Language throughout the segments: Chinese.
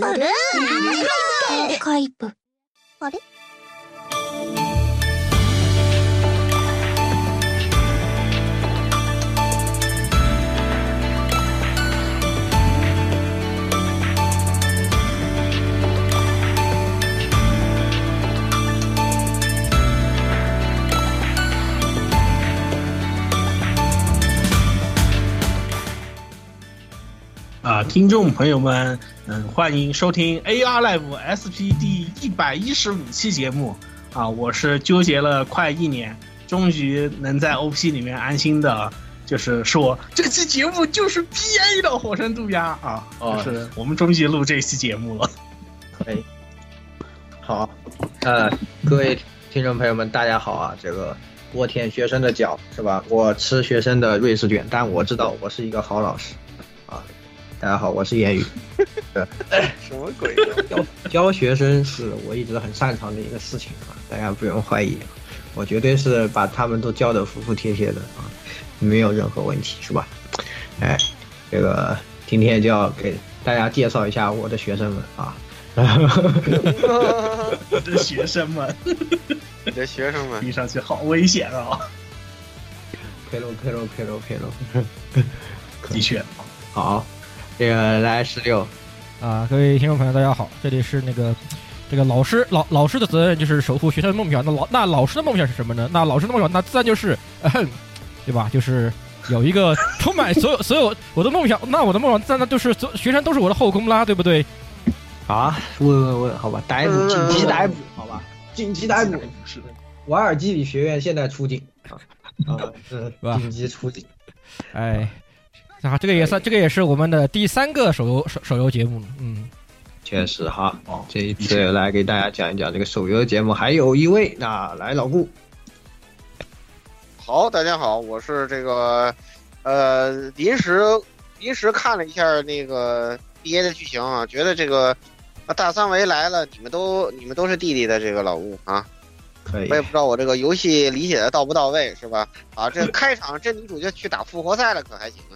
あれ？カイプ。あれ？啊，听众朋友们，嗯，欢迎收听 AR Live SP 第一百一十五期节目啊！我是纠结了快一年，终于能在 OP 里面安心的，就是说这期节目就是 PA 的火山渡鸦啊！哦就是我们终于录这期节目了。哎，好，呃，各位听众朋友们，大家好啊！这个我舔学生的脚是吧？我吃学生的瑞士卷，但我知道我是一个好老师啊！大家好，我是言语。什么鬼？教教学生是我一直很擅长的一个事情啊，大家不用怀疑，我绝对是把他们都教得服服帖帖的啊，没有任何问题，是吧？哎，这个今天就要给大家介绍一下我的学生们啊。我的学生们，你的学生们听上去好危险啊！佩罗佩罗佩罗佩罗，的确，好，这个来十六啊，各位听众朋友，大家好，这里是那个这个老师老老师的责任就是守护学生的梦想，那老那老师的梦想是什么呢？那老师的梦想那自然就是，嗯、对吧？就是有一个 充满所有所有我的梦想，那我的梦想自然那就是所学生都是我的后宫啦，对不对？啊，问问问，好吧，逮捕，紧急逮捕，好吧，紧急逮捕，是的，瓦尔基里学院现在出警 啊啊，是吧紧急出警。哎，啊，这个也算，这个也是我们的第三个手游手手游节目了，嗯，确实哈，哦这一次来给大家讲一讲这个手游节目，还有一位，那来老顾，好，大家好，我是这个，呃，临时临时看了一下那个 BA 的剧情啊，觉得这个啊大三维来了，你们都你们都是弟弟的这个老顾啊，可以。我也不知道我这个游戏理解的到不到位是吧？啊，这开场这女主角去打复活赛了，可还行啊，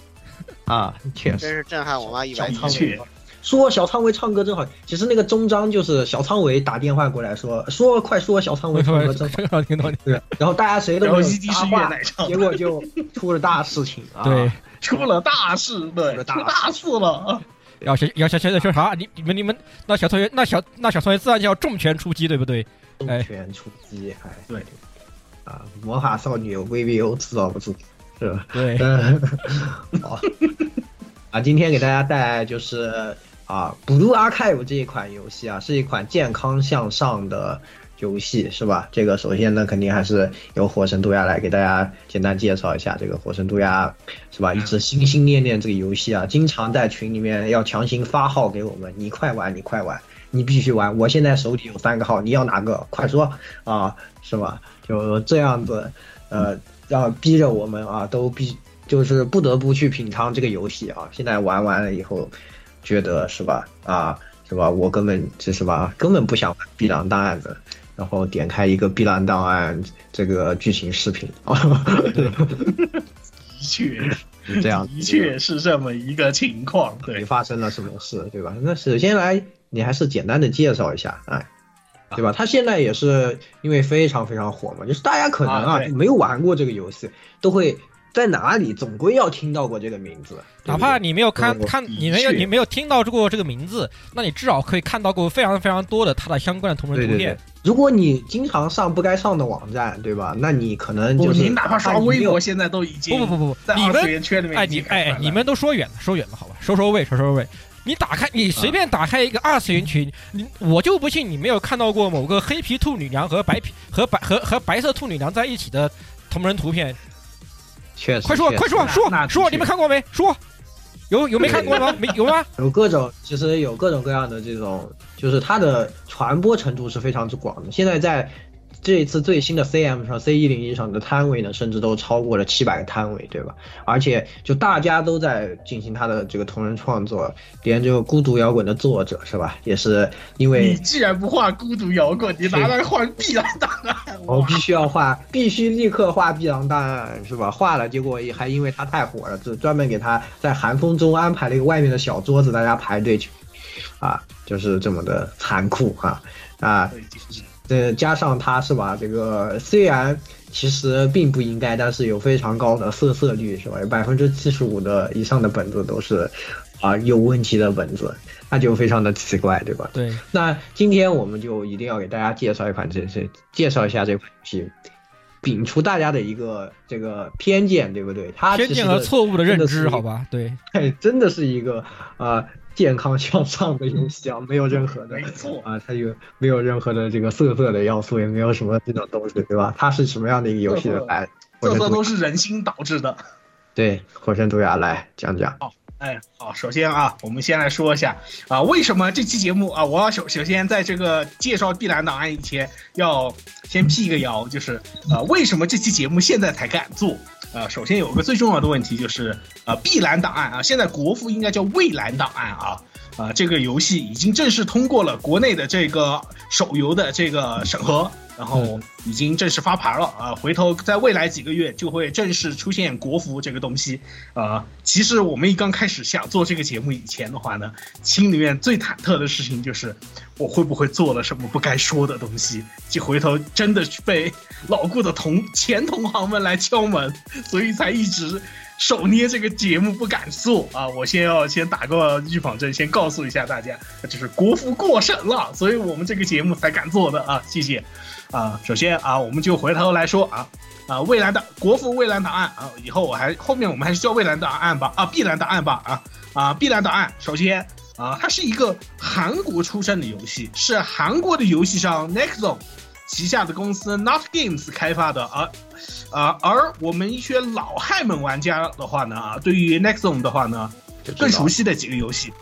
啊，确实。真是震撼我妈一百的确，说小仓唯唱歌真好，其实那个终章就是小仓唯打电话过来说说快说小仓唯唱歌真好，这个听到你对，然后大家谁都没有话结果就出了大事情啊！对，出了大事，对，了大出大事了。要小要小小的说啥？你你们你们那小同学那小那小同学自然就要重拳出击，对不对？哎。重拳出击，哎，对，啊，魔法少女 VVO 制造不住，是吧？对，嗯，好，啊，今天给大家带来就是啊，Blue Archive 这一款游戏啊，是一款健康向上的游戏，是吧？这个首先呢，肯定还是由火神渡鸦来给大家简单介绍一下这个火神渡鸦，是吧？一直心心念念这个游戏啊，经常在群里面要强行发号给我们，你快玩，你快玩。你必须玩，我现在手里有三个号，你要哪个？快说啊，是吧？就这样子，呃，让逼着我们啊，都必就是不得不去品尝这个游戏啊。现在玩完了以后，觉得是吧？啊，是吧？我根本就是吧，根本不想玩 B 档档案的。然后点开一个碧蓝档案这个剧情视频啊，的确，是这样，的确是这么一个情况。对，发生了什么事，对吧？那首先来，你还是简单的介绍一下，哎。对吧？他现在也是因为非常非常火嘛，就是大家可能啊啊没有玩过这个游戏，都会在哪里，总归要听到过这个名字。对对哪怕你没有看嗯看，你没有你没有听到过这个名字，那你至少可以看到过非常非常多的它的相关的同人对对对图片。，如果你经常上不该上的网站，对吧？那你可能，就是你哪怕刷微博，现在都已经不不不不在，你们二次元圈里面哎你哎你们都说远了，说远了，好吧，收收尾，收收尾。你打开，你随便打开一个二次元群，你我就不信你没有看到过某个黑皮兔女娘和白皮和白和和白色兔女娘在一起的同人图片。确实快说，快说，说说，你们看过没？说，有有没看过吗？没有吗？有各种，其实有各种各样的这种，就是它的传播程度是非常之广的。现在在这一次最新的 CM 上，C 一零一上的摊位呢，甚至都超过了七百个摊位，对吧？而且就大家都在进行他的这个同人创作，连这个孤独摇滚的作者是吧，也是因为你为既然不画孤独摇滚，你拿来画碧蓝档案，我必须要画，必须立刻画碧狼档案是吧？画了，结果也还因为他太火了，就专门给他在寒风中安排了一个外面的小桌子，大家排队去，啊，就是这么的残酷哈啊。呃，加上他是吧？这个虽然其实并不应该，但是有非常高的色色率是吧？有百分之七十五的以上的本子都是啊、有问题的本子，那就非常的奇怪，对吧？对，那今天我们就一定要给大家介绍一款这这介绍一下这款游戏，摒除大家的一个这个偏见，对不对？它偏见和错误的认知，好？吧？对，哎，真的是一个啊、健康向上的游戏啊，没有任何的没错啊，它有没有任何的这个色色的要素，也没有什么这种东西，对吧？它是什么样的一个游戏的来？火这这都是人心导致的。对火神毒牙来讲讲。哎，好，首先啊，我们先来说一下啊，为什么这期节目啊，我要首首先在这个介绍碧蓝档案以前，要先辟一个谣，就是啊，为什么这期节目现在才敢做？呃，首先有个最重要的问题就是，呃，碧蓝档案啊，现在国服应该叫蔚蓝档案啊，啊，这个游戏已经正式通过了国内的这个手游的这个审核，然后已经正式发牌了啊，回头在未来几个月就会正式出现国服这个东西。呃，其实我们一刚开始想做这个节目以前的话呢，心里面最忐忑的事情就是我会不会做了什么不该说的东西，就回头真的去被老顾的同前同行们来敲门，所以才一直手捏这个节目不敢做啊！我先要先打个预防针，先告诉一下大家，就是国服过审了，所以我们这个节目才敢做的啊！谢谢啊！首先啊，我们就回头来说啊。啊，蔚蓝的国服蔚蓝档案啊，以后我还后面我们还是叫蔚蓝档案吧，啊，碧蓝档案吧，啊啊，碧蓝档案，首先啊，它是一个韩国出身的游戏，是韩国的游戏商 Nexon 旗下的公司 Not Games 开发的，而啊，而我们一些老嗨们玩家的话呢，啊，对于 Nexon 的话呢，更熟悉的几个游戏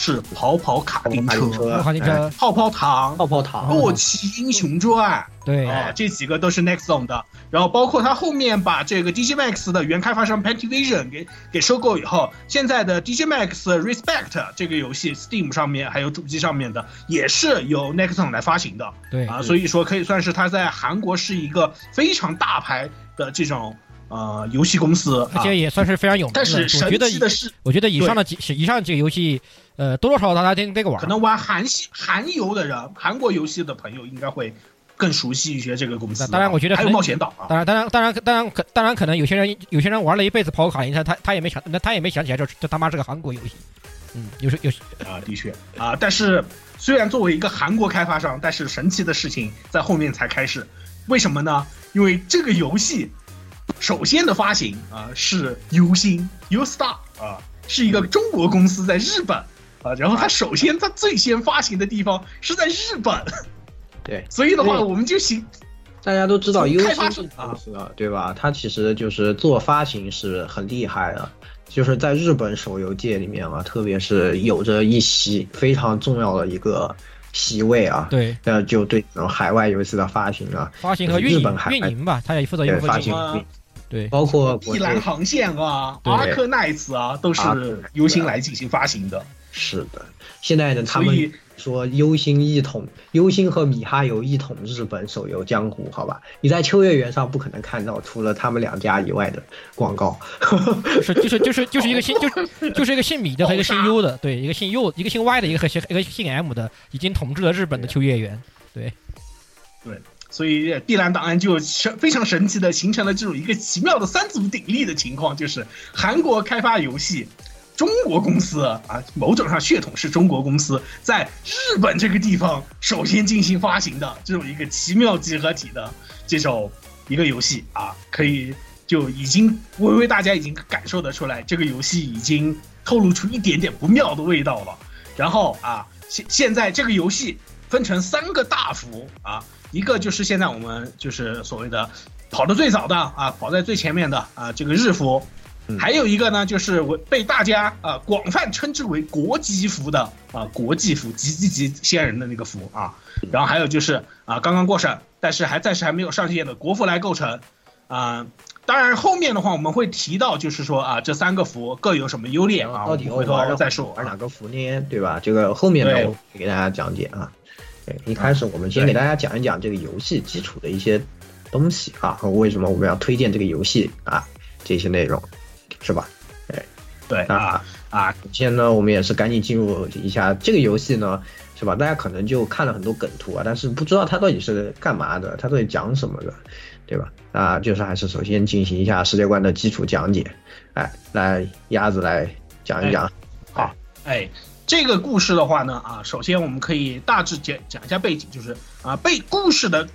是跑跑卡丁车、跑卡丁车、泡泡糖、泡泡糖、洛奇英雄传。对。啊，这几个都是 Nexon 的，然后包括他后面把这个 DJ Max 的原开发商 Pentivision 给给收购以后，现在的 DJ Max Respect 这个游戏 Steam 上面还有主机上面的也是由 Nexon 来发行的，对啊，所以说可以算是他在韩国是一个非常大牌的这种呃游戏公司，而且也算是非常有名的。但是我觉得神奇的是，我觉得以上的几以上几个游戏，呃，多多少少大家听这个玩，可能玩韩系韩游的人，韩国游戏的朋友应该会更熟悉一些这个公司。当然，我觉得还有冒险岛啊，当然，当然，当然，当然，可当然可能有些人有些人玩了一辈子跑卡丁车，他他也没想，那他也没想起来这这他妈是个韩国游戏。嗯，有时有啊，的确啊，但是虽然作为一个韩国开发商，但是神奇的事情在后面才开始。为什么呢？因为这个游戏首先的发行啊是游星 U Star 啊，是一个中国公司在日本啊，然后它首先它最先发行的地方是在日本，对，所以的话我们就行。大家都知道开发者星公司啊，对吧？它其实就是做发行是很厉害的，就是在日本手游界里面啊，特别是有着一席非常重要的一个席位啊。对，那，就对这种海外游戏的发行啊，发行和运营日本运营吧，它也负责运对发行营。运营对，包括国碧蓝内航线啊，对阿克奈斯啊，都是由星来进行发行的。是的，现在呢，他们说优心一统，优心和米哈游一统日本手游江湖，好吧？你在秋叶原上不可能看到除了他们两家以外的广告。就是就是就是就是一个姓就是 就是一个姓米的和一个姓 U 的，对，一个姓 U 一个姓 Y 的，一个和姓一个姓 M 的，已经统治了日本的秋叶原。对，对所以碧蓝档案就神非常神奇的形成了这种一个奇妙的三足鼎立的情况，就是韩国开发游戏。中国公司啊，某种上血统是中国公司，在日本这个地方首先进行发行的这种一个奇妙集合体的这种一个游戏啊，可以就已经微微大家已经感受得出来，这个游戏已经透露出一点点不妙的味道了。然后啊，现现在这个游戏分成三个大服啊，一个就是现在我们就是所谓的跑得最早的啊，跑在最前面的啊，这个日服。还有一个呢，就是为被大家啊广泛称之为国际服的啊国际服，极极极仙人的那个服啊，然后还有就是啊刚刚过审，但是还暂时还没有上线的国服来构成啊。当然后面的话我们会提到，就是说啊这三个服各有什么优劣啊，到底回头再说玩哪个服呢？对吧？这个后面呢我会给大家讲解啊。对，一开始我们先给大家讲一讲这个游戏基础的一些东西啊，和为什么我们要推荐这个游戏啊这些内容。是吧？哎，对啊啊！首先呢，我们也是赶紧进入一下这个游戏呢，是吧？大家可能就看了很多梗图啊，但是不知道它到底是干嘛的，它到底讲什么的，对吧？啊，就是还是首先进行一下世界观的基础讲解。哎，来鸭子来讲一讲。好，哎，这个故事的话呢，啊，首先我们可以大致讲讲一下背景，就是啊，背故事的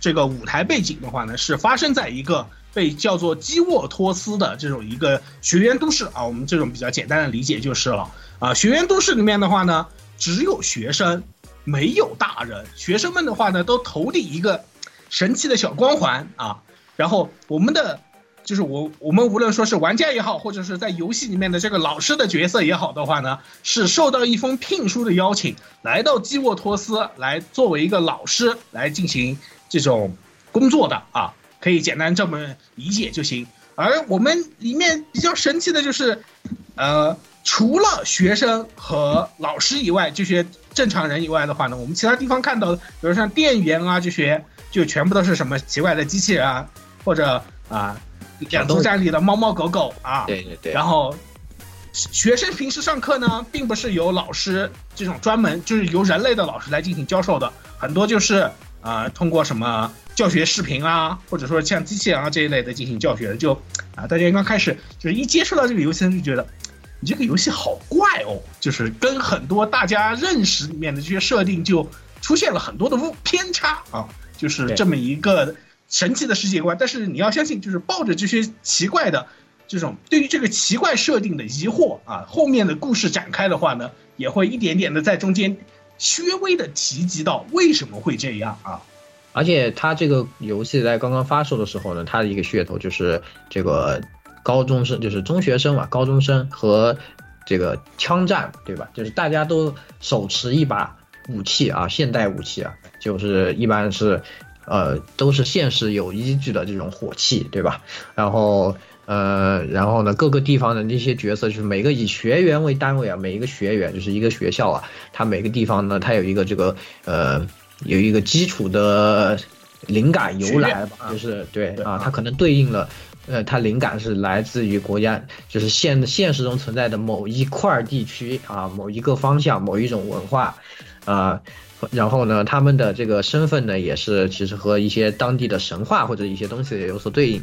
这个舞台背景的话呢，是发生在一个。被叫做基沃托斯的这种一个学员都市啊，我们这种比较简单的理解就是了啊。学员都市里面的话呢，只有学生，没有大人。学生们的话呢，都头顶一个神奇的小光环啊。然后我们的就是我我们无论说是玩家也好，或者是在游戏里面的这个老师的角色也好的话呢，是受到一封聘书的邀请，来到基沃托斯来作为一个老师来进行这种工作的啊。可以简单这么理解就行。而我们里面比较神奇的就是，呃，除了学生和老师以外，这些正常人以外的话呢，我们其他地方看到的，比如像店员啊这些，就全部都是什么奇怪的机器人啊，或者啊，养猪站里的猫猫狗狗啊。对对对。然后，学生平时上课呢，并不是由老师这种专门，就是由人类的老师来进行教授的，很多就是啊，通过什么。教学视频啊，或者说像机器人啊这一类的进行教学，就啊，大家刚开始就是一接触到这个游戏，就觉得你这个游戏好怪哦，就是跟很多大家认识里面的这些设定就出现了很多的误偏差啊，就是这么一个神奇的世界观。但是你要相信，就是抱着这些奇怪的这种对于这个奇怪设定的疑惑啊，后面的故事展开的话呢，也会一点点的在中间稍微的提及到为什么会这样啊。而且它这个游戏在刚刚发售的时候呢，它的一个噱头就是这个高中生，就是中学生嘛，高中生和这个枪战，对吧？就是大家都手持一把武器啊，现代武器啊，就是一般是，呃，都是现实有依据的这种火器，对吧？然后，呃，然后呢，各个地方的那些角色，就是每个以学员为单位啊，每一个学员就是一个学校啊，它每个地方呢，它有一个这个，呃。有一个基础的灵感由来吧，就是对啊，它可能对应了，呃，它灵感是来自于国家，就是现现实中存在的某一块地区啊，某一个方向，某一种文化，啊，然后呢，他们的这个身份呢，也是其实和一些当地的神话或者一些东西也有所对应。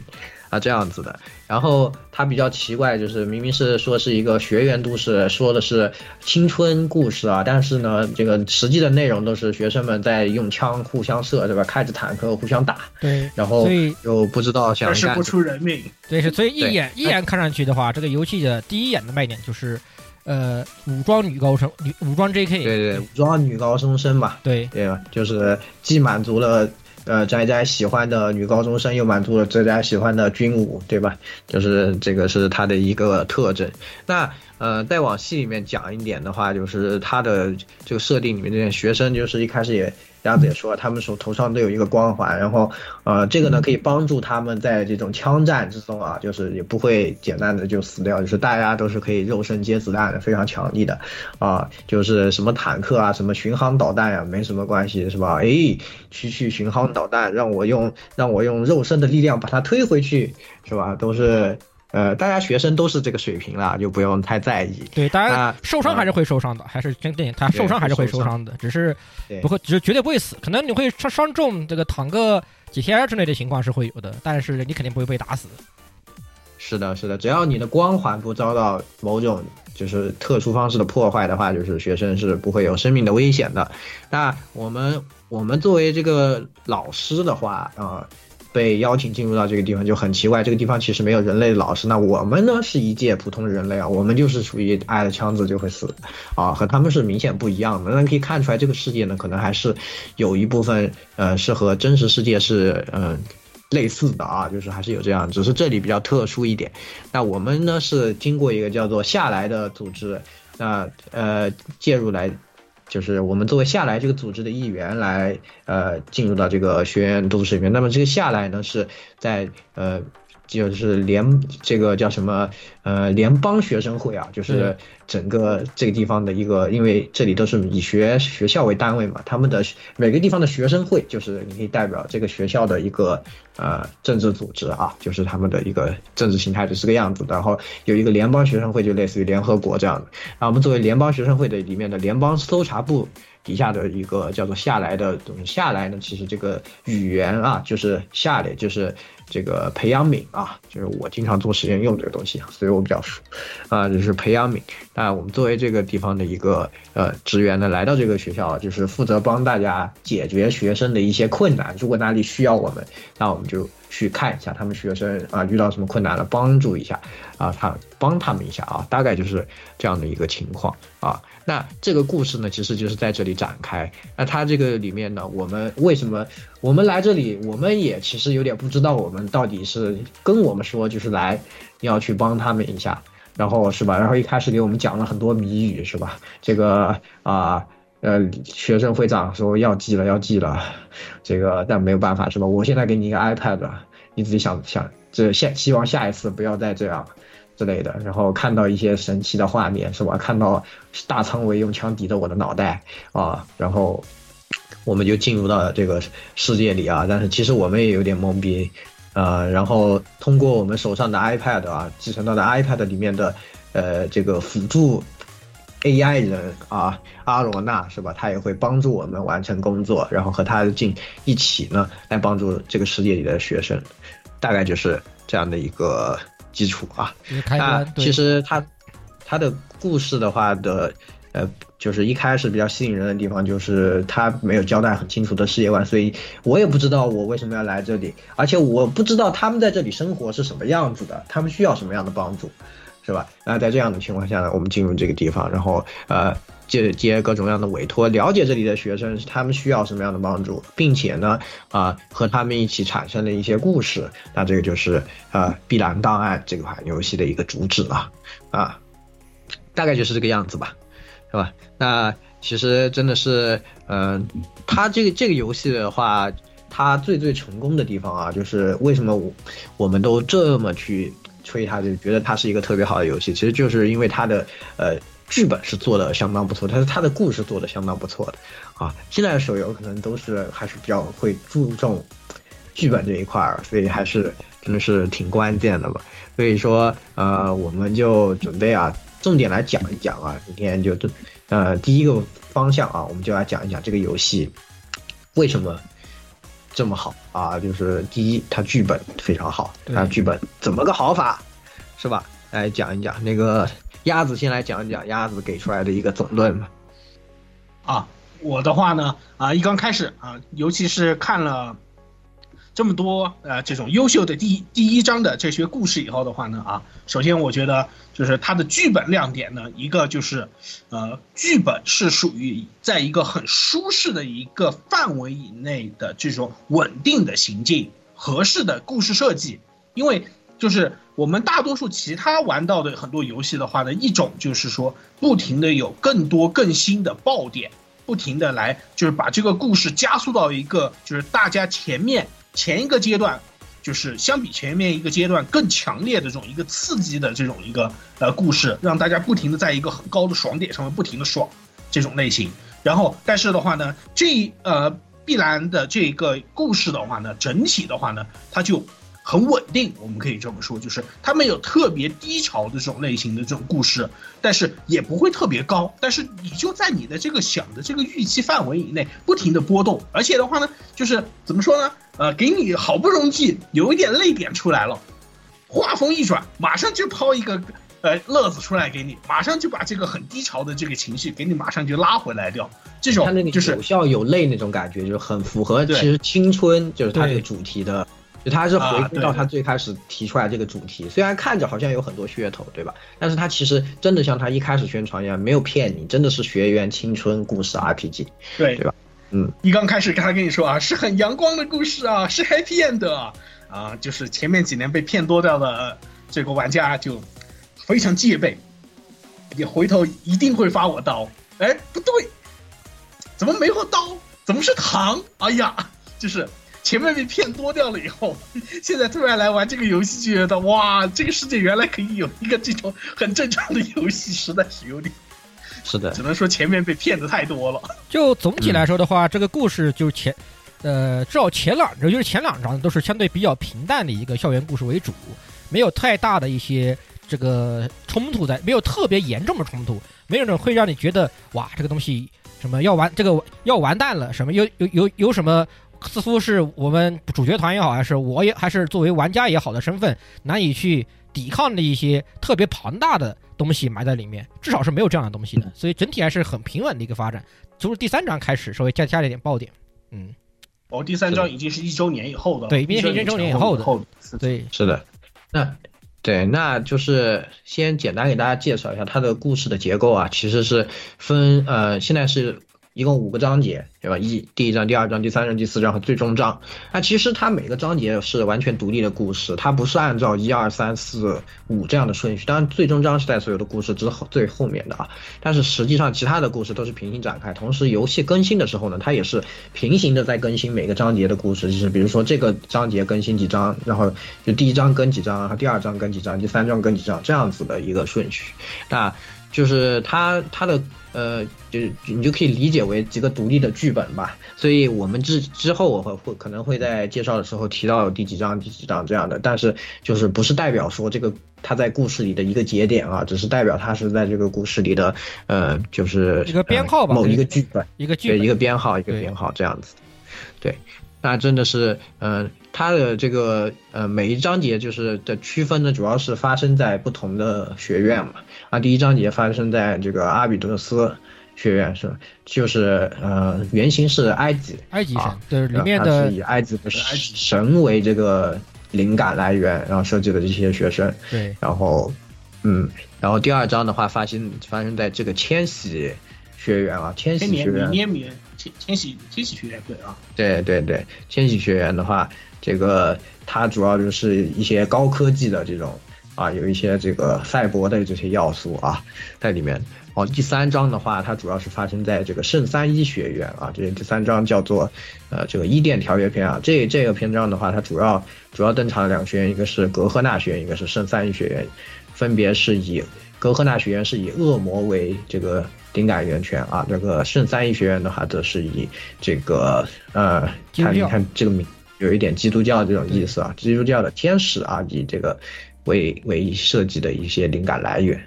啊，这样子的，然后他比较奇怪，就是明明是说是一个学员都市，说的是青春故事啊，但是呢，这个实际的内容都是学生们在用枪互相射，对吧？开着坦克互相打，对，然后又不知道想是不出人命，对，是所以一眼一眼看上去的话，这个游戏的第一眼的卖点就是，呃，武装女高生，女武装 J.K. 对对，武装女高中生嘛，对对吧？就是既满足了。呃，宅宅喜欢的女高中生又满足了宅宅喜欢的军武，对吧？就是这个是他的一个特征。那呃，再往戏里面讲一点的话，就是他的这个设定里面这些学生，就是一开始也。鸭子也说，他们手头上都有一个光环，然后，呃，这个呢可以帮助他们在这种枪战之中啊，就是也不会简单的就死掉，就是大家都是可以肉身接子弹的，非常强力的，啊，就是什么坦克啊，什么巡航导弹呀，没什么关系，是吧？哎，区区巡航导弹，让我用让我用肉身的力量把它推回去，是吧？都是。呃，大家学生都是这个水平了，就不用太在意。对，当然受伤还是会受伤的，还是真正他受伤还是会受伤的，只是不会，只是绝对不会死，可能你会伤伤重，这个躺个几天之类的情况是会有的，但是你肯定不会被打死。是的，是的，只要你的光环不遭到某种就是特殊方式的破坏的话，就是学生是不会有生命的危险的。那我们我们作为这个老师的话啊、被邀请进入到这个地方就很奇怪，这个地方其实没有人类的老师。那我们呢是一介普通人类啊，我们就是属于挨了枪子就会死啊，和他们是明显不一样的。那可以看出来，这个世界呢可能还是有一部分呃是和真实世界是嗯。呃类似的啊，就是还是有这样，只是这里比较特殊一点。那我们呢是经过一个叫做下来的组织，那呃介入来，就是我们作为下来这个组织的一员来呃进入到这个学院都市里面。那么这个下来呢是在呃就是联这个叫什么呃联邦学生会啊，就是整个这个地方的一个，因为这里都是以学学校为单位嘛，他们的每个地方的学生会就是你可以代表这个学校的一个呃政治组织啊，就是他们的一个政治形态就是这个样子。然后有一个联邦学生会，就类似于联合国这样的。然后我们作为联邦学生会的里面的联邦搜查部。底下的一个叫做下来的东西，下来呢，其实这个语言啊，就是下来，就是这个培养皿啊，就是我经常做实验用这个东西，所以我比较熟，啊，就是培养皿。那我们作为这个地方的一个呃职员呢，来到这个学校，就是负责帮大家解决学生的一些困难。如果哪里需要我们，那我们就去看一下他们学生啊遇到什么困难了，帮助一下啊，他帮他们一下啊，大概就是这样的一个情况啊。那这个故事呢，其实就是在这里展开。那它这个里面呢，我们为什么我们来这里，我们也其实有点不知道，我们到底是跟我们说就是来要去帮他们一下，然后是吧？然后一开始给我们讲了很多谜语，是吧？这个啊。呃学生会长说要记了，要记了，这个但没有办法是吧？我现在给你一个 iPad，你自己想想，这下希望下一次不要再这样之类的。然后看到一些神奇的画面是吧？看到大仓唯用枪抵着我的脑袋啊，然后我们就进入到这个世界里啊。但是其实我们也有点懵逼，呃，然后通过我们手上的 iPad 啊，继承到的 iPad 里面的呃这个辅助。AI 人啊，阿罗娜是吧？他也会帮助我们完成工作，然后和他进一起呢，来帮助这个世界里的学生，大概就是这样的一个基础啊。那其实他他的故事的话的，呃，就是一开始比较吸引人的地方，就是他没有交代很清楚的世界观，所以我也不知道我为什么要来这里，而且我不知道他们在这里生活是什么样子的，他们需要什么样的帮助。是吧？那在这样的情况下呢，我们进入这个地方，然后呃接接各种各样的委托，了解这里的学生他们需要什么样的帮助，并且呢啊、和他们一起产生了一些故事。那这个就是呃《碧蓝档案》这款游戏的一个主旨了啊，大概就是这个样子吧，是吧？那其实真的是嗯、呃，它这个这个游戏的话，它最最成功的地方啊，就是为什么我我们都这么去。吹它就觉得它是一个特别好的游戏，其实就是因为它的呃剧本是做的相当不错，但是它的故事做的相当不错的啊。现在的手游可能都是还是比较会注重剧本这一块儿，所以还是真的是挺关键的吧。所以说呃，我们就准备啊，重点来讲一讲啊，今天就这呃第一个方向啊，我们就来讲一讲这个游戏为什么。这么好啊！就是第一，它剧本非常好，它剧本怎么个好法，是吧？来讲一讲那个鸭子，先来讲一讲鸭子给出来的一个总论吧。啊，我的话呢，啊，一刚开始啊，尤其是看了这么多呃这种优秀的第第一章的这些故事以后的话呢，啊，首先我觉得就是它的剧本亮点呢，一个就是呃剧本是属于在一个很舒适的一个范围以内的这种稳定的行进，合适的故事设计，因为就是我们大多数其他玩到的很多游戏的话呢，一种就是说不停的有更多更新的爆点，不停的来就是把这个故事加速到一个就是大家前面。前一个阶段，就是相比前面一个阶段更强烈的这种一个刺激的这种一个呃故事，让大家不停的在一个很高的爽点上面不停的爽这种类型。然后，但是的话呢，这呃碧蓝的这个故事的话呢，整体的话呢，它就很稳定，我们可以这么说，就是它没有特别低潮的这种类型的这种故事，但是也不会特别高，但是你就在你的这个想的这个预期范围以内，不停的波动，而且的话呢，就是怎么说呢？呃，给你好不容易有一点泪点出来了，话锋一转，马上就抛一个呃乐子出来给你，马上就把这个很低潮的这个情绪给你马上就拉回来掉，这种就是有笑有泪那种感觉，就是很符合其实青春就是它这个主题的，就他是回啊对归到他最开始提出来这个主题，虽然看着好像有很多噱头，对吧？但是他其实真的像他一开始宣传一样，没有骗你，真的是学员青春故事 RPG。对对吧？嗯，一刚开始他跟你说啊，是很阳光的故事啊，是 happy end 啊，啊，就是前面几年被骗多掉的这个玩家就非常戒备，也回头一定会发我刀。哎，不对，怎么没有刀？怎么是糖？哎呀，就是前面被骗多掉了以后，现在突然来玩这个游戏，就觉得哇，这个世界原来可以有一个这种很正常的游戏，实在是有点，是的只，能说前面被骗的太多了。就总体来说的话，这个故事就前，呃，至少前两章，就是前两章都是相对比较平淡的一个校园故事为主，没有太大的一些这个冲突在，没有特别严重的冲突，没有那种会让你觉得哇，这个东西什么要完，这个要完蛋了，什么有有有有什么。似乎是我们主角团也好，还是我也还是作为玩家也好的身份，难以去抵抗的一些特别庞大的东西埋在里面，至少是没有这样的东西的，所以整体还是很平稳的一个发展。从第三章开始稍微加加了一点爆点，嗯，哦，第三章已经是一周年以后的，对已经是一周年以后的后的，对，是的，那对，那就是先简单给大家介绍一下它的故事的结构啊，其实是分呃，现在是一共五个章节，对吧？一第一章、第二章、第三章、第四章和最终章。那其实它每个章节是完全独立的故事，它不是按照一二三四五这样的顺序。当然，最终章是在所有的故事之后最后面的啊。但是实际上，其他的故事都是平行展开。同时，游戏更新的时候呢，它也是平行的在更新每个章节的故事，就是比如说这个章节更新几章，然后就第一章更几章，然后第二章更几章，第三章更几章，这样子的一个顺序。那就是它它的呃，就是你就可以理解为几个独立的剧本吧。所以我们之之后我会会可能会在介绍的时候提到第几章第几章这样的，但是就是不是代表说这个它在故事里的一个节点啊，只是代表它是在这个故事里的呃，就是一个编号吧呃某一个剧本，一个剧本一个编号一个编号这样子。对，那真的是，嗯、它的这个呃每一章节就是的区分呢，主要是发生在不同的学院嘛。啊，第一章节发生在这个阿比德斯学院是吧，就是呃原型是埃及，埃及神啊，对里面它的是以埃及的神为这个灵感来源，然后设计的这些学生。对，然后，嗯，然后第二章的话发生发生在这个千禧学院啊，千禧学院千禧千禧学院对啊，对对对，千禧学院的话，这个它主要就是一些高科技的这种啊，有一些这个赛博的这些要素啊在里面。哦，第三章的话，它主要是发生在这个圣三一学院啊，这第三章叫做呃这个伊甸条约篇啊。这这个篇章的话，它主要主要登场的两个学院，一个是格赫纳学院，一个是圣三一学院，分别是以格赫纳学院是以恶魔为这个灵感源泉啊，这个圣三一学院的话，则是以这个呃，看你看这个名有一点基督教这种意思啊，基督教的天使啊，以这个为为设计的一些灵感来源，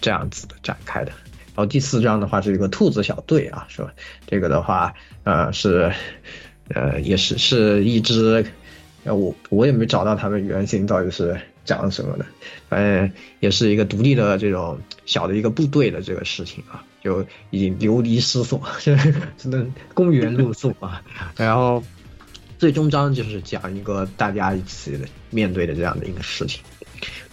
这样子的展开的。然后第四章的话是一个兔子小队啊，是吧？这个的话，呃，是，呃，也是是一支，呃，我我也没找到他们原型到底是讲什么的，反正也是一个独立的这种小的一个部队的这个事情啊，就已经流离失所，只能公园露宿啊。然后最终章就是讲一个大家一起的面对的这样的一个事情，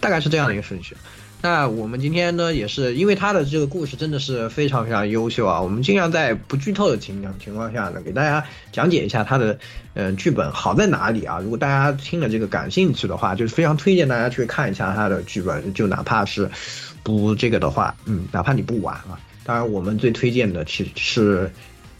大概是这样的一个顺序。那我们今天呢，也是因为他的这个故事真的是非常非常优秀啊，我们尽量在不剧透的情况情况下呢，给大家讲解一下他的呃剧本好在哪里啊。如果大家听了这个感兴趣的话，就是非常推荐大家去看一下他的剧本，就哪怕是不这个的话，嗯，哪怕你不玩啊，当然我们最推荐的其实是。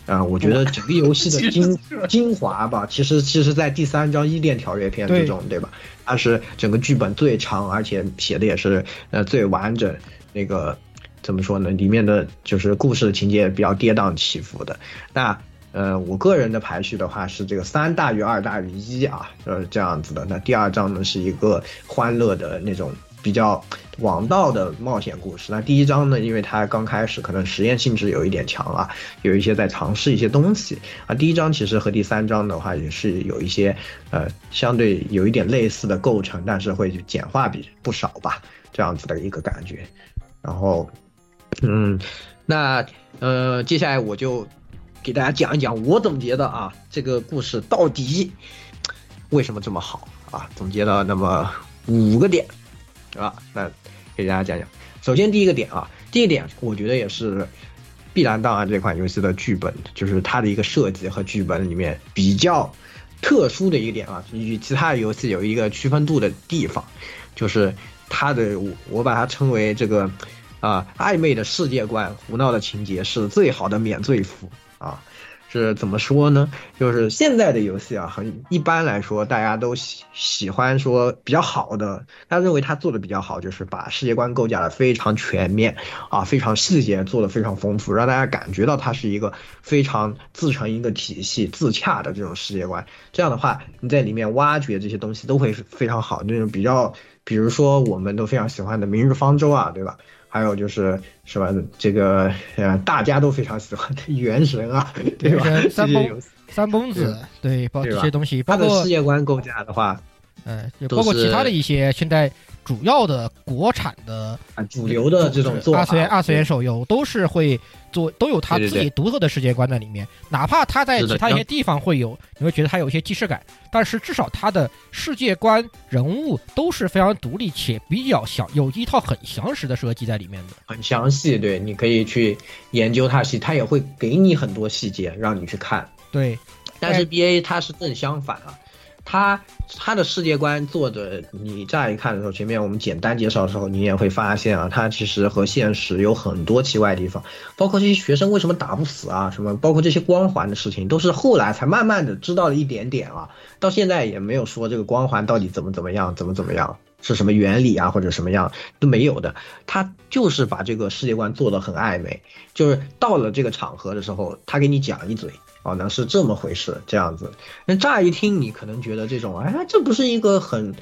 啊、我觉得整个游戏的 精精华吧，其实其实，在第三章伊甸条约篇之中，对吧？它是整个剧本最长，而且写的也是呃最完整。那个怎么说呢？里面的就是故事情节比较跌宕起伏的。那呃，我个人的排序的话是这个三大于二大于一啊，呃这样子的。那第二章呢是一个欢乐的那种比较王道的冒险故事。那第一章呢，因为它刚开始可能实验性质有一点强啊，有一些在尝试一些东西啊。第一章其实和第三章的话也是有一些呃相对有一点类似的构成，但是会简化比不少吧，这样子的一个感觉。然后，嗯，那呃接下来我就。给大家讲一讲我总结的啊，这个故事到底为什么这么好啊？总结了那么五个点，啊，那给大家讲讲。首先第一个点啊，第一点我觉得也是《碧蓝档案》这款游戏的剧本，就是它的一个设计和剧本里面比较特殊的一个点啊，与其他游戏有一个区分度的地方，就是它的我把它称为这个啊暧昧的世界观、胡闹的情节是最好的免罪符。啊，是怎么说呢？就是现在的游戏啊，很一般来说，大家都喜喜欢说比较好的，他认为他做的比较好，就是把世界观构架的非常全面啊，非常细节做的非常丰富，让大家感觉到它是一个非常自成一个体系、自洽的这种世界观。这样的话，你在里面挖掘这些东西都会非常好。那种比较，比如说我们都非常喜欢的《明日方舟》啊，对吧？还有就是是吧？这个呃，大家都非常喜欢的《原神》啊，对吧？三崩三崩子，对，包括这些东西，包括世界观构架的话，嗯，包括其他的一些现在。主要的国产的主流的这种二次元二次元手游都是会做，都有他自己独特的世界观在里面。哪怕他在其他一些地方会有，你会觉得他有一些既视感，但是至少他的世界观、人物都是非常独立且比较详，有一套很详实的设计在里面的。很详细，对，你可以去研究它细，它也会给你很多细节让你去看。对，但是 B A 它是正相反啊。他他的世界观做的，你乍一看的时候，前面我们简单介绍的时候，你也会发现啊，他其实和现实有很多奇怪的地方，包括这些学生为什么打不死啊，什么，包括这些光环的事情，都是后来才慢慢的知道了一点点啊，到现在也没有说这个光环到底怎么怎么样，怎么怎么样，是什么原理啊，或者什么样都没有的，他就是把这个世界观做的很暧昧，就是到了这个场合的时候，他给你讲一嘴。可能是这么回事，这样子。那乍一听，你可能觉得这种，哎，这不是一个很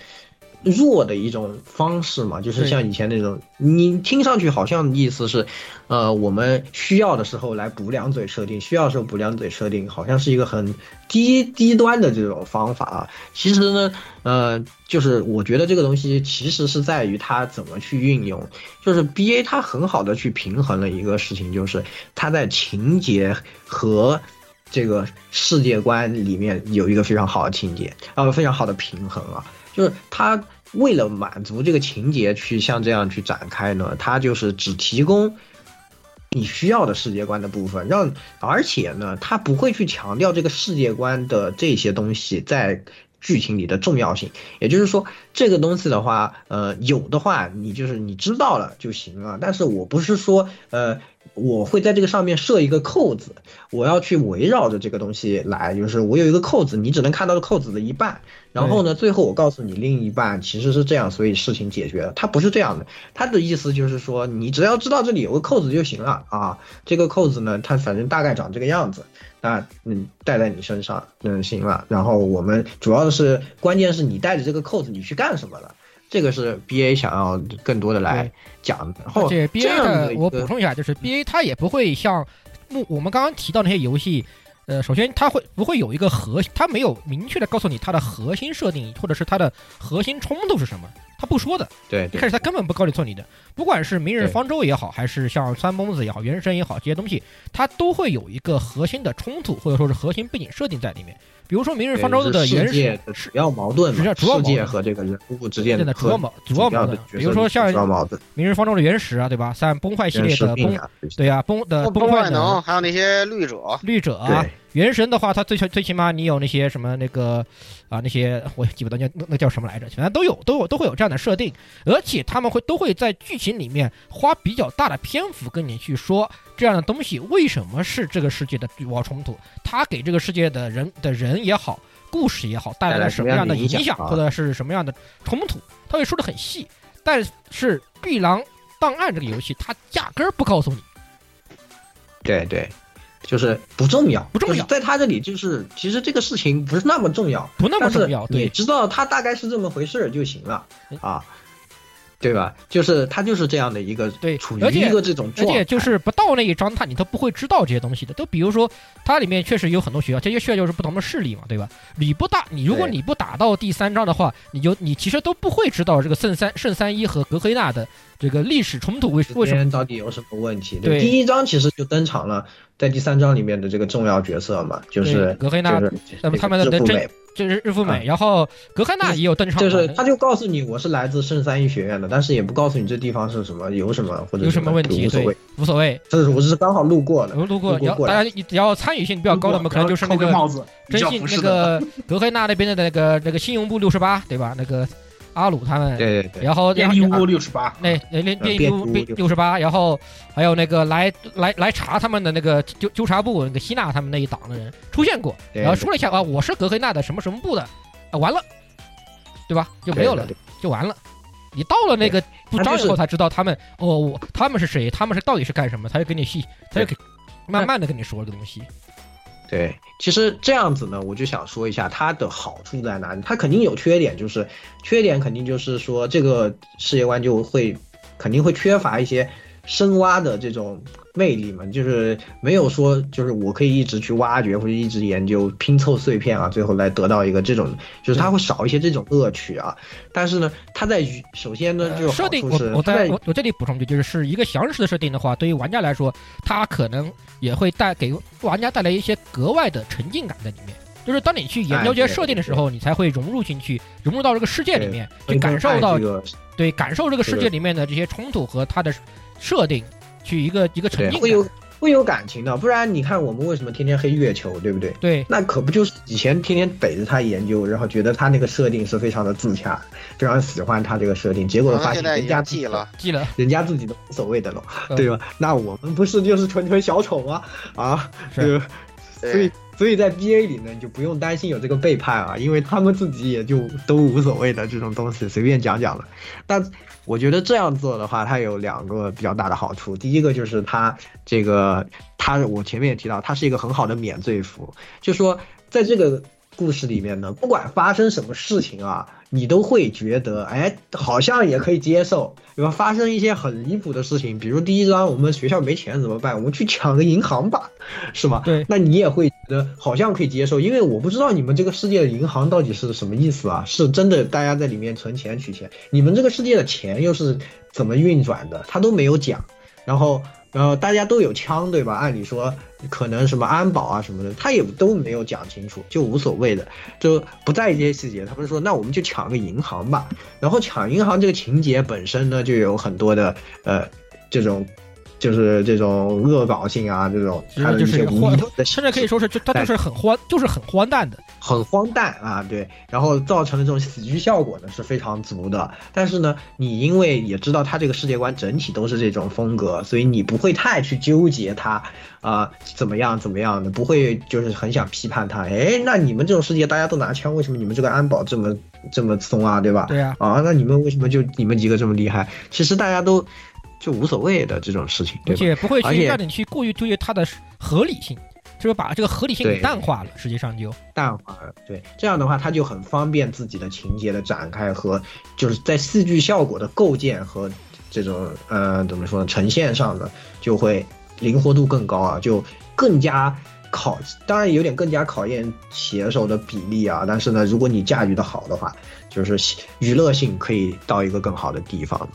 弱的一种方式嘛？就是像以前那种，你听上去好像意思是，呃，我们需要的时候来补两嘴设定，需要时候补两嘴设定，好像是一个很低低端的这种方法啊。其实呢，呃，就是我觉得这个东西其实是在于它怎么去运用。就是 B A 它很好的去平衡了一个事情，就是它在情节和这个世界观里面有一个非常好的情节，啊，非常好的平衡啊，就是他为了满足这个情节去像这样去展开呢，他就是只提供你需要的世界观的部分，让而且呢，他不会去强调这个世界观的这些东西在剧情里的重要性，也就是说，这个东西的话，呃，有的话你就是你知道了就行了，但是我不是说，呃。我会在这个上面设一个扣子，我要去围绕着这个东西来，就是我有一个扣子，你只能看到扣子的一半，然后呢，最后我告诉你另一半其实是这样，所以事情解决了。它不是这样的，他的意思就是说，你只要知道这里有个扣子就行了啊。这个扣子呢，它反正大概长这个样子，那嗯戴在你身上，嗯行了。然后我们主要的是，关键是你带着这个扣子你去干什么了。这个是 B A 想要更多的来讲，然后这 B A 的我补充一下，就是 B A 它也不会像目我们刚刚提到那些游戏，呃，首先它会不会有一个核，它没有明确的告诉你它的核心设定或者是它的核心冲突是什么。它不说的，对，一开始他根本不告诉你的，不管是明日方舟也好，还是像三蹦子也好，原神也好，这些东西，它都会有一个核心的冲突，或者说是核心背景设定在里面。比如说明日方舟的原始主要矛盾，主要矛盾。和这个人物之间的主要矛主要矛盾，比如说像明日方舟的原始啊，对吧？像崩坏系列的崩，对呀，崩的崩坏能，还有那些绿者，绿者啊。原神的话，它最最起码你有那些什么那个啊那些我记不得叫那那叫什么来着，反正都有都有都会有这样的设定，而且他们会都会在剧情里面花比较大的篇幅跟你去说这样的东西为什么是这个世界的主要冲突，它给这个世界的人的人也好，故事也好带来了什么样的影响或者是什么样的冲突，他会说的很细。但是《碧狼档案》这个游戏，它压根儿不告诉你。对对。就是不重要，不重要就是在他这里就是其实这个事情不是那么重要，不那么重要，你对，知道他大概是这么回事儿就行了嗯啊，对吧？就是他就是这样的一个对处于而且一个这种而状态，且就是不到那一章，他你都不会知道这些东西的。都比如说，它里面确实有很多学校，这些学校就是不同的势力嘛，对吧？你不打，你如果你不打到第三章的话，你就你其实都不会知道这个圣三圣三一和格黑纳的这个历史冲突为为什么到底有什么问题？对第一章其实就登场了，在第三章里面的这个重要角色嘛，就是格黑纳就是那么他们的这个智富美真就是日富美，啊然后格黑纳也有登场，就是他就告诉你我是来自圣三一学院的，但是也不告诉你这地方是什么，有什么或者有什么问题，对无所谓。，无所谓。这是我只是刚好路过的，路过要大家只要参与性比较高的，我们可能就是那个扣个帽子，比征信那。个格黑纳那边的那个那个信用部六十八，对吧？那个阿鲁他们，对对对，然后便利屋六十八，那那那呃便便屋六六十八，然后还有那个来来来查他们的那个纠纠察部那个希娜他们那一党的人出现过，对然后说了一下啊，我是格黑纳的什么什么部的，啊，完了，对吧？就没有了对，对就完了。你到了那个部他就是章以后才知道他们哦，我他们是谁，他们是到底是干什么，他就给你细，他就给慢慢的跟你说这个东西。对，其实这样子呢，我就想说一下它的好处在哪里。它肯定有缺点，就是缺点肯定就是说这个世界观就会肯定会缺乏一些深挖的这种魅力嘛，就是没有说就是我可以一直去挖掘或者一直研究拼凑碎片啊，最后来得到一个这种，就是它会少一些这种乐趣啊。但是呢，它在于首先呢，就呃设定，我我在我我这里补充一句，就是是一个详实的设定的话，对于玩家来说，它可能也会带给玩家带来一些格外的沉浸感在里面。就是当你去研究这些设定的时候，你才会融入进去，融入到这个世界里面，去感受到对感受这个世界里面的这些冲突和它的设定，去一个一个沉浸感。对会有会有感情的，不然你看我们为什么天天黑月球，对不对？对，那可不就是以前天天逮着他研究，然后觉得他那个设定是非常的自洽，非常喜欢他这个设定，结果发现人家经记了，记了，人家自己都无所谓的了，嗯对吧？那我们不是就是纯纯小丑吗？啊，是所以所以在 B A 里呢，你就不用担心有这个背叛啊，因为他们自己也就都无所谓的这种东西，随便讲讲了。但我觉得这样做的话，它有两个比较大的好处。第一个就是它这个，它我前面也提到，它是一个很好的免罪符，就说在这个故事里面呢，不管发生什么事情啊，你都会觉得，哎，好像也可以接受，对吧？发生一些很离谱的事情，比如第一章我们学校没钱怎么办？我们去抢个银行吧，是吗？对那你也会觉得好像可以接受，因为我不知道你们这个世界的银行到底是什么意思啊？是真的大家在里面存钱取钱？你们这个世界的钱又是怎么运转的？他都没有讲，然后。然后大家都有枪，对吧？按理说可能什么安保啊什么的，他也都没有讲清楚，就无所谓的，就不在意这些细节。他们说，那我们就抢个银行吧。然后抢银行这个情节本身呢，就有很多的呃这种，就是这种恶搞性啊，这种其还有实就是欢一些无厘头的，甚至可以说是就它就是很欢，就是很荒诞的。很荒诞啊，对，然后造成的这种喜剧效果呢是非常足的。但是呢，你因为也知道它这个世界观整体都是这种风格，所以你不会太去纠结它啊、怎么样怎么样的，不会就是很想批判它。哎，那你们这种世界大家都拿枪，为什么你们这个安保这么这么松啊，对吧？对啊、啊，那你们为什么就你们几个这么厉害？其实大家都就无所谓的这种事情，对吧？而且不会去让你去过于纠结它的合理性，就是把这个合理性给对淡化了。实际上就淡化了，对，这样的话，它就很方便自己的情节的展开和就是在戏剧效果的构建和这种呃怎么说呢，呈现上呢，就会灵活度更高啊，就更加考，当然有点更加考验写手的比例啊，但是呢，如果你驾驭的好的话，就是娱乐性可以到一个更好的地方，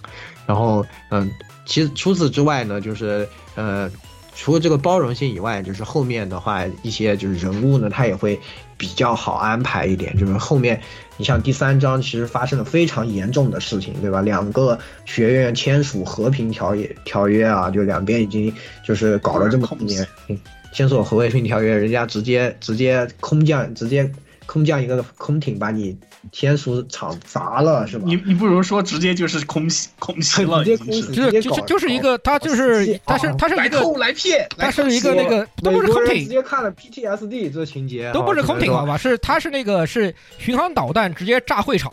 然后嗯，其实除此之外呢，就是呃。除了这个包容性以外，就是后面的话，一些就是人物呢，他也会比较好安排一点。就是后面，你像第三章，其实发生了非常严重的事情，对吧？两个学院签署和平条约条约啊，就两边已经就是搞了这么多年，嗯签署和平条约，人家直接直接空降，直接空降一个空艇把你签署厂砸了，是吧？你你不如说直接就是空袭空袭了，直接空袭就是就是就是一个，他就是他是他是一个来骗，他是一个那个都不是空艇直，接看了 PTSD 这情节，都不是空艇好吧？是他是那个是巡航导弹直接炸会场，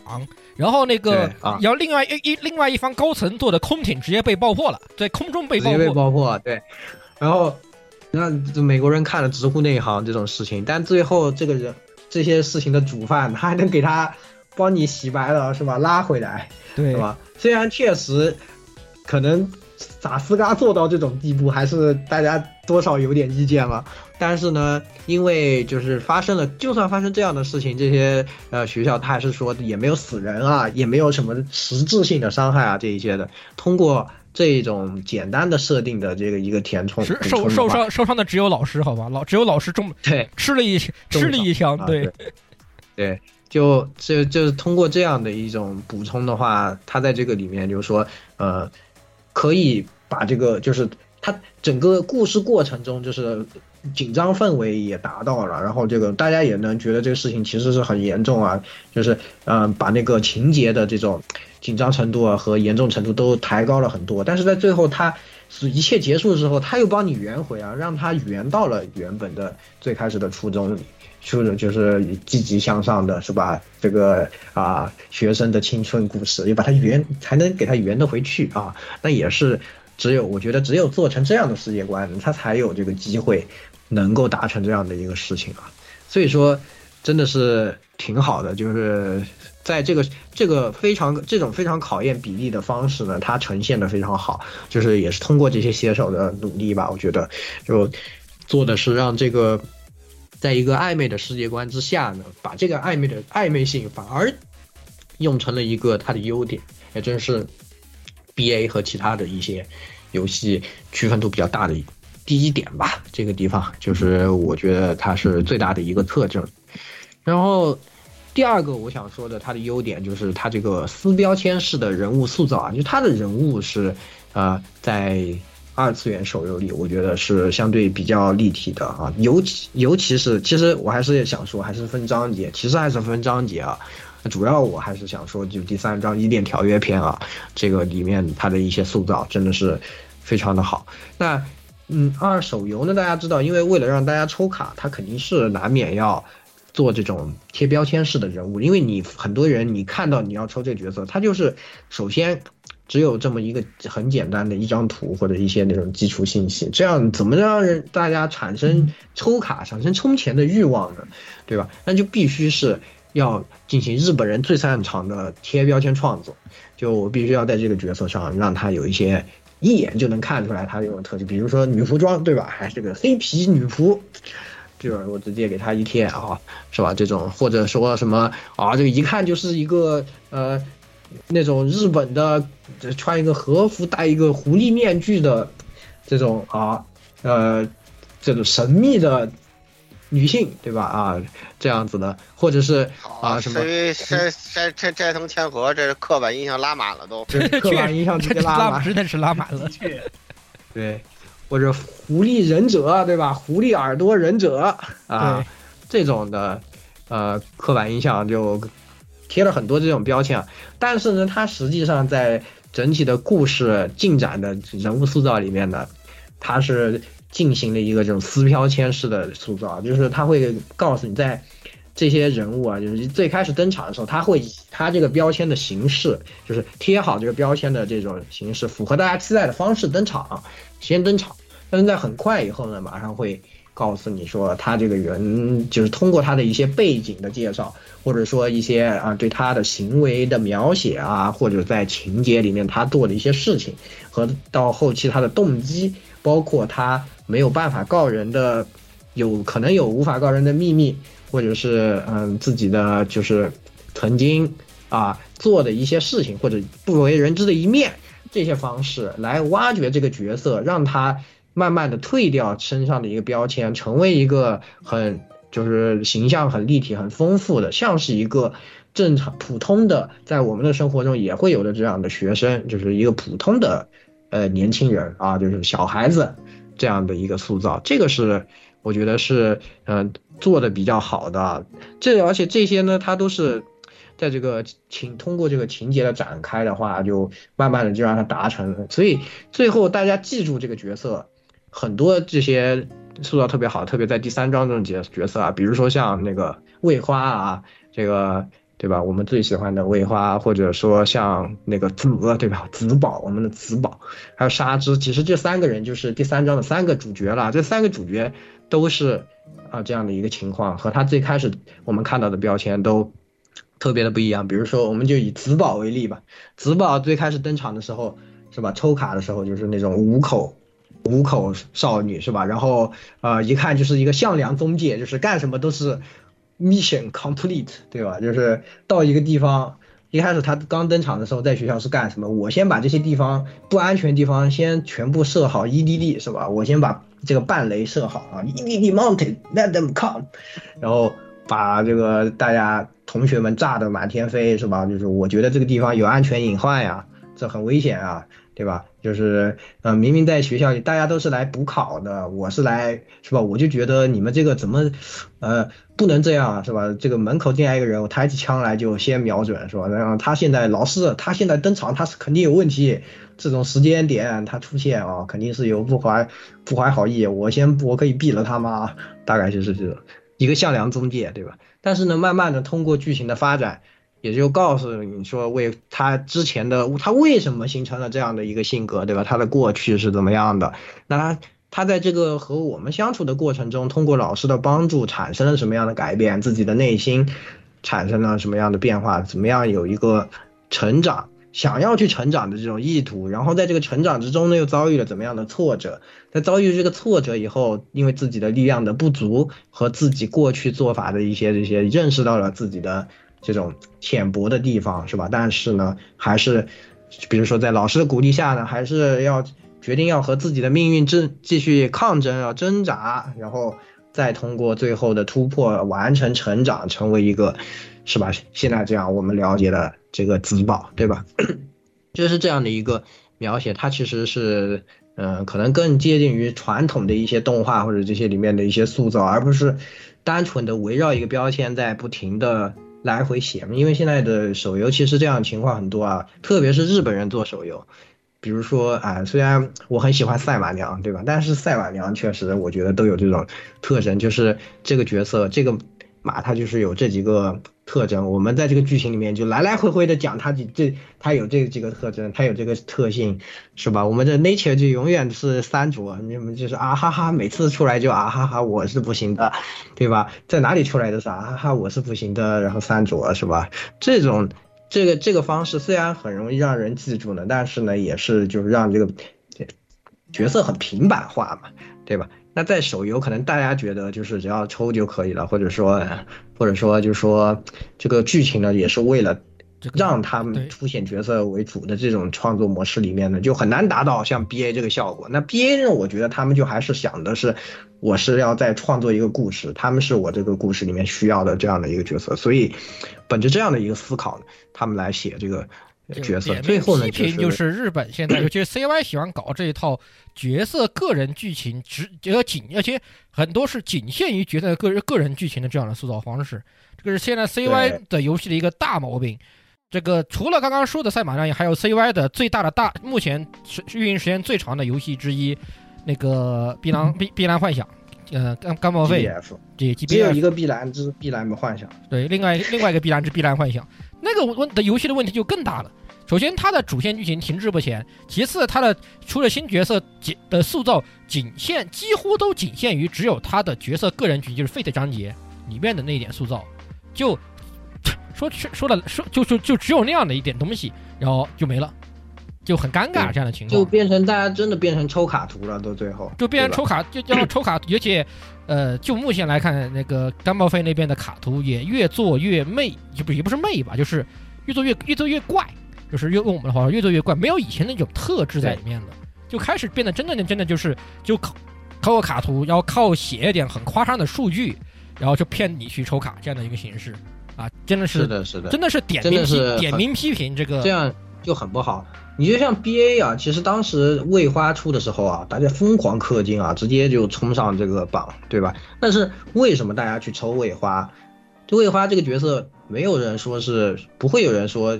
然后那个然后另外一一另外一方高层做的空艇直接被爆破了，在空中被爆破被爆破。爆破，对。然后，那美国人看了直呼内行这种事情，但最后这个人这些事情的主犯，他 还能给他帮你洗白了，是吧？拉回来，对是吧？虽然确实可能咋斯嘎做到这种地步，还是大家多少有点意见了。但是呢，因为就是发生了，就算发生这样的事情，这些呃学校他还是说也没有死人啊，也没有什么实质性的伤害啊，这一些的。通过这种简单的设定的这个一个填充，受受伤受伤的只有老师，好吧？老只有老师中对。吃了一吃了一枪，啊对，对，就就就是通过这样的一种补充的话，他在这个里面就是说，呃，可以把这个就是他整个故事过程中就是紧张氛围也达到了，然后这个大家也能觉得这个事情其实是很严重啊，就是嗯、把那个情节的这种紧张程度啊和严重程度都抬高了很多，但是在最后他。是一切结束之后，他又帮你圆回啊，让他圆到了原本的最开始的初衷初衷就是积极向上的，是吧？这个啊，学生的青春故事，也把它圆，才能给它圆得回去啊。那也是只有我觉得只有做成这样的世界观，他才有这个机会能够达成这样的一个事情啊。所以说，真的是挺好的，就是在这个这个非常这种非常考验比例的方式呢，它呈现的非常好，就是也是通过这些写手的努力吧，我觉得就做的是让这个。在一个暧昧的世界观之下呢，把这个暧昧的暧昧性反而用成了一个它的优点，也真是 B A 和其他的一些游戏区分度比较大的第一点吧。这个地方就是我觉得它是最大的一个特征。然后第二个我想说的，它的优点就是它这个撕标签式的人物塑造啊，就它的人物是呃在。二次元手游里，我觉得是相对比较立体的啊，尤其尤其是，其实我还是想说，还是分章节，其实还是分章节啊。主要我还是想说，就第三章《伊甸条约篇》啊，这个里面它的一些塑造真的是非常的好。那嗯，二手游呢，大家知道，因为为了让大家抽卡，它肯定是难免要做这种贴标签式的人物，因为你很多人你看到你要抽这个角色，他就是首先。只有这么一个很简单的一张图或者一些那种基础信息，这样怎么让人大家产生抽卡、产生充钱的欲望呢？对吧？那就必须是要进行日本人最擅长的贴标签创作，就我必须要在这个角色上让他有一些一眼就能看出来他这种特质，比如说女仆装，对吧？还是个黑皮女仆。就是我直接给他一贴啊，是吧？这种或者说什么啊，这个一看就是一个呃。那种日本的穿一个和服、戴一个狐狸面具的这种啊，呃，这种神秘的女性，对吧？啊，这样子的，或者是啊什么摘摘摘摘斋藤千和，这是刻板印象拉满了都，刻板印象直接拉满，真的是拉满了。对，或者狐狸忍者，对吧？狐狸耳朵忍者啊，这种的呃刻板印象就。贴了很多这种标签啊，但是呢，它实际上在整体的故事进展的人物塑造里面呢，它是进行了一个这种撕标签式的塑造，就是他会告诉你，在这些人物啊，就是最开始登场的时候，他会以他这个标签的形式，就是贴好这个标签的这种形式，符合大家期待的方式登场，先登场，但是在很快以后呢，马上会。告诉你说，他这个人就是通过他的一些背景的介绍，或者说一些啊对他的行为的描写啊，或者在情节里面他做的一些事情，和到后期他的动机，包括他没有办法告人的，有可能有无法告人的秘密，或者是嗯自己的就是曾经啊做的一些事情，或者不为人知的一面，这些方式来挖掘这个角色，让他。慢慢的退掉身上的一个标签，成为一个很就是形象很立体、很丰富的，像是一个正常普通的，在我们的生活中也会有的这样的学生，就是一个普通的呃年轻人啊，就是小孩子这样的一个塑造，这个是我觉得是嗯做的比较好的。这而且这些呢，它都是在这个情通过这个情节的展开的话，就慢慢的就让它达成了。所以最后大家记住这个角色。很多这些塑造特别好，特别在第三章这种角角色啊，比如说像那个卫花啊，这个对吧？我们最喜欢的卫花，或者说像那个子，对吧？子宝，我们的子宝，还有沙织，其实这三个人就是第三章的三个主角了。这三个主角都是啊这样的一个情况，和他最开始我们看到的标签都特别的不一样。比如说，我们就以子宝为例吧，子宝最开始登场的时候，是吧？抽卡的时候就是那种五口。五口少女是吧？然后呃，一看就是一个向良宗介，就是干什么都是 mission complete，对吧？就是到一个地方，一开始他刚登场的时候，在学校是干什么？我先把这些地方不安全地方先全部设好 EDD 是吧？我先把这个半雷设好啊，EDD mounted，let them come，然后把这个大家同学们炸得满天飞是吧？就是我觉得这个地方有安全隐患呀，这很危险啊。对吧？就是呃，明明在学校里大家都是来补考的，我是来是吧？我就觉得你们这个怎么，呃，不能这样是吧？这个门口进来一个人，我抬起枪来就先瞄准是吧？然后他现在老师他现在登场，他是肯定有问题。这种时间点他出现啊，肯定是有不怀不怀好意。我先我可以毙了他吗？大概就是这种一个向良中介，对吧？但是呢，慢慢的通过剧情的发展。也就告诉你说，为他之前的他为什么形成了这样的一个性格，对吧？他的过去是怎么样的？那他他在这个和我们相处的过程中，通过老师的帮助产生了什么样的改变？自己的内心产生了什么样的变化？怎么样有一个成长，想要去成长的这种意图？然后在这个成长之中呢，又遭遇了怎么样的挫折？在遭遇这个挫折以后，因为自己的力量的不足和自己过去做法的一些这些，认识到了自己的。这种浅薄的地方是吧？但是呢，还是，比如说在老师的鼓励下呢，还是要决定要和自己的命运争继续抗争，啊挣扎，然后再通过最后的突破完成成长，成为一个，是吧？现在这样我们了解的这个子宝，对吧？就是这样的一个描写，它其实是，嗯，可能更接近于传统的一些动画或者这些里面的一些塑造，而不是单纯的围绕一个标签在不停的。来回写嘛，因为现在的手游其实这样情况很多啊，特别是日本人做手游，比如说啊，虽然我很喜欢赛马娘，对吧？但是赛马娘确实我觉得都有这种特征，就是这个角色这个。马它就是有这几个特征，我们在这个剧情里面就来来回回的讲它几这它有这几个特征，它有这个特性，是吧？我们的 nature 就永远是三卓，你们就是啊哈哈，每次出来就啊哈哈，我是不行的，对吧？在哪里出来的是啊哈哈，我是不行的，然后三卓是吧？这种这个这个方式虽然很容易让人记住呢，但是呢也是就是让这个角色很平板化嘛，对吧？那在手游，可能大家觉得就是只要抽就可以了，或者说，或者说就是说，这个剧情呢，也是为了让他们凸显角色为主的这种创作模式里面呢，就很难达到像 B A 这个效果。那 B A 呢，我觉得他们就还是想的是，我是要在创作一个故事，他们是我这个故事里面需要的这样的一个角色，所以，本着这样的一个思考，他们来写这个。角色最后呢，批评就是日本现在，尤其是 CY 喜欢搞这一套角色个人剧情，只要仅而且很多是仅限于角色个人个人剧情的这样的塑造方式，这个是现在 CY 的游戏的一个大毛病。这个除了刚刚说的赛马上，还有 CY 的最大的大目前是运营时间最长的游戏之一，那个碧蓝碧碧蓝幻想，呃，干干报废，这，只有一个碧蓝之碧蓝的幻想，对，另外另外一个碧蓝之碧蓝幻想，那个问的游戏的问题就更大了。首先，它的主线剧情停滞不前；其次，它的除了新角色仅的塑造，仅限几乎都仅限于只有他的角色个人剧，就是 Fate 章节里面的那一点塑造，就说说的说就就就只有那样的一点东西，然后就没了，就很尴尬这样的情况，就变成大家真的变成抽卡图了，到最后就变成抽卡，就叫抽卡，而且呃，就目前来看，那个干报废那边的卡图也越做越媚，就不也不是媚吧，就是越做越越做越怪。就是用用我们的话说，越做越怪，没有以前那种特质在里面了，就开始变得真的真的就是就靠靠个卡图，然后靠写一点很夸张的数据，然后就骗你去抽卡这样的一个形式啊，真的是是的是的，真的是点名批点名批评这个，这样就很不好。你就像 B A 啊，其实当时未花出的时候啊，大家疯狂氪金啊，直接就冲上这个榜，对吧？但是为什么大家去抽未花？就未花这个角色，没有人说是不会有人说。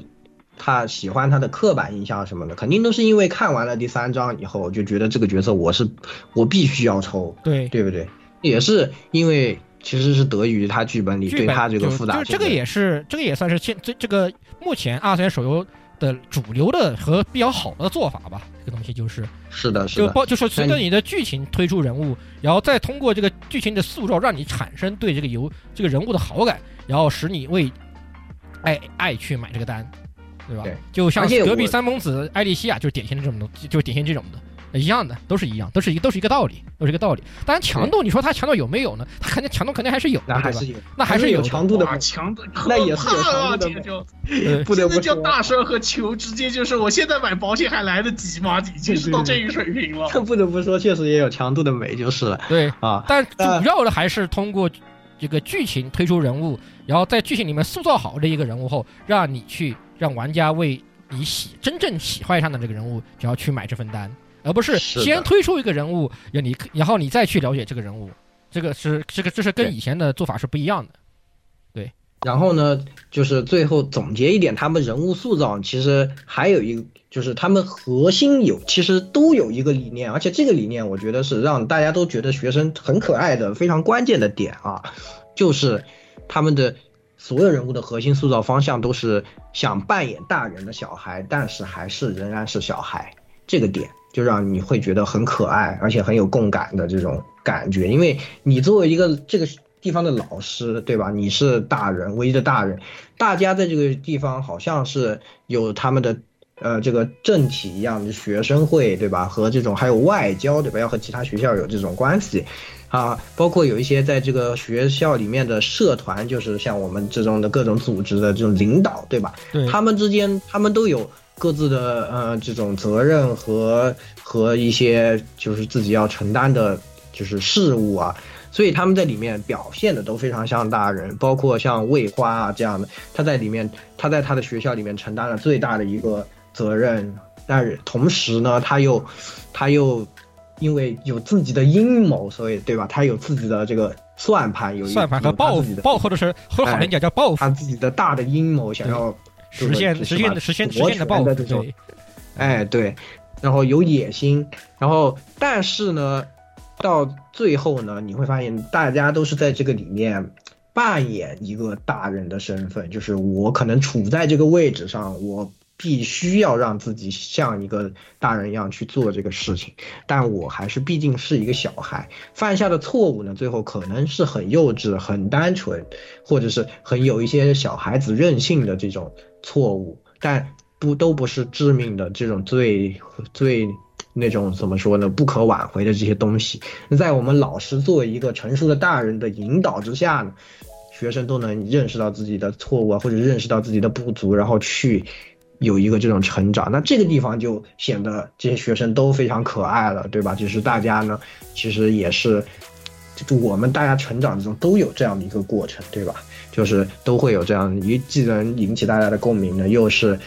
他喜欢他的刻板印象什么的，肯定都是因为看完了第三章以后，就觉得这个角色我是我必须要抽，对对不对？也是因为其实是得益于他剧本里对他这个复杂性。就这个也是这个也算是现这这个目前二次元手游的主流的和比较好的做法吧。这个东西就是是的，是的，就包就说随着你的剧情推出人物，然后再通过这个剧情的塑造，让你产生对这个游这个人物的好感，然后使你为爱爱去买这个单，对吧？对就像隔壁三公子艾丽西亚就是典型的这种东，就是典型这种的，一样的，都是一样，都是一个都是一个道理，都是一个道理。当然强度，你说它强度有没有呢？它肯定强度肯定还是有的，对吧那还是有，那还是有有强度的哇，强度那也是有可怕了，强度的这个就呃 不得不叫大蛇和球，直接就是我现在买保险还来得及吗？已经是到这个水平了。不得不说，确实也有强度的美就是了对。啊。但主呃要的还是通过这个剧情推出人物，然后在剧情里面塑造好这一个人物后，让你去让玩家为你喜真正喜欢上的这个人物，然后去买这份单，而不是先推出一个人物，让你然后你再去了解这个人物。这个是这个这是跟以前的做法是不一样的。对然后呢，就是最后总结一点，他们人物塑造其实还有一个，就是他们核心有其实都有一个理念，而且这个理念我觉得是让大家都觉得学生很可爱的非常关键的点啊，就是他们的所有人物的核心塑造方向都是想扮演大人的小孩，但是还是仍然是小孩，这个点就让你会觉得很可爱，而且很有共感的这种感觉，因为你作为一个这个地方的老师，对吧？你是大人，唯一的大人，大家在这个地方好像是有他们的呃这个政体一样的学生会，对吧？和这种还有外交，对吧？要和其他学校有这种关系。啊，包括有一些在这个学校里面的社团，就是像我们这种的各种组织的这种领导，对吧？对，他们之间，他们都有各自的呃这种责任和和一些就是自己要承担的，就是事务啊，所以他们在里面表现的都非常像大人，包括像魏花啊这样的，他在里面他在他的学校里面承担了最大的一个责任，但是同时呢，他又他又因为有自己的阴谋，所以对吧？他有自己的这个算盘，有一算盘和有他自己的报复报，或者是或者好听点叫报复，他自己的大的阴谋，想要实现实现实现实现的报复，这种对，哎，对，然后有野心，然后但是呢，到最后呢，你会发现大家都是在这个里面扮演一个大人的身份，就是我可能处在这个位置上，我必须要让自己像一个大人一样去做这个事情，但我还是毕竟是一个小孩，犯下的错误呢，最后可能是很幼稚、很单纯，或者是很有一些小孩子任性的这种错误，但不都不是致命的这种最最那种怎么说呢，不可挽回的这些东西。在我们老师作为一个成熟的大人的引导之下呢，学生都能认识到自己的错误啊，或者认识到自己的不足，然后去有一个这种成长。那这个地方就显得这些学生都非常可爱了，对吧？就是大家呢，其实也是。就我们大家成长之中都有这样的一个过程，对吧？就是都会有这样一既能引起大家的共鸣呢，又是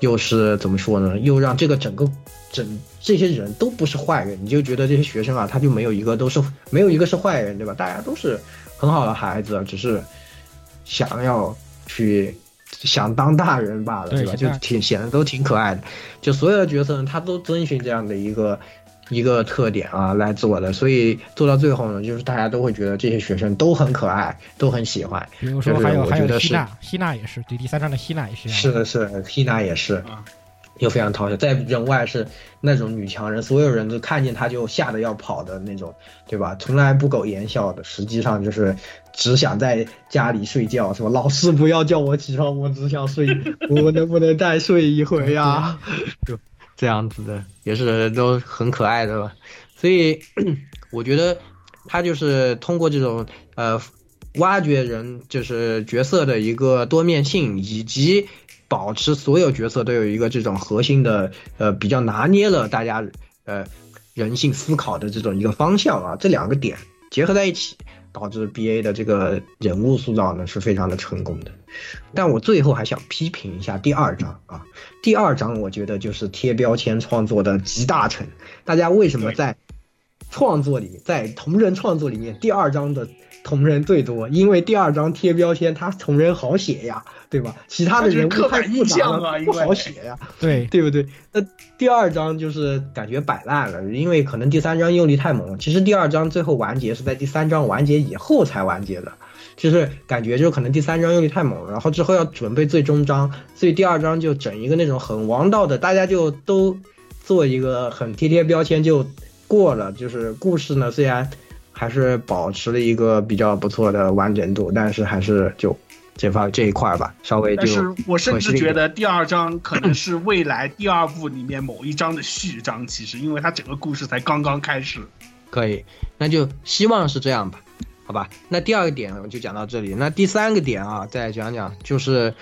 又是怎么说呢？又让这个整个整这些人都不是坏人，你就觉得这些学生啊，他就没有一个都是没有一个是坏人，对吧？大家都是很好的孩子，只是想要去想当大人罢了，对吧？就挺显得都挺可爱的。就所有的角色呢，他都遵循这样的一个一个特点啊来做的，所以做到最后呢，就是大家都会觉得这些学生都很可爱，都很喜欢。比如说还有还有希娜，希娜也是，对第三章的希娜也是是的，是的，缇娜也是，又非常讨喜。在人外是那种女强人，所有人都看见她就吓得要跑的那种，对吧？从来不苟言笑的，实际上就是只想在家里睡觉，是吧？老师不要叫我起床，我只想睡，我能不能再睡一会呀？就这样子的，也是都很可爱的吧。所以 我觉得他就是通过这种呃挖掘人就是角色的一个多面性，以及保持所有角色都有一个这种核心的呃比较拿捏了大家呃人性思考的这种一个方向啊，这两个点结合在一起，导致 B A 的这个人物塑造呢是非常的成功的。但我最后还想批评一下第二章啊，第二章我觉得就是贴标签创作的集大成。大家为什么在创作里，在同人创作里面，第二章的同人最多，因为第二章贴标签，他同人好写呀，对吧？其他的人物太复杂了，不好写呀，对对不对？那第二章就是感觉摆烂了，因为可能第三章用力太猛。其实第二章最后完结是在第三章完结以后才完结的，就是感觉就是可能第三章用力太猛了，然后之后要准备最终章，所以第二章就整一个那种很王道的，大家就都做一个很贴贴标签就过了。就是故事呢，虽然。还是保持了一个比较不错的完整度，但是还是就这方这一块吧，稍微就。但是我甚至觉得第二章可能是未来第二部里面某一章的序章，其实因为它整个故事才刚刚开始。可以，那就希望是这样吧，好吧。那第二个点我就讲到这里，那第三个点啊，再讲讲就是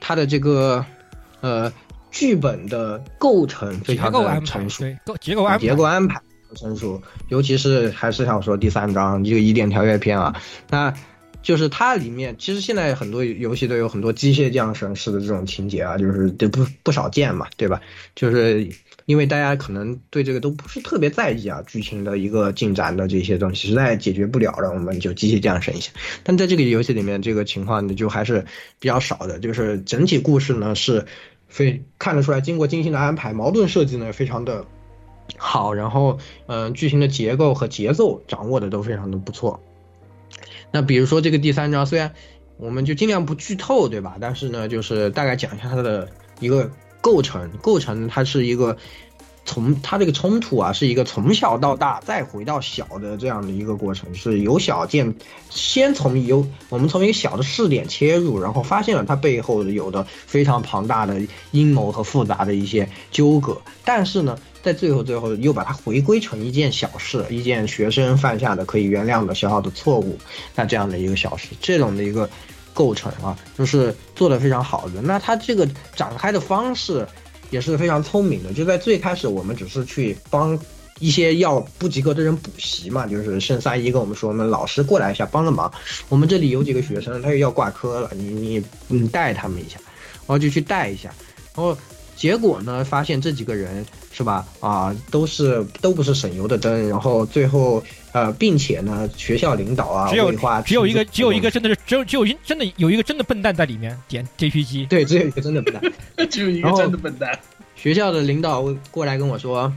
它的这个呃剧本的构成非常的成熟，对构结构安排结构安排。成熟，尤其是还是想说第三章这个疑点条约篇啊，那就是它里面其实现在很多游戏都有很多机械降神式的这种情节啊，就是都不不少见嘛，对吧？就是因为大家可能对这个都不是特别在意啊，剧情的一个进展的这些东西实在解决不了了，我们就机械降神一下。但在这个游戏里面，这个情况呢就还是比较少的，就是整体故事呢是非看得出来经过精心的安排，矛盾设计呢非常的。好，然后嗯，剧情的结构和节奏掌握的都非常的不错。那比如说这个第三章，虽然我们就尽量不剧透，对吧？但是呢，就是大概讲一下它的一个构成。构成它是一个从它这个冲突啊，是一个从小到大再回到小的这样的一个过程，是由小见，先从由我们从一个小的试点切入，然后发现了它背后有的非常庞大的阴谋和复杂的一些纠葛，但是呢。在最后，最后又把它回归成一件小事，一件学生犯下的可以原谅的小小的错误，那这样的一个小事，这种的一个构成啊，就是做的非常好的。那它这个展开的方式也是非常聪明的。就在最开始，我们只是去帮一些要不及格的人补习嘛，就是圣三一跟我们说，我们老师过来一下帮个忙。我们这里有几个学生，他又要挂科了，你你你带他们一下，然后就去带一下，然后。结果呢？发现这几个人是吧？啊，都是都不是省油的灯。然后最后，呃，并且呢，学校领导啊，只有只有一个，只有一个真的是只有只有一真的有一个真的笨蛋在里面点 JPG。对，只有一个真的笨蛋，只有一个真的笨蛋。学校的领导过来跟我说。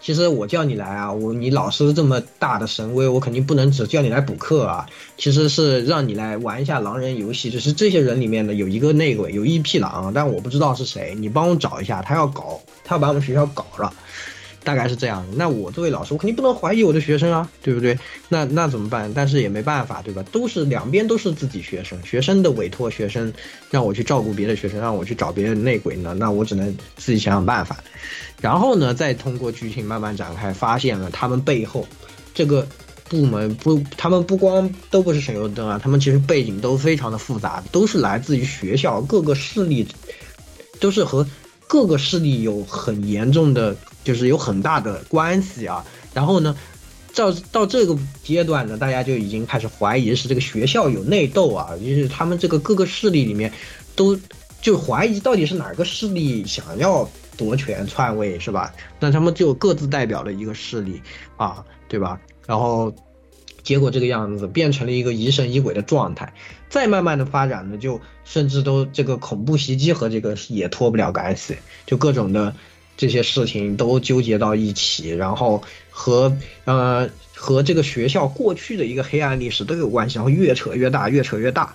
其实我叫你来啊，我你老师这么大的神威，我肯定不能只叫你来补课啊。其实是让你来玩一下狼人游戏，就是这些人里面的有一个内鬼，有一匹狼，但我不知道是谁，你帮我找一下，他要搞，他要把我们学校搞了。大概是这样，那我作为老师，我肯定不能怀疑我的学生啊，对不对？那那怎么办？但是也没办法，对吧？都是两边都是自己学生，学生的委托，学生让我去照顾别的学生，让我去找别人内鬼呢，那我只能自己想想办法。然后呢，再通过剧情慢慢展开，发现了他们背后这个部门不，他们不光都不是省油灯啊，他们其实背景都非常的复杂，都是来自于学校各个势力，都是和各个势力有很严重的。就是有很大的关系啊，然后呢，到到这个阶段呢，大家就已经开始怀疑是这个学校有内斗啊，就是他们这个各个势力里面，都就怀疑到底是哪个势力想要夺权篡位是吧？那他们就各自代表了一个势力啊，对吧？然后结果这个样子变成了一个疑神疑鬼的状态，再慢慢的发展呢，就甚至都这个恐怖袭击和这个也脱不了干系，就各种的。这些事情都纠结到一起，然后和呃和这个学校过去的一个黑暗历史都有关系，然后越扯越大，越扯越大，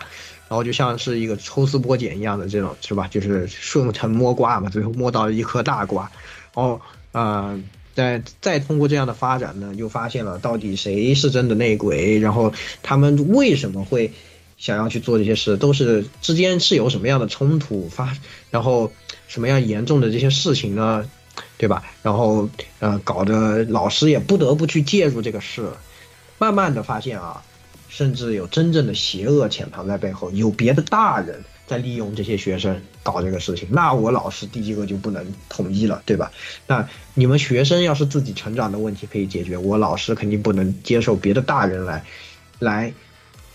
然后就像是一个抽丝剥茧一样的这种，是吧？就是顺藤摸瓜嘛，最后摸到一颗大瓜，然后呃再再通过这样的发展呢，又发现了到底谁是真的内鬼，然后他们为什么会想要去做这些事，都是之间是有什么样的冲突发，然后什么样严重的这些事情呢？对吧？然后，呃，搞得老师也不得不去介入这个事，慢慢的发现啊，甚至有真正的邪恶潜藏在背后，有别的大人在利用这些学生搞这个事情。那我老师第一个就不能统一了，对吧？那你们学生要是自己成长的问题可以解决，我老师肯定不能接受别的大人来，来，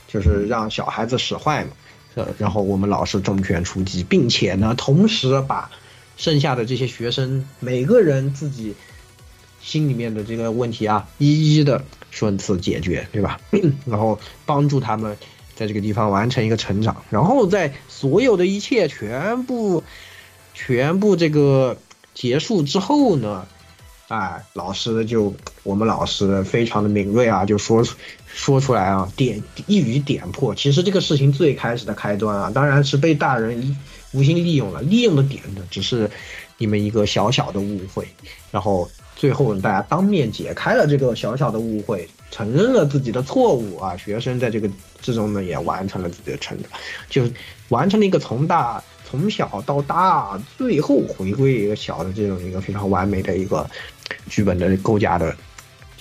就是让小孩子使坏嘛。呃，然后我们老师重拳出击，并且呢，同时把。剩下的这些学生，每个人自己心里面的这个问题啊，一一的顺次解决，对吧？然后帮助他们在这个地方完成一个成长，然后在所有的一切全部全部这个结束之后呢，哎，老师就我们老师非常的敏锐啊，就说说出来啊，点一语点破。其实这个事情最开始的开端啊，当然是被大人一无心利用了，利用的点呢，只是你们一个小小的误会，然后最后大家当面解开了这个小小的误会，承认了自己的错误啊，学生在这个之中呢也完成了自己的成长，就完成了一个从大从小到大，最后回归一个小的这种一个非常完美的一个剧本的构架的。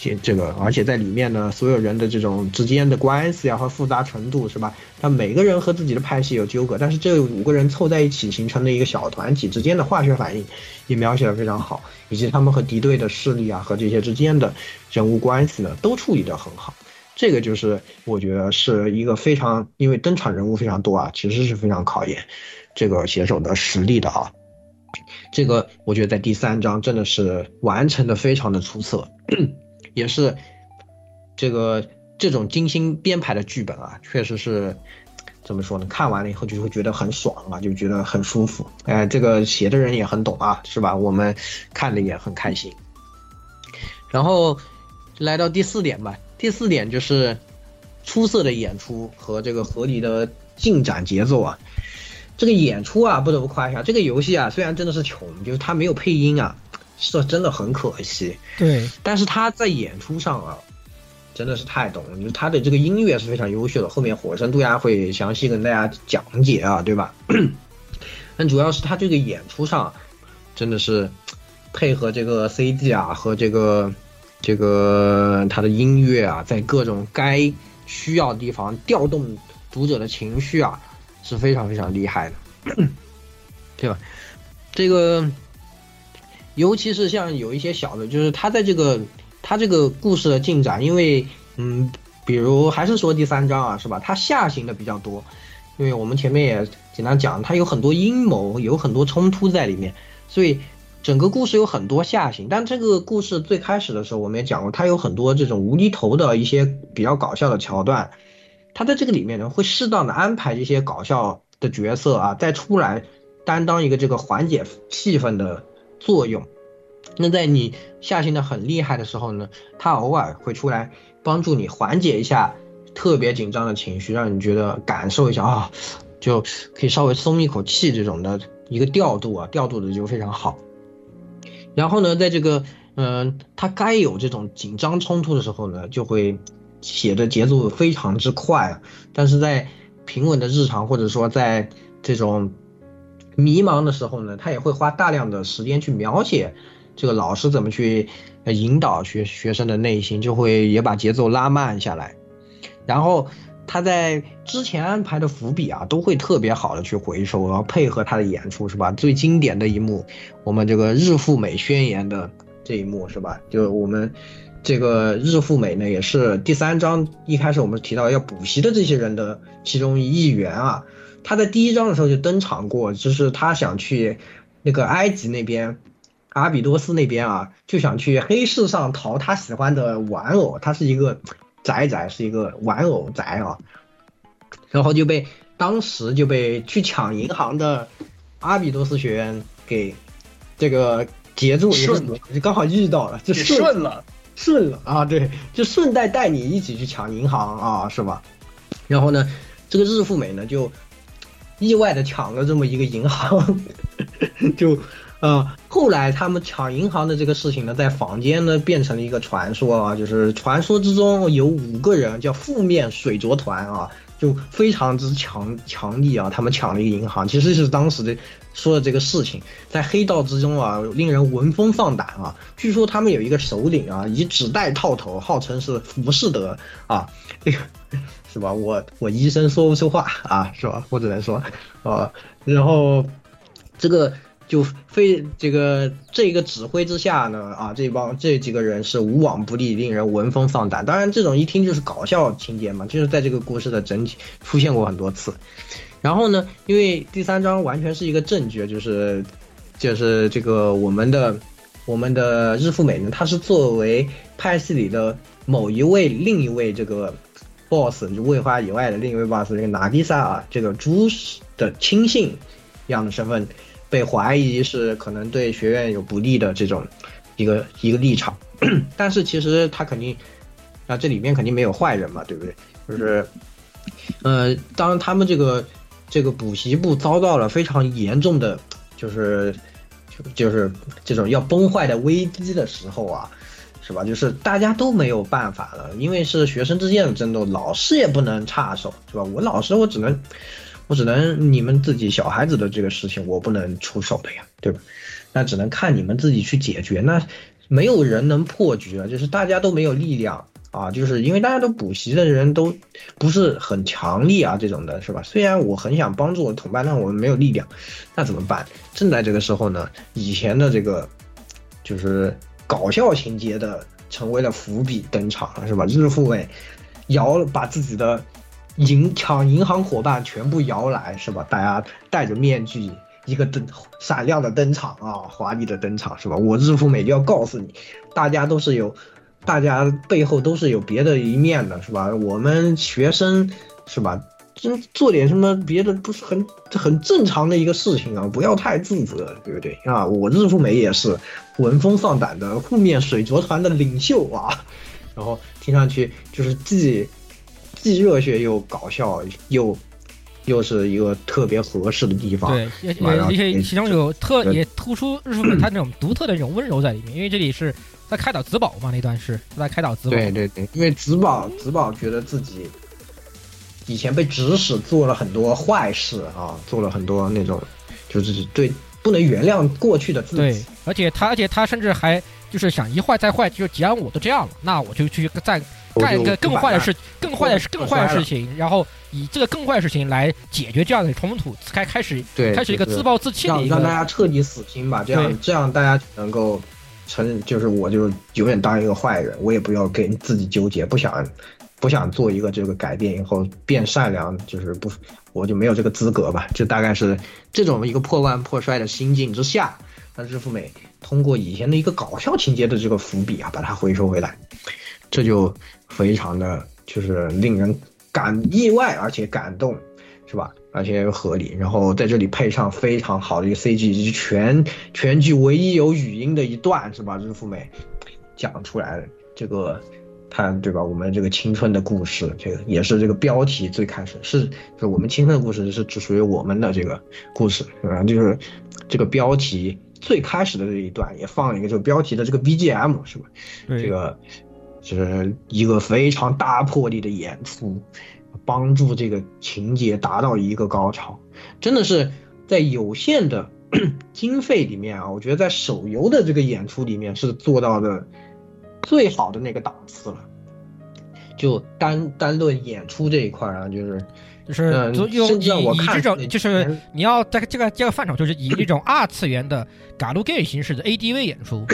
这这个，而且在里面呢，所有人的这种之间的关系啊和复杂程度，是吧？他每个人和自己的派系有纠葛，但是这五个人凑在一起形成的一个小团体之间的化学反应，也描写的非常好，以及他们和敌对的势力啊和这些之间的人物关系呢，都处理得很好。这个就是我觉得是一个非常，因为登场人物非常多啊，其实是非常考验这个写手的实力的啊。这个我觉得在第三章真的是完成的非常的出色。也是这个这种精心编排的剧本啊，确实是怎么说呢？看完了以后就会觉得很爽啊，就觉得很舒服。哎，这个写的人也很懂啊，是吧？我们看的也很开心。然后来到第四点吧，第四点就是出色的演出和这个合理的进展节奏啊。这个演出啊，不得不夸一下，这个游戏啊，虽然真的是穷，就是它没有配音啊。是真的很可惜，对，但是它在演出上啊，真的是太懂了，就是他的这个音乐是非常优秀的。后面火神杜鸦会详细跟大家讲解啊，对吧？但主要是它这个演出上，真的是配合这个 CG 啊和这个这个它的音乐啊，在各种该需要的地方调动读者的情绪啊，是非常非常厉害的，对吧？这个。尤其是像有一些小的，就是他在这个他这个故事的进展，因为嗯，比如还是说第三章啊，是吧？它下行的比较多，因为我们前面也简单讲，它有很多阴谋，有很多冲突在里面，所以整个故事有很多下行。但这个故事最开始的时候，我们也讲过，它有很多这种无厘头的一些比较搞笑的桥段，他在这个里面呢，会适当的安排一些搞笑的角色啊，再出来担当一个这个缓解气氛的。作用，那在你下行的很厉害的时候呢，他偶尔会出来帮助你缓解一下特别紧张的情绪，让你觉得感受一下啊，就可以稍微松一口气这种的一个调度啊，调度的就非常好。然后呢，在这个嗯，他该有这种紧张冲突的时候呢，就会写的节奏非常之快，但是在平稳的日常或者说在这种。迷茫的时候呢，他也会花大量的时间去描写这个老师怎么去引导学学生的内心，就会也把节奏拉慢下来。然后他在之前安排的伏笔啊，都会特别好的去回收，然后配合他的演出，是吧？最经典的一幕，我们这个日富美宣言的这一幕，是吧？就我们这个日富美呢，也是第三章一开始我们提到要补习的这些人的其中一员啊。他在第一章的时候就登场过，就是他想去那个埃及那边，阿比多斯那边啊，就想去黑市上淘他喜欢的玩偶。他是一个宅宅，是一个玩偶宅啊。然后就被当时就被去抢银行的阿比多斯学院给这个截住，顺就刚好遇到了，就顺了，顺了啊！对，就顺带带你一起去抢银行啊，是吧？然后呢，这个日富美呢就。意外的抢了这么一个银行，就，呃，后来他们抢银行的这个事情呢，在坊间呢变成了一个传说啊，就是传说之中有五个人叫负面水着团啊，就非常之强强力啊，他们抢了一个银行，其实是当时的说的这个事情，在黑道之中啊，令人闻风丧胆啊。据说他们有一个首领啊，以纸袋套头，号称是浮士德啊，这个。是吧？我我医生说不出话啊，是吧？我只能说，啊，然后这个就非这个这个指挥之下呢，啊，这帮这几个人是无往不利，令人闻风丧胆。当然，这种一听就是搞笑情节嘛，就是在这个故事的整体出现过很多次。然后呢，因为第三章完全是一个正剧，就是就是这个我们的我们的日富美呢，它是作为派系里的。某一位另一位这个 boss 就卫花以外的另一位 boss 这个拿迪萨啊，这个朱的亲信一样的身份，被怀疑是可能对学院有不利的这种一个一个立场，但是其实他肯定啊这里面肯定没有坏人嘛，对不对？就是呃，当他们这个这个补习部遭到了非常严重的，就是就是这种要崩坏的危机的时候啊，是吧？就是大家都没有办法了，因为是学生之间的争斗，老师也不能插手，是吧？我老师我只能我只能你们自己小孩子的这个事情我不能出手的呀，对吧？那只能看你们自己去解决，那没有人能破局啊，就是大家都没有力量。啊，就是因为大家都补习的人都不是很强力啊，这种的是吧？虽然我很想帮助我同伴，但我们没有力量，那怎么办？正在这个时候呢，以前的这个就是搞笑情节的成为了伏笔登场了，是吧？日复位摇把自己的银抢银行伙伴全部摇来，是吧？大家戴着面具，一个灯闪亮的登场啊，华丽的登场，是吧？我日富美就要告诉你，大家都是有。大家背后都是有别的一面的，是吧？我们学生，是吧？真做点什么别的不是很很正常的一个事情啊，不要太自责，对不对啊？我日富美也是闻风丧胆的负面水族团的领袖啊，然后听上去就是既既热血又搞笑，又又是一个特别合适的地方。对，也也且其中有特也突出他那种独特的那种温柔在里面，因为这里是。在开导子宝嘛？那段是在开导子宝。对对对，因为子宝子宝觉得自己以前被指使做了很多坏事啊，做了很多那种就是对不能原谅过去的自己。对，而且他而且他甚至还就是想一坏再坏，就既然我都这样了，那我就去再干一个更坏的事，更坏的事更坏的事情，然后以这个更坏的事情来解决这样的冲突，开开始开始一个自暴自弃的一个，让大家彻底死心吧，这样这样大家能够。成就是我就永远当一个坏人，我也不要跟自己纠结，不想不想做一个这个改变以后变善良，就是不我就没有这个资格吧。就大概是这种一个破罐破摔的心境之下，那日富美通过以前的一个搞笑情节的这个伏笔啊，把它回收回来，这就非常的就是令人感意外而且感动，是吧？而且又合理，然后在这里配上非常好的一个 CG，全全剧唯一有语音的一段是吧？日富美讲出来这个，他对吧？我们这个青春的故事，这个也是这个标题最开始是，是我们青春的故事是只属于我们的这个故事，是吧？就是这个标题最开始的这一段也放了一个这个标题的这个 BGM 是吧？这个是一个非常大魄力的演出。帮助这个情节达到一个高潮，真的是在有限的 经费里面啊，我觉得在手游的这个演出里面是做到的最好的那个档次了。就单单论演出这一块啊，就是就是用以以这种就是你要在这个这个范畴，就是以这种二次元的 galgame 形式的 ADV 演出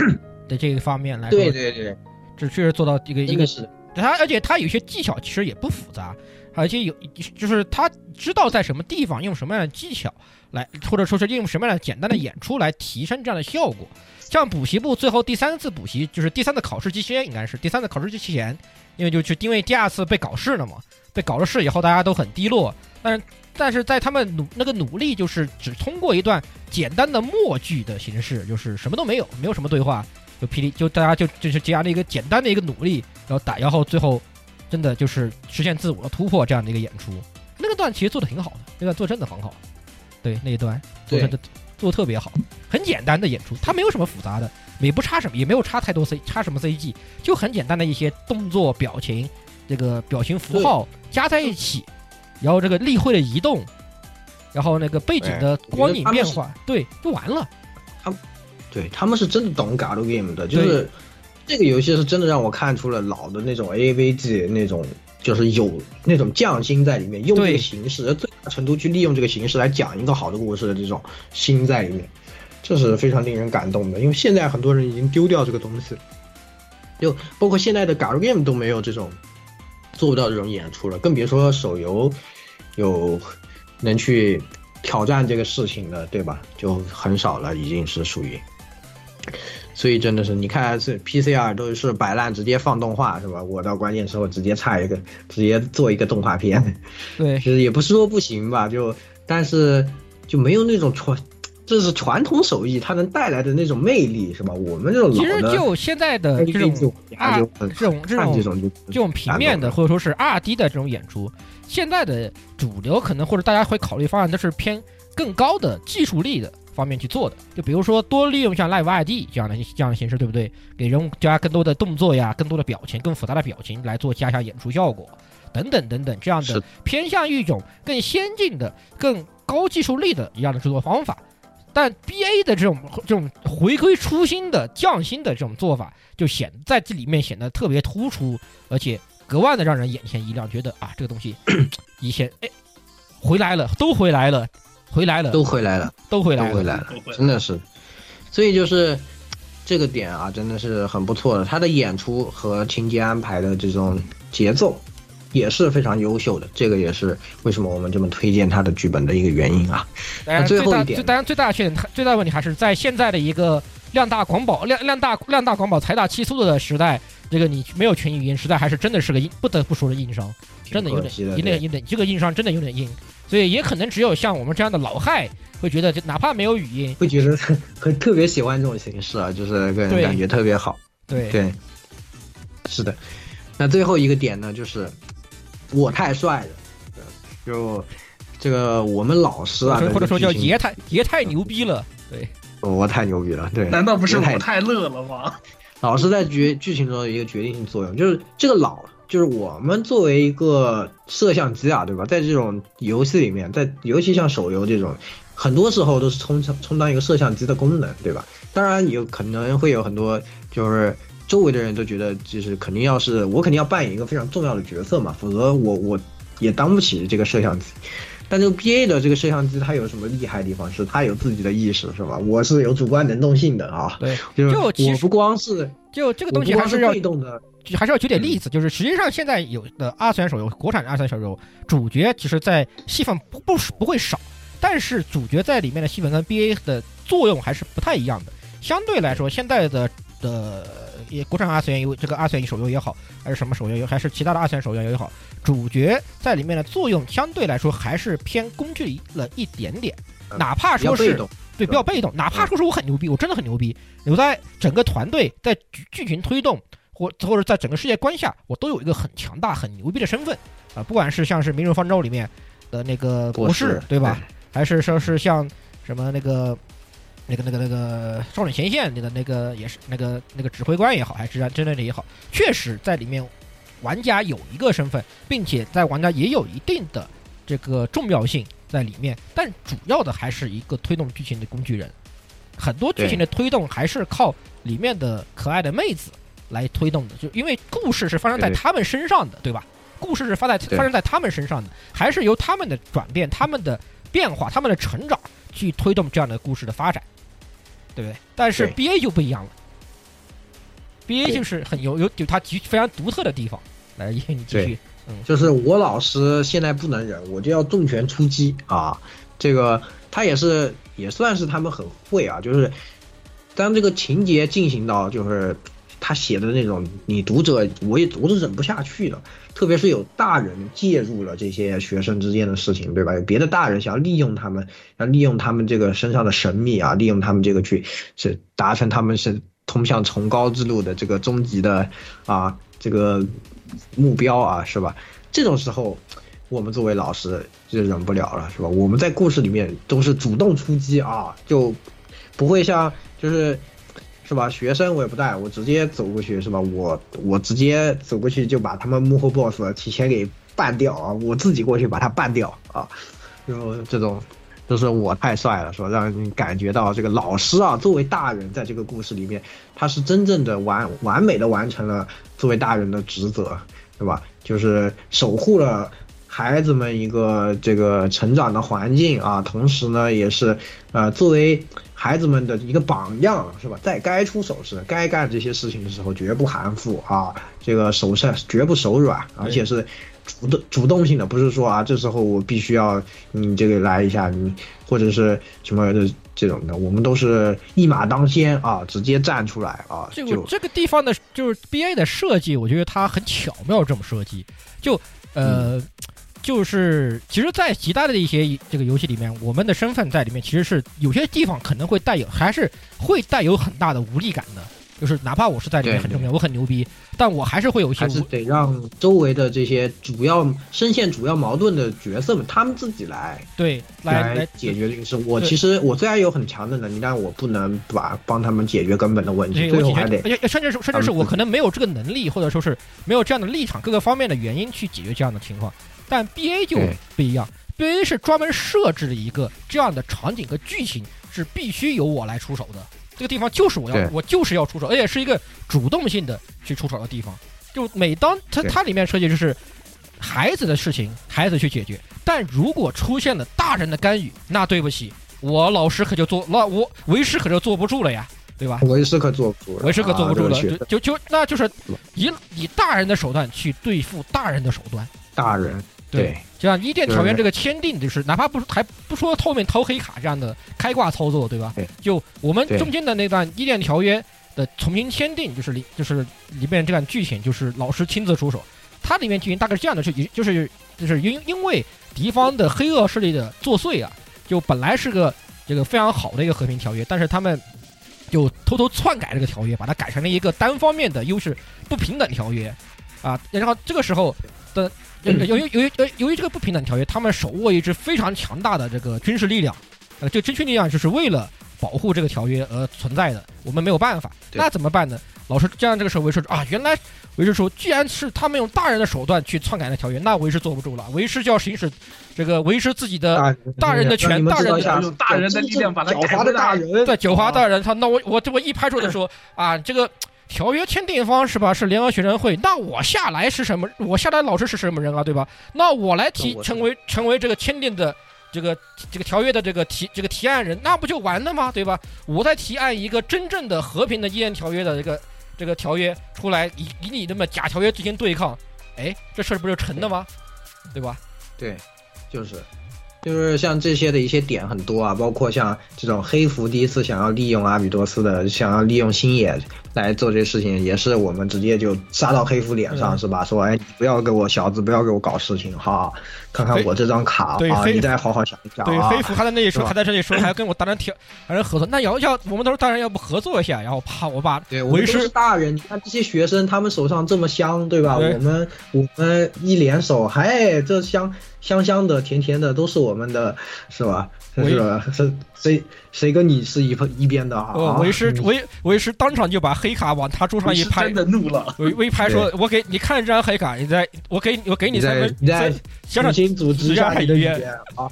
的这个方面来说，对对对，这确实做到一个一个是他，而且他有些技巧其实也不复杂。而且有，就是他知道在什么地方用什么样的技巧来，或者说是用什么样的简单的演出来提升这样的效果。像补习部最后第三次补习，就是第三次考试之前，应该是第三次考试之前，因为就就因为第二次被搞事了嘛，被搞了事以后，大家都很低落。但是但是在他们努那个努力，就是只通过一段简单的默剧的形式，就是什么都没有，没有什么对话，就霹雳就大家就就是这样的一个简单的一个努力，然后打，然后最后。真的就是实现自我的突破这样的一个演出，那个段其实做的挺好的，那段做真的很好，对那一段做的做的特别好，很简单的演出，它没有什么复杂的，也不差什么，也没有差太多 C，差什么 CG，就很简单的一些动作、表情，这个表情符号加在一起，然后这个例会的移动，然后那个背景的光影变化，对，就完了。他，对他们是真的懂 galgame 的，就是。这个游戏是真的让我看出了老的那种 AVG 那种，就是有那种匠心在里面，用这个形式最大程度去利用这个形式来讲一个好的故事的这种心在里面，这是非常令人感动的。因为现在很多人已经丢掉这个东西，就包括现在的 galgame 都没有这种做不到这种演出了，更别说手游有能去挑战这个事情的，对吧？就很少了，已经是属于。所以真的是，你看是 PCR 都是摆烂，直接放动画是吧？我到关键时候直接差一个，直接做一个动画片。对，其实也不是说不行吧，就但是就没有那种传，这是传统手艺它能带来的那种魅力是吧？我们这种老其实就现在的这种二就很这种这种这种这种平面的或者说是二 D 的这种演出，现在的主流可能或者大家会考虑方案都是偏更高的技术力的方面去做的。就比如说多利用像 Live ID 这样的这样的形式，对不对？给人物加更多的动作呀，更多的表情，更复杂的表情来做加强演出效果，等等等等，这样的偏向于一种更先进的、更高技术力的一样的制作方法。但 B A 的这种这种回归初心的匠心的这种做法，就显在这里面显得特别突出，而且格外的让人眼前一亮，觉得啊，这个东西以前哎回来了，都回来了，回来了，都回来了，都回来了，都回来了，真的是。所以就是这个点啊，真的是很不错的。他的演出和情节安排的这种节奏也是非常优秀的，这个也是为什么我们这么推荐他的剧本的一个原因啊。当然，最后大一点。最当然最大的缺点，最大的问题还是在现在的一个量大广保量量大量大广保财大气粗的时代，这个你没有全语音，实在还是真的是个硬不得不说的硬伤，真的有点有点有点这个硬伤真的有点硬，所以也可能只有像我们这样的老害会觉得，就哪怕没有语音，会觉得 很特别喜欢这种形式啊，就是个人感觉特别好。对对，是的。那最后一个点呢，就是我太帅了，就这个我们老师啊，或者说叫爷太爷太牛逼了，对，我太牛逼了，对。难道不是我太我太乐了吗？老师在决剧情中的一个决定性作用，就是这个老，就是我们作为一个摄像机啊，对吧？在这种游戏里面，在尤其像手游这种，很多时候都是充充当一个摄像机的功能，对吧？当然有可能会有很多就是周围的人都觉得，就是肯定要是我肯定要扮演一个非常重要的角色嘛，否则我我也当不起这个摄像机。但这个 B A 的这个摄像机，它有什么厉害的地方？是它有自己的意识，是吧？我是有主观能动性的啊。对，就我不光是就这个东西还是要被动的，还是要举点例子，就是实际上现在有的二次元手游，国产的二次元手游主角其实在戏份不不不会少，但是主角在里面的戏份跟 BA 的作用还是不太一样的。相对来说，现在的的也国产二次元游这个二次元手游也好，还是什么手游，还是其他的二次元手游也好，主角在里面的作用相对来说还是偏工具了一点点，哪怕说是对比较被动，哪怕说是我很牛逼，我真的很牛逼，我在整个团队在剧剧情推动或或者在整个世界观下，我都有一个很强大、很牛逼的身份啊、不管是像是《明日方舟》里面的那个博士，对吧？还是说是像什么那个。那个、那个、那个少女前线里的那个也是那个那个指挥官也好，还是战争的也好，确实在里面玩家有一个身份，并且在玩家也有一定的这个重要性在里面，但主要的还是一个推动剧情的工具人。很多剧情的推动还是靠里面的可爱的妹子来推动的，就因为故事是发生在他们身上的，对吧？故事是发在发生在他们身上的，还是由他们的转变、他们的变化、他们的成长去推动这样的故事的发展，对不对？但是 B A 就不一样了，B A 就是很有有有它极非常独特的地方。来，叶你继续对。就是我老师现在不能忍，我就要重拳出击啊！这个他也是也算是他们很会啊，就是当这个情节进行到就是他写的那种，你读者我也我是忍不下去的。特别是有大人介入了这些学生之间的事情，对吧？有别的大人想要利用他们，要利用他们这个身上的神秘啊，利用他们这个去是达成他们是通向崇高之路的这个终极的啊这个目标啊，是吧？这种时候，我们作为老师就忍不了了，是吧？我们在故事里面都是主动出击啊，就不会像就是是吧？学生我也不带，我直接走过去是吧？我我直接走过去就把他们幕后 boss 提前给办掉啊，我自己过去把他办掉啊，然后这种。就是我太帅了，说让你感觉到这个老师啊，作为大人，在这个故事里面，他是真正的完完美的完成了作为大人的职责，对吧？就是守护了孩子们一个这个成长的环境啊，同时呢，也是呃作为孩子们的一个榜样，是吧？在该出手时，该干这些事情的时候，绝不含糊啊，这个手上绝不手软，而且是主动主动性的，不是说啊这时候我必须要你这个来一下你或者是什么的这种的，我们都是一马当先啊，直接站出来啊，就这个这个地方的，就是 B A 的设计，我觉得它很巧妙，这么设计，就呃，就是其实，在其他的一些这个游戏里面，我们的身份在里面其实是有些地方可能会带有，还是会带有很大的无力感的。就是哪怕我是在里面很重要，我很牛逼，但我还是会有一些还是得让周围的这些主要深陷主要矛盾的角色们，他们自己来对来来解决这个事。我其实我虽然有很强的能力，但我不能把帮他们解决根本的问题，最后还得甚至是甚至是我可能没有这个能力，或者说是没有这样的立场，各个方面的原因去解决这样的情况。但 B A 就不一样，B A 是专门设置了一个这样的场景和剧情，是必须由我来出手的。这个地方就是我要，我就是要出手，而且是一个主动性的去出手的地方。就每当它它里面设计就是孩子的事情，孩子去解决。但如果出现了大人的干预，那对不起，我老师可就坐，那我为师可就坐不住了呀，对吧？为师可坐不住了，为师可坐不住了，啊就就就那就是以以大人的手段去对付大人的手段。大人对，就像伊甸条约这个签订，就是哪怕不还不说后面偷黑卡这样的开挂操作，对吧？就我们中间的那段伊甸条约的重新签订，就是里就是里面这段剧情，就是老师亲自出手。它里面剧情大概是这样的，是就是就是因因为敌方的黑恶势力的作祟啊，就本来是个这个非常好的一个和平条约，但是他们就偷偷篡改这个条约，把它改成了一个单方面的优势不平等条约啊。然后这个时候的。由于由于呃由于这个不平等条约，他们手握一支非常强大的这个军事力量，呃，这军事力量就是为了保护这个条约而存在的。我们没有办法，那怎么办呢？老师这样这个时候维持说啊，原来维持说，既然是他们用大人的手段去篡改的条约，那为师坐不住了，为师就要行使这个维持自己的大人的权，大人的用大人的力量把他狡猾的大人，对狡猾大人，他那我我这么一拍桌子说啊，这个。条约签订方是吧？是联合学生会。那我下来是什么？我下来老师是什么人啊？对吧？那我来提成为成为这个签订的这个这个条约的这个提这个提案人，那不就完了吗？对吧？我在提案一个真正的和平的伊甸条约的这个这个条约出来，以以你这么假条约进行对抗，哎，这事儿不就成了吗？对吧？对，就是。就是像这些的一些点很多啊，包括像这种黑服第一次想要利用阿比多斯的，想要利用星野来做这些事情，也是我们直接就杀到黑服脸上，是吧？说哎，不要给我小子，不要给我搞事情哈，看看我这张卡啊，你再好好想一想。对，黑服还在那里说，还在这里说，还要跟我大人挑，还是合作。那要要我们都是大人，要不合作一下？然后怕，我把对，我们是大人，你看这些学生，他们手上这么香，对吧？我们我们一联手，嗨，这香。香香的、甜甜的，都是我们的，是吧？是谁谁跟你是一一边的啊？为师为为师当场就把黑卡往他桌上一拍，真的怒了。为为拍说：“我给你看这张黑卡，你再我给我给你三分，你再重新组织一下你的语言啊。”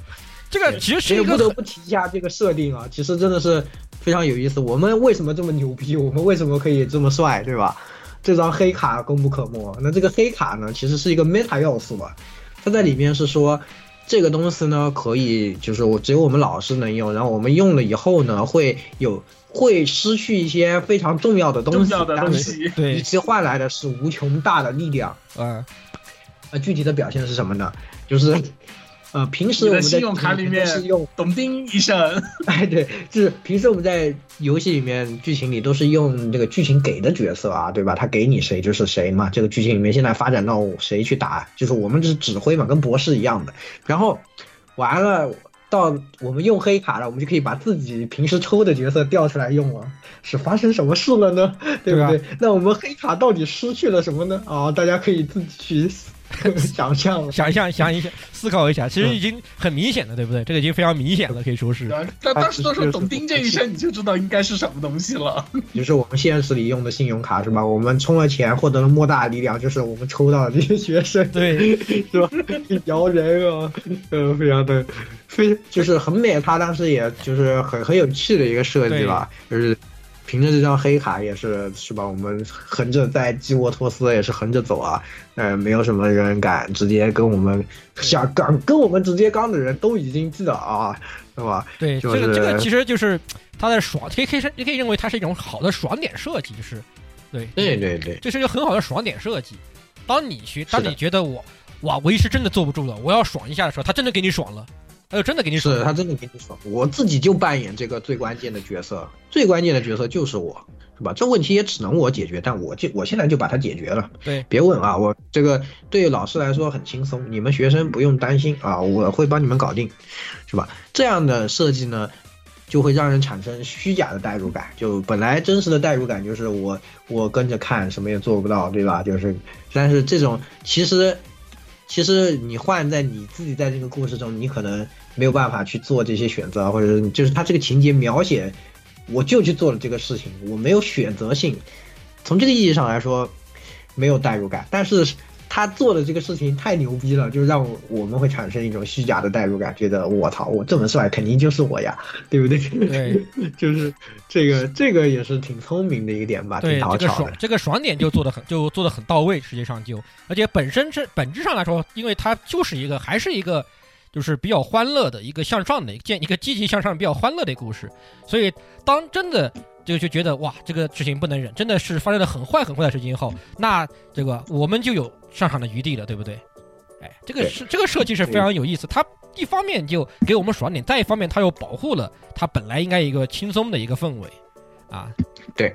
这个其实是一个不得不提一下这个设定啊，其实真的是非常有意思。我们为什么这么牛逼？我们为什么可以这么帅？对吧？这张黑卡功不可没。那这个黑卡呢，其实是一个 meta 要素吧。它在里面是说，这个东西呢，可以就是我只有我们老师能用，然后我们用了以后呢，会有会失去一些非常重要的东西，但是对，与其换来的是无穷大的力量。嗯，呃，具体的表现是什么呢？就是呃，平时我们信用卡里面是用咚叮一声，哎，对，就是平时我们在游戏里面剧情里都是用这个剧情给的角色啊，对吧？他给你谁就是谁嘛。这个剧情里面现在发展到谁去打，就是我们是指挥嘛，跟博士一样的。然后完了到我们用黑卡了，我们就可以把自己平时抽的角色调出来用了。是发生什么事了呢？对不对？那我们黑卡到底失去了什么呢？啊，大家可以自己去。想象，想象，想一下，思考一下，其实已经很明显了，对不对？这个已经非常明显了，可以说是。他当时都说总盯这一下，你就知道应该是什么东西了。就是我们现实里用的信用卡是吧？我们充了钱，获得了莫大的力量，就是我们抽到的这些学生，对，是吧？摇人啊，嗯，非常的，非就是很美。他当时也就是很很有趣的一个设计吧，就是。凭着这张黑卡也是是吧？我们横着在基沃托斯也是横着走啊，呃，没有什么人敢直接跟我们想敢跟我们直接刚的人都已经记得啊，是吧？对，这个这个其实就是他的爽，可以可以你可以认为它是一种好的爽点设计，就是对对对对，这是一个很好的爽点设计。当你去，当你觉得我哇，我一时真的坐不住了，我要爽一下的时候，他真的给你爽了，他就真的给你爽了。是他真的给你说，我自己就扮演这个最关键的角色，最关键的角色就是我，是吧？这问题也只能我解决，但我就我现在就把它解决了。对，别问啊，我这个对老师来说很轻松，你们学生不用担心啊，我会帮你们搞定，是吧？这样的设计呢，就会让人产生虚假的代入感。就本来真实的代入感就是我我跟着看，什么也做不到，对吧？就是，但是这种其实其实你换在你自己在这个故事中，你可能没有办法去做这些选择，或者是就是他这个情节描写，我就去做了这个事情，我没有选择性。从这个意义上来说，没有代入感，但是他做的这个事情太牛逼了，就让我我们会产生一种虚假的代入感，觉得我操，我这么帅，肯定就是我呀，对不对？对，就是这个这个也是挺聪明的一个点吧，挺对，讨巧的。这个爽这个爽点就做的很就做的很到位，实际上就而且本身是本质上来说，因为它就是一个还是一个就是比较欢乐的一个向上的一个建一个积极向上比较欢乐的故事，所以当真的就就觉得哇这个事情不能忍，真的是发生了很坏很坏的事情以后，那这个我们就有上场的余地了，对不对？哎，这个是这个设计是非常有意思，它一方面就给我们爽点，再一方面它又保护了它本来应该一个轻松的一个氛围啊，对，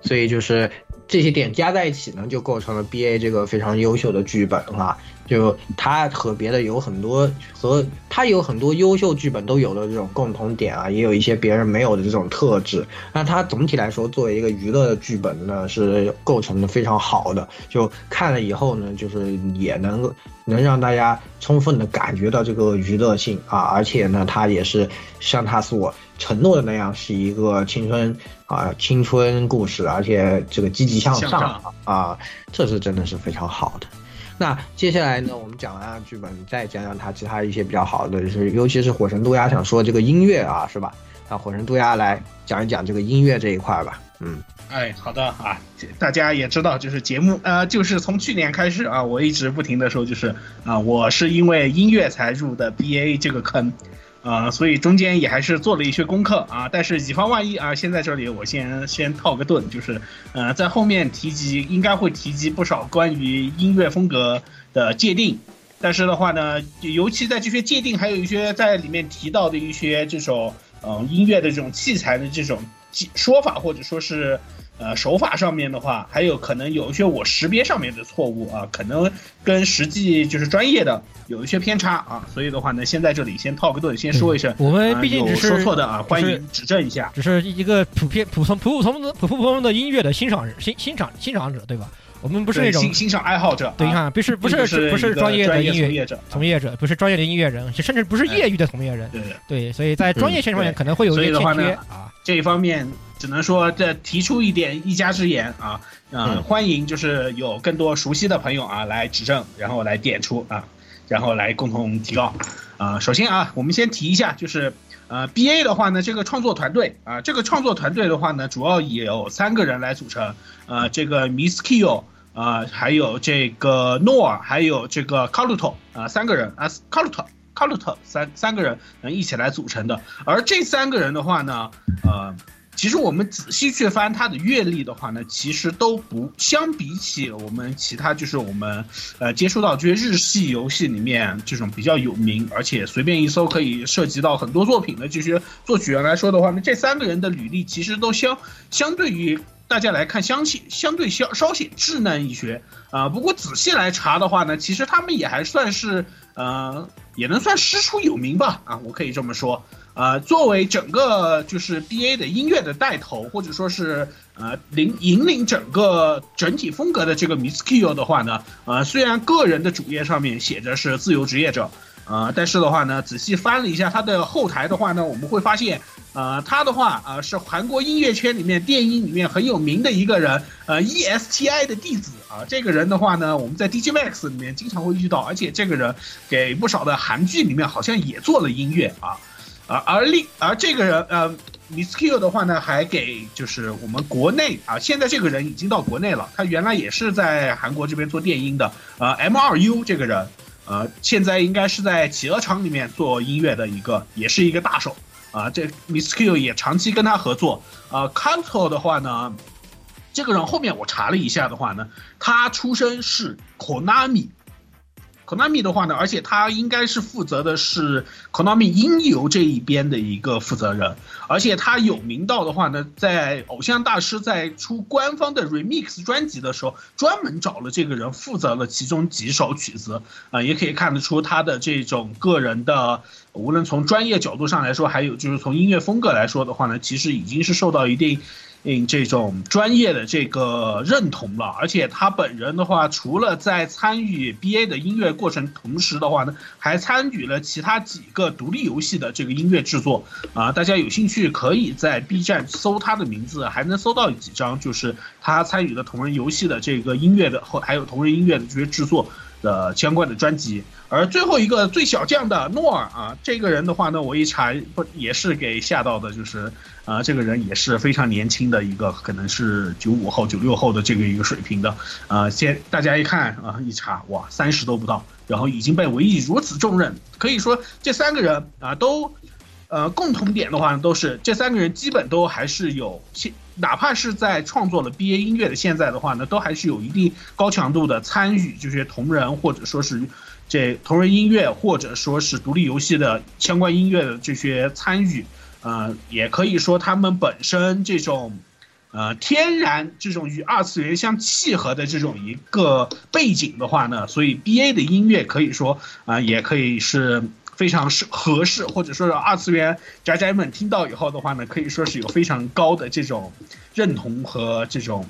所以就是这些点加在一起呢，就构成了 B A 这个非常优秀的剧本啊。就他和别的有很多和他有很多优秀剧本都有的这种共同点啊，也有一些别人没有的这种特质。那他总体来说作为一个娱乐的剧本呢，是构成的非常好的。就看了以后呢，就是也能能让大家充分的感觉到这个娱乐性啊，而且呢，它也是像他所承诺的那样，是一个青春啊青春故事，而且这个积极向上向上啊，这是真的是非常好的。那接下来呢，我们讲完了剧本，再讲讲他其他一些比较好的，就是尤其是火神渡鸦想说这个音乐啊，是吧？那火神渡鸦来讲一讲这个音乐这一块吧。嗯，哎，好的啊，大家也知道，就是节目呃，就是从去年开始啊，我一直不停的说，就是啊，我是因为音乐才入的 BA 这个坑，啊，所以中间也还是做了一些功课啊。但是以防万一啊，先在这里我先先套个盾，就是呃，在后面提及应该会提及不少关于音乐风格的界定。但是的话呢，尤其在这些界定，还有一些在里面提到的一些这种嗯音乐的这种器材的这种说法，或者说是呃手法上面的话，还有可能有一些我识别上面的错误啊，可能跟实际就是专业的有一些偏差啊，所以的话呢，先在这里先套个盾，先说一声，我们啊毕竟只是有说错的啊，欢迎指正一下。只是一个普遍普通普普通的普普通通的音乐的欣赏人欣欣赏欣赏者，对吧？我们不是那种欣欣赏爱好者，对，你啊看，不是不是不是不是专业的专业音乐从业者从业者，不是专业的音乐人，甚至不是业余的从业人。对对。对，所以在专业性上面可能会有一些所以的话欠缺呢啊。这一方面只能说这提出一点一家之言啊，呃，嗯欢迎就是有更多熟悉的朋友啊来指正，然后来点出啊，然后来共同提高。啊、首先啊，我们先提一下，就是呃，B A 的话呢，这个创作团队啊、这个创作团队的话呢，主要有三个人来组成，呃，这个 Miss Kyo。啊、还有这个诺尔，还有这个卡鲁托啊，三个人啊，卡鲁托、卡鲁特三三个人能一起来组成的。而这三个人的话呢，呃，其实我们仔细去翻他的阅历的话呢，其实都不相比起我们其他就是我们呃接触到这些日系游戏里面这种比较有名，而且随便一搜可以涉及到很多作品的这些作曲人来说的话呢，这三个人的履历其实都相相对于。大家来看相信相对稍稍显稚嫩一些啊、不过仔细来查的话呢，其实他们也还算是呃，也能算师出有名吧啊，我可以这么说。呃，作为整个就是 B A 的音乐的带头，或者说是呃领引领整个整体风格的这个 Miss Kyo 的话呢，呃，虽然个人的主页上面写着是自由职业者，呃，但是的话呢，仔细翻了一下他的后台的话呢，我们会发现，呃，他的话啊、呃、是韩国音乐圈里面电音里面很有名的一个人，呃，ESTI 的弟子啊。这个人的话呢，我们在 DJ Max 里面经常会遇到，而且这个人给不少的韩剧里面好像也做了音乐啊。啊，而另而这个人呃，Miss Q 的话呢，还给就是我们国内啊，现在这个人已经到国内了，他原来也是在韩国这边做电音的，呃，M 二 U 这个人，呃，现在应该是在企鹅厂里面做音乐的一个，也是一个大手啊。这 Miss Q 也长期跟他合作。啊 c a n t o 的话呢，这个人后面我查了一下的话呢，他出身是 Konami。Konami 的话呢，而且他应该是负责的是 Konami 音游这一边的一个负责人，而且他有名到的话呢，在偶像大师在出官方的 remix 专辑的时候，专门找了这个人负责了其中几首曲子，啊、也可以看得出他的这种个人的，无论从专业角度上来说，还有就是从音乐风格来说的话呢，其实已经是受到一定。嗯，这种专业的这个认同了，而且他本人的话，除了在参与 BA 的音乐过程，同时的话呢，还参与了其他几个独立游戏的这个音乐制作啊。大家有兴趣可以在 B 站搜他的名字，还能搜到几张，就是他参与的同人游戏的这个音乐的，和还有同人音乐的这些制作的相关的专辑。而最后一个最小将的诺尔啊，这个人的话呢，我一查不也是给吓到的，就是啊、这个人也是非常年轻的一个，可能是九五后、九六后的这个一个水平的啊。先大家一看啊，一查哇，三十都不到，然后已经被委以如此重任，可以说这三个人啊都。呃，共同点的话呢，都是这三个人基本都还是有现，哪怕是在创作了 BA 音乐的现在的话呢，都还是有一定高强度的参与这些同人或者说是这同人音乐或者说是独立游戏的相关音乐的这些参与，呃，也可以说他们本身这种。呃，天然这种与二次元相契合的这种一个背景的话呢，所以 B A 的音乐可以说啊、也可以是非常适合适，或者说是二次元宅宅们听到以后的话呢，可以说是有非常高的这种认同和这种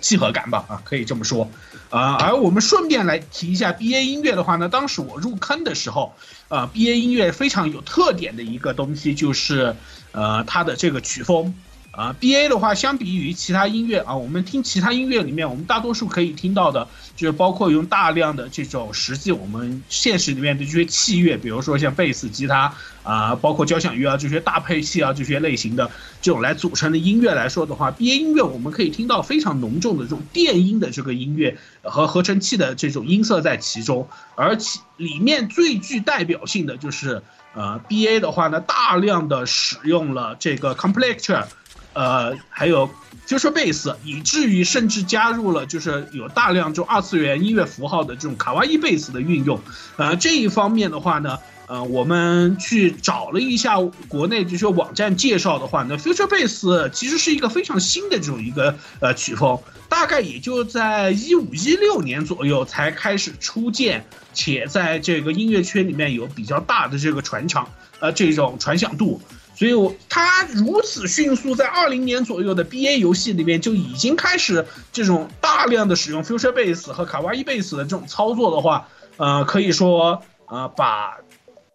契合感吧，啊，可以这么说。啊、而我们顺便来提一下 B A 音乐的话呢，当时我入坑的时候，呃，B A 音乐非常有特点的一个东西就是，呃，它的这个曲风。啊，B A 的话，相比于其他音乐啊，我们听其他音乐里面，我们大多数可以听到的，就是包括用大量的这种实际我们现实里面的这些器乐，比如说像贝斯、吉他啊，包括交响乐啊这些大配器啊这些类型的这种来组成的音乐来说的话，B A 音乐我们可以听到非常浓重的这种电音的这个音乐和合成器的这种音色在其中，而且里面最具代表性的就是呃 B A 的话呢，大量的使用了这个 complexure。呃，还有 future bass，以至于甚至加入了就是有大量这种二次元音乐符号的这种卡哇伊贝斯的运用。呃，这一方面的话呢，呃，我们去找了一下国内这些网站介绍的话呢，future bass 其实是一个非常新的这种一个呃曲风，大概也就在一五一六年左右才开始初见，且在这个音乐圈里面有比较大的这个传唱，呃，这种传响度。所以我，它如此迅速，在二零年左右的 B A 游戏里面就已经开始这种大量的使用 Future Bass 和卡哇伊 Bass 的这种操作的话，呃，可以说，呃，把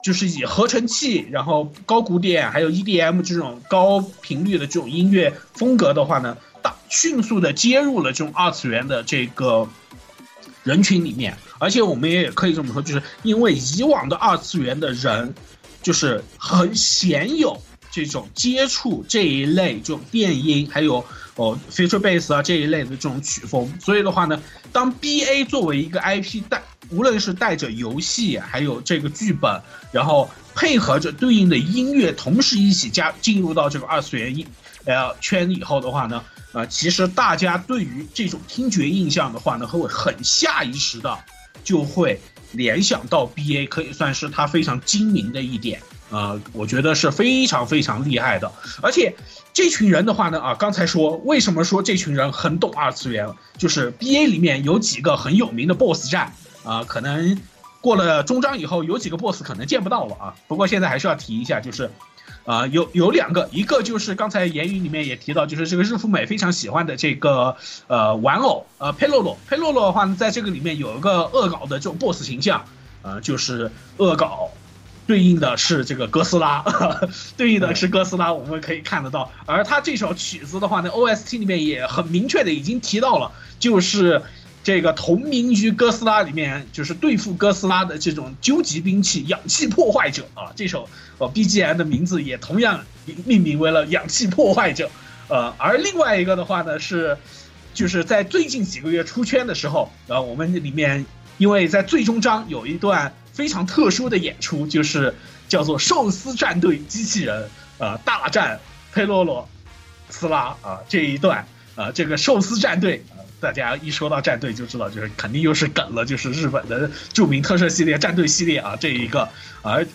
就是以合成器，然后高古典还有 E D M 这种高频率的这种音乐风格的话呢，大迅速的接入了这种二次元的这个人群里面，而且我们也可以这么说，就是因为以往的二次元的人，就是很鲜有。这种接触这一类这种电音，还有哦 future bass 啊这一类的这种曲风，所以的话呢，当 B A 作为一个 I P 带，无论是带着游戏，还有这个剧本，然后配合着对应的音乐，同时一起加进入到这个二次元音呃圈以后的话呢，呃，其实大家对于这种听觉印象的话呢，会很下意识的就会联想到 B A，可以算是它非常精明的一点。呃，我觉得是非常非常厉害的，而且这群人的话呢，啊，刚才说为什么说这群人很懂二次元，就是 B A 里面有几个很有名的 BOSS 战啊、可能过了终章以后有几个 BOSS 可能见不到了啊，不过现在还是要提一下，就是。啊、有有两个，一个就是刚才言语里面也提到，就是这个日服美非常喜欢的这个呃玩偶呃佩洛洛，佩洛洛的话呢，在这个里面有一个恶搞的这种 BOSS 形象，呃，就是恶搞对应的是这个哥斯拉，对应的是哥斯拉，我们可以看得到。而他这首曲子的话呢，OST 里面也很明确的已经提到了，就是这个同名于哥斯拉里面，就是对付哥斯拉的这种究极兵器——氧气破坏者啊。这首呃 BGM 的名字也同样命名为了氧气破坏者。呃，而另外一个的话呢是，就是在最近几个月出圈的时候，呃，我们里面因为在最终章有一段非常特殊的演出，就是叫做寿司战队机器人呃大战佩洛洛斯拉啊、这一段啊、这个寿司战队、呃大家一说到战队就知道，就是肯定又是梗了，就是日本的著名特摄系列战队系列啊，这一个，而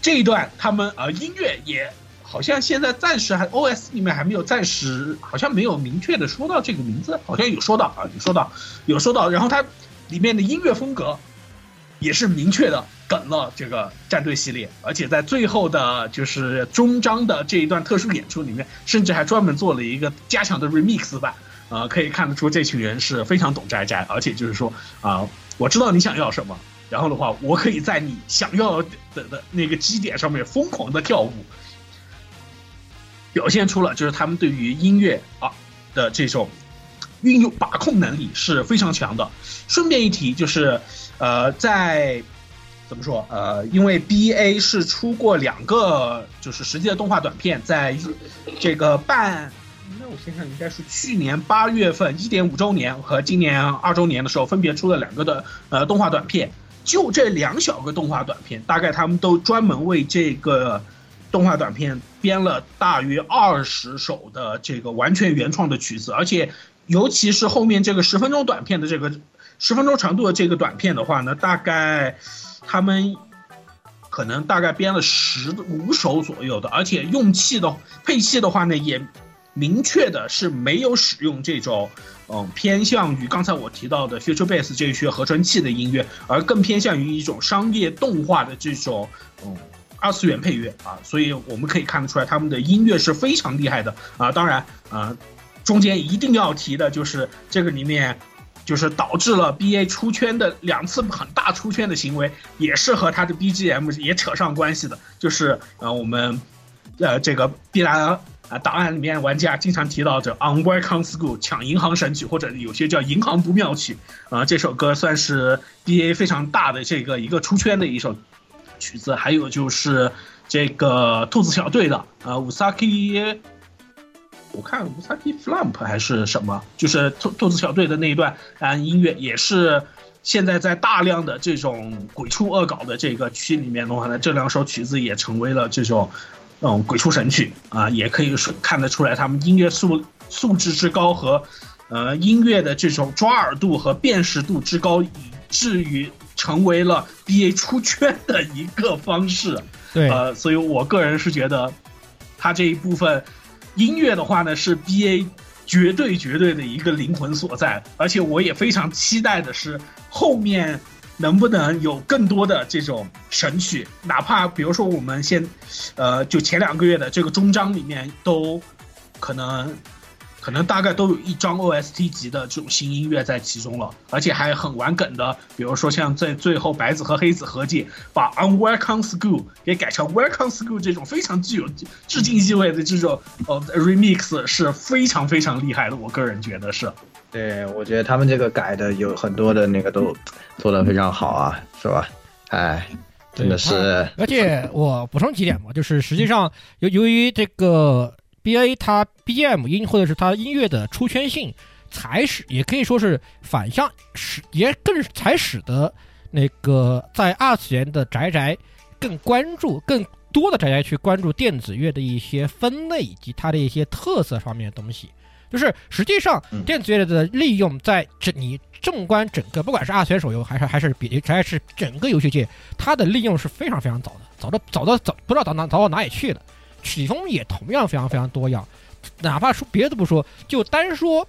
这一段他们呃音乐也好像现在暂时还 OS 里面还没有暂时好像没有明确的说到这个名字，好像有说到啊，有说到有说到，然后它里面的音乐风格也是明确的梗了这个战队系列，而且在最后的就是终章的这一段特殊演出里面，甚至还专门做了一个加强的 remix 版。啊、可以看得出这群人是非常懂宅宅，而且就是说啊、我知道你想要什么，然后的话，我可以在你想要的的那个基点上面疯狂的跳舞，表现出了就是他们对于音乐啊的这种运用把控能力是非常强的。顺便一提，就是呃，在怎么说呃，因为 B A 是出过两个就是实际的动画短片，在这个半。那我想想，应该是去年八月份一点五周年和今年二周年的时候，分别出了两个的呃动画短片。就这两小个动画短片，大概他们都专门为这个动画短片编了大约二十首的这个完全原创的曲子，而且尤其是后面这个十分钟短片的这个十分钟长度的这个短片的话呢，大概他们可能大概编了十五首左右的，而且用器的配器的话呢，也明确的是没有使用这种嗯偏向于刚才我提到的 Future Bass 这一些合成器的音乐，而更偏向于一种商业动画的这种嗯二次元配乐啊，所以我们可以看得出来他们的音乐是非常厉害的啊。当然啊，中间一定要提的就是这个里面。就是导致了 B A 出圈的两次很大出圈的行为，也是和他的 B G M 也扯上关系的。就是呃，我们呃这个必然啊档案里面玩家经常提到这 On Welcome School 抢银行神曲，或者有些叫银行不妙曲啊、这首歌算是 B A 非常大的这个一个出圈的一首曲子。还有就是这个兔子小队的呃 Usaki。我看 Usaki Flump 还是什么，就是兔兔子小队的那一段啊音乐，也是现在在大量的这种鬼畜恶搞的这个区里面的话呢，这两首曲子也成为了这种嗯鬼畜神曲啊，也可以说看得出来他们音乐素素质之高和呃音乐的这种抓耳度和辨识度之高，以至于成为了 BA 出圈的一个方式。对，呃，所以我个人是觉得，他这一部分音乐的话呢，是 B A 绝对绝对的一个灵魂所在，而且我也非常期待的是后面能不能有更多的这种神曲，哪怕比如说我们先，呃，就前两个月的这个终章里面都可能。可能大概都有一张 OST 级的这种新音乐在其中了，而且还很玩梗的，比如说像在最后白子和黑子合计把 Unwelcome School 给改成 Welcome School 这种非常具有致敬意味的这种呃 remix 是非常非常厉害的，我个人觉得是。对，我觉得他们这个改的有很多的那个都做的非常好啊，是吧？哎，真的是，而且我补充几点吧，就是实际上由由于这个 B A 它 B G M 音或者是它音乐的出圈性，才使也可以说是反向使也更才使得那个在二次元的宅宅更关注更多的宅宅去关注电子乐的一些分类以及它的一些特色方面的东西。就是实际上嗯电子乐的利用在整你纵观整个，不管是二次元手游还是还是比还是整个游戏界，它的利用是非常非常早的，早到早到早不知道早哪早到哪里去了。曲风也同样非常非常多样，哪怕说别的不说，就单说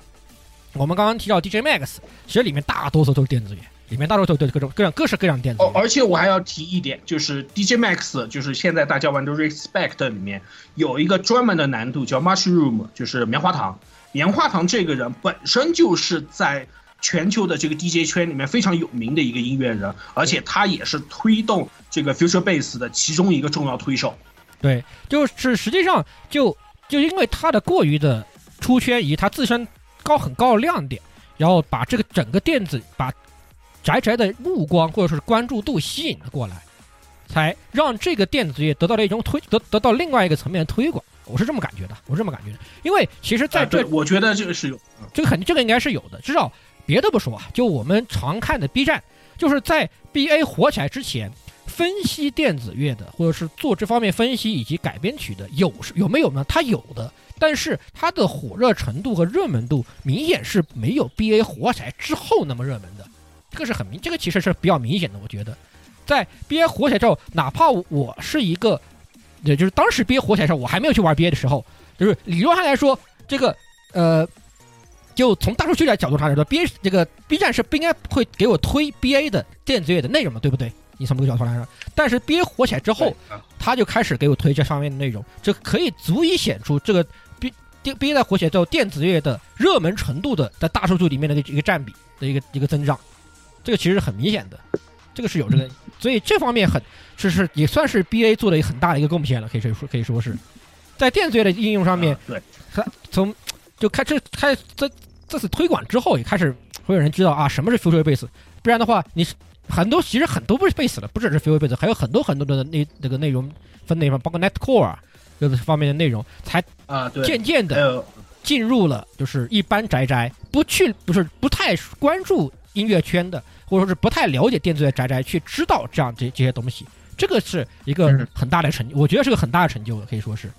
我们刚刚提到 DJ Max，其实里面大多数都是电子乐，里面大多数都是各种各样各式各样的电子乐。哦，而且我还要提一点，就是 DJ Max，就是现在大家玩的 Respect 里面有一个专门的难度叫 Mushroom，就是棉花糖。棉花糖这个人本身就是在全球的这个 DJ 圈里面非常有名的一个音乐人，而且他也是推动这个 Future Bass 的其中一个重要推手。对，就是实际上就就因为它的过于的出圈，以及它自身高很高的亮点，然后把这个整个电子把宅宅的目光或者说是关注度吸引了过来，才让这个电子业得到了一种推得得到另外一个层面的推广。我是这么感觉的，我是这么感觉的，因为其实在啊这、对我觉得这个是有。这个肯定这个应该是有的，至少别的不说啊，就我们常看的 B 站，就是在 BA 火起来之前，分析电子乐的，或者是做这方面分析以及改编曲的，有有没有呢？它有的，但是它的火热程度和热门度明显是没有 BA 火起来之后那么热门的，这个是很明，这个其实是比较明显的。我觉得，在 BA 火起来之后，哪怕我是一个，也就是当时 BA 火起来的时候，我还没有去玩 BA 的时候，就是理论上来说，这个呃，就从大数据的角度上来说，B 这个 B 站是不应该会给我推 BA 的电子乐的内容的，对不对？你从这个角度来说，但是 BA 火起来之后，他就开始给我推这方面的内容，这可以足以显出这个 BA 在火起来之后，电子乐的热门程度的在大数据里面的一个占比的一个一个增长，这个其实是很明显的，这个是有这个，所以这方面很是是也算是 BA 做了一个很大的一个贡献了，可以说可以说是。在电子乐的应用上面，对，从就开这开这这次推广之后，也开始会有人知道啊什么是 future base，不然的话你。很多其实很多不是 base 的，不只是 future bass，还有很多很多的内这个内容分内容，包括 netcore 啊，这个方面的内容，才啊对，渐渐的进入了就是一般宅宅不去不是不太关注音乐圈的，或者说是不太了解电子乐宅宅去知道这样这这些东西，这个是一个很大的成就，我觉得是个很大的成就，可以说是。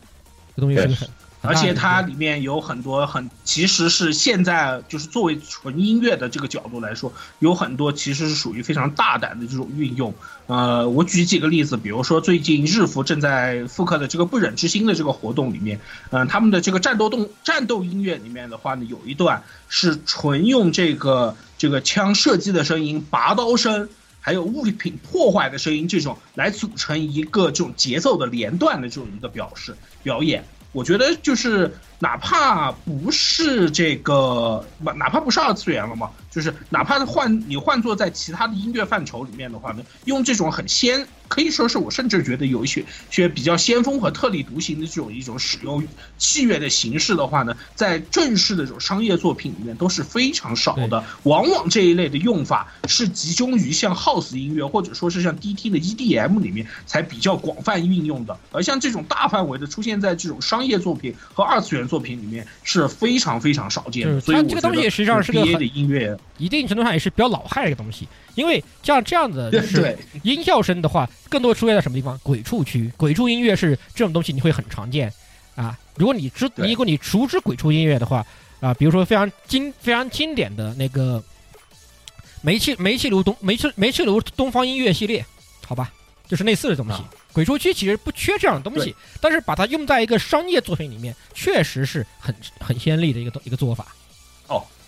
这东西是个很。而且它里面有很多很，其实是现在就是作为纯音乐的这个角度来说，有很多其实是属于非常大胆的这种运用。呃，我举几个例子，比如说最近日服正在复刻的这个不忍之心的这个活动里面，嗯，他们的这个战斗动战斗音乐里面的话呢，有一段是纯用这个这个枪射击的声音、拔刀声，还有物品破坏的声音这种来组成一个这种节奏的连段的这种一个表示表演。我觉得就是，哪怕不是这个，哪怕不是二次元了嘛，就是哪怕换你换做在其他的音乐范畴里面的话呢，用这种很先。可以说是我甚至觉得有一些些比较先锋和特立独行的这种一种使用器乐的形式的话呢，在正式的这种商业作品里面都是非常少的。往往这一类的用法是集中于像 House 音乐或者说是像 DT 的 EDM 里面才比较广泛运用的，而像这种大范围的出现在这种商业作品和二次元作品里面是非常非常少见的。所以这个东西实际上是个的音乐，一定程度上也是比较老派的一个东西。因为像这样的 就是音效声的话，更多出现在什么地方？鬼畜区，鬼畜音乐是这种东西，你会很常见啊。如果你知，如果你熟知鬼畜音乐的话啊，比如说非常经非常经典的那个煤气煤气炉东煤气煤气炉东方音乐系列，好吧，就是类似的东西。鬼畜区其实不缺这样的东西，但是把它用在一个商业作品里面，确实是很很先例的一个一个做法。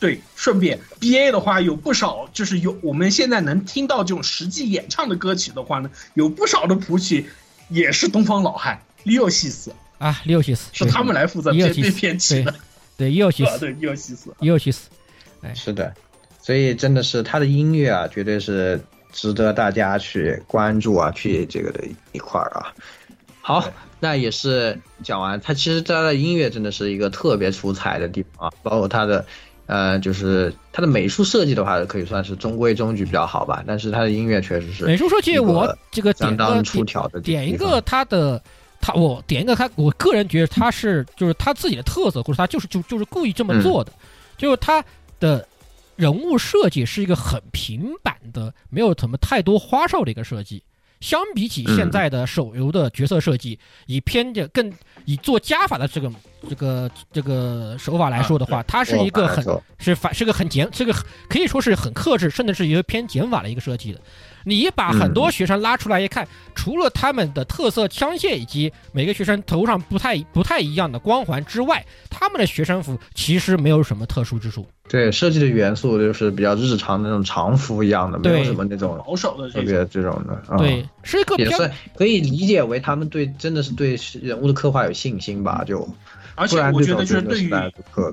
哦。对，顺便 B A 的话有不少，就是有我们现在能听到这种实际演唱的歌曲的话呢，有不少的谱曲也是东方老汉 Leo 西斯啊，Leo 西斯是他们来负责编编曲的，对，Leo 西斯，对，Leo 西斯，Leo 西斯，哎，是的，所以真的是他的音乐啊，绝对是值得大家去关注啊，去这个的一块儿啊。好，那也是讲完，他其实他的音乐真的是一个特别出彩的地方啊，包括他的。呃，就是它的美术设计的话，可以算是中规中矩比较好吧。但是它的音乐确实是美术设计，我这个相当出挑的。点一个它的，他我点一个他，我个人觉得他是就是他自己的特色，或者他就是就就是故意这么做的。就是他的人物设计是一个很平板的，没有什么太多花哨的一个设计。相比起现在的手游的角色设计，以偏着更以做加法的这个这个这个手法来说的话，它是一个很是反是个很简，这个可以说是很克制，甚至是一个偏减法的一个设计的。你把很多学生拉出来一看，除了他们的特色枪械以及每个学生头上不太不太一样的光环之外，他们的学生服其实没有什么特殊之处。对设计的元素就是比较日常的那种常服一样的，没有什么那种保守的特别这种的。对，是一个也算可以理解为他们对真的是对人物的刻画有信心吧？就。而且我觉得就是对于